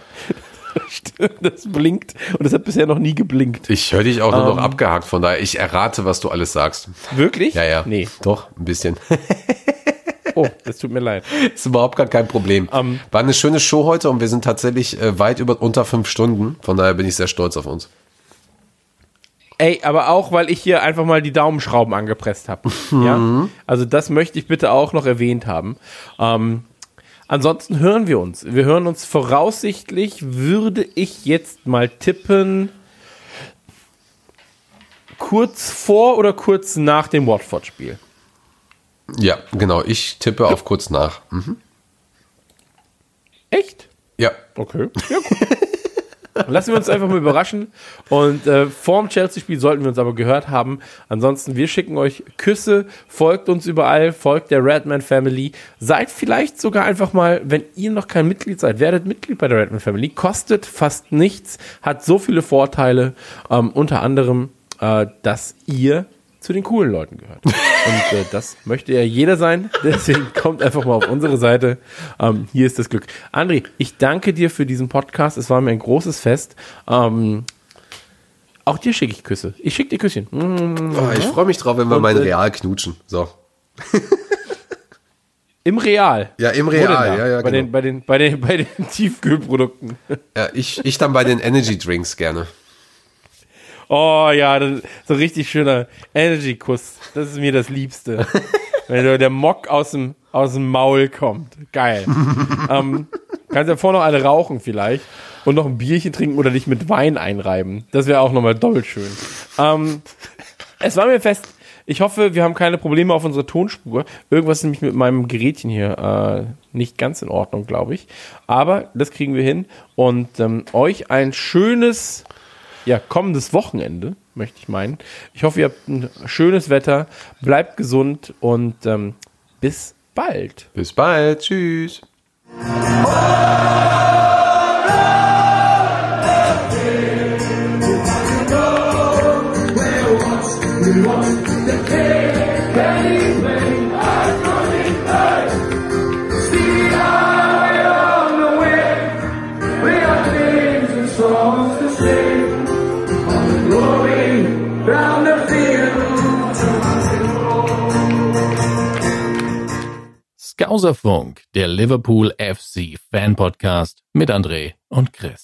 Das blinkt und es hat bisher noch nie geblinkt. Ich höre dich auch nur noch abgehakt, von daher, ich errate, was du alles sagst. Wirklich? Ja, ja. Nee. Doch, ein bisschen. *laughs* Oh, das tut mir leid. Ist überhaupt gar kein Problem. Ähm. War eine schöne Show heute und wir sind tatsächlich äh, weit über unter fünf Stunden. Von daher bin ich sehr stolz auf uns. Ey, aber auch, weil ich hier einfach mal die Daumenschrauben angepresst habe. ja? Also das möchte ich bitte auch noch erwähnt haben. Ähm, ansonsten hören wir uns. Wir hören uns voraussichtlich, würde ich jetzt mal tippen, kurz vor oder kurz nach dem Watford-Spiel. Ja, genau. Ich tippe auf kurz nach. Mhm. Ja. Okay. Ja, gut. *laughs* Lassen wir uns einfach mal überraschen. Und äh, vorm Chelsea-Spiel sollten wir uns aber gehört haben. Ansonsten, wir schicken euch Küsse, folgt uns überall, folgt der Redman Family. Seid vielleicht sogar einfach mal, wenn ihr noch kein Mitglied seid, werdet Mitglied bei der Redman Family. Kostet fast nichts, hat so viele Vorteile. Ähm, unter anderem, äh, dass ihr zu den coolen Leuten gehört. Und äh, das möchte ja jeder sein. *laughs* Deswegen kommt einfach mal auf unsere Seite. Ähm, hier ist das Glück. André, ich danke dir für diesen Podcast. Es war mir ein großes Fest. Ähm, auch dir schicke ich Küsse. Ich schicke dir Küsschen. Mm, Oh, ich freue mich drauf, wenn wir Und, mal in äh, Real knutschen. So. *laughs* Im Real. Ja, im Real. Ja, ja, bei, genau. den, bei, den, bei, den, *laughs* bei den Tiefkühlprodukten. ja, ich, ich dann bei den Energy Drinks gerne. Oh ja, das, so richtig schöner Energy-Kuss. Das ist mir das Liebste. *laughs* Wenn der Mock aus dem, aus dem Maul kommt. Geil. *laughs* ähm, kannst ja vorher noch eine rauchen vielleicht und noch ein Bierchen trinken oder dich mit Wein einreiben. Das wäre auch nochmal doppelt schön. Ähm, es war mir fest. Ich hoffe, wir haben keine Probleme auf unserer Tonspur. Irgendwas ist nämlich mit meinem Gerätchen hier äh, nicht ganz in Ordnung, glaube ich. Aber das kriegen wir hin. Und ähm, euch ein schönes ja, kommendes Wochenende, möchte ich meinen. Ich hoffe, ihr habt ein schönes Wetter, bleibt gesund und ähm, bis bald. Bis bald. Tschüss. Skauserfunk, der Liverpool FC Fan Podcast mit André und Chris.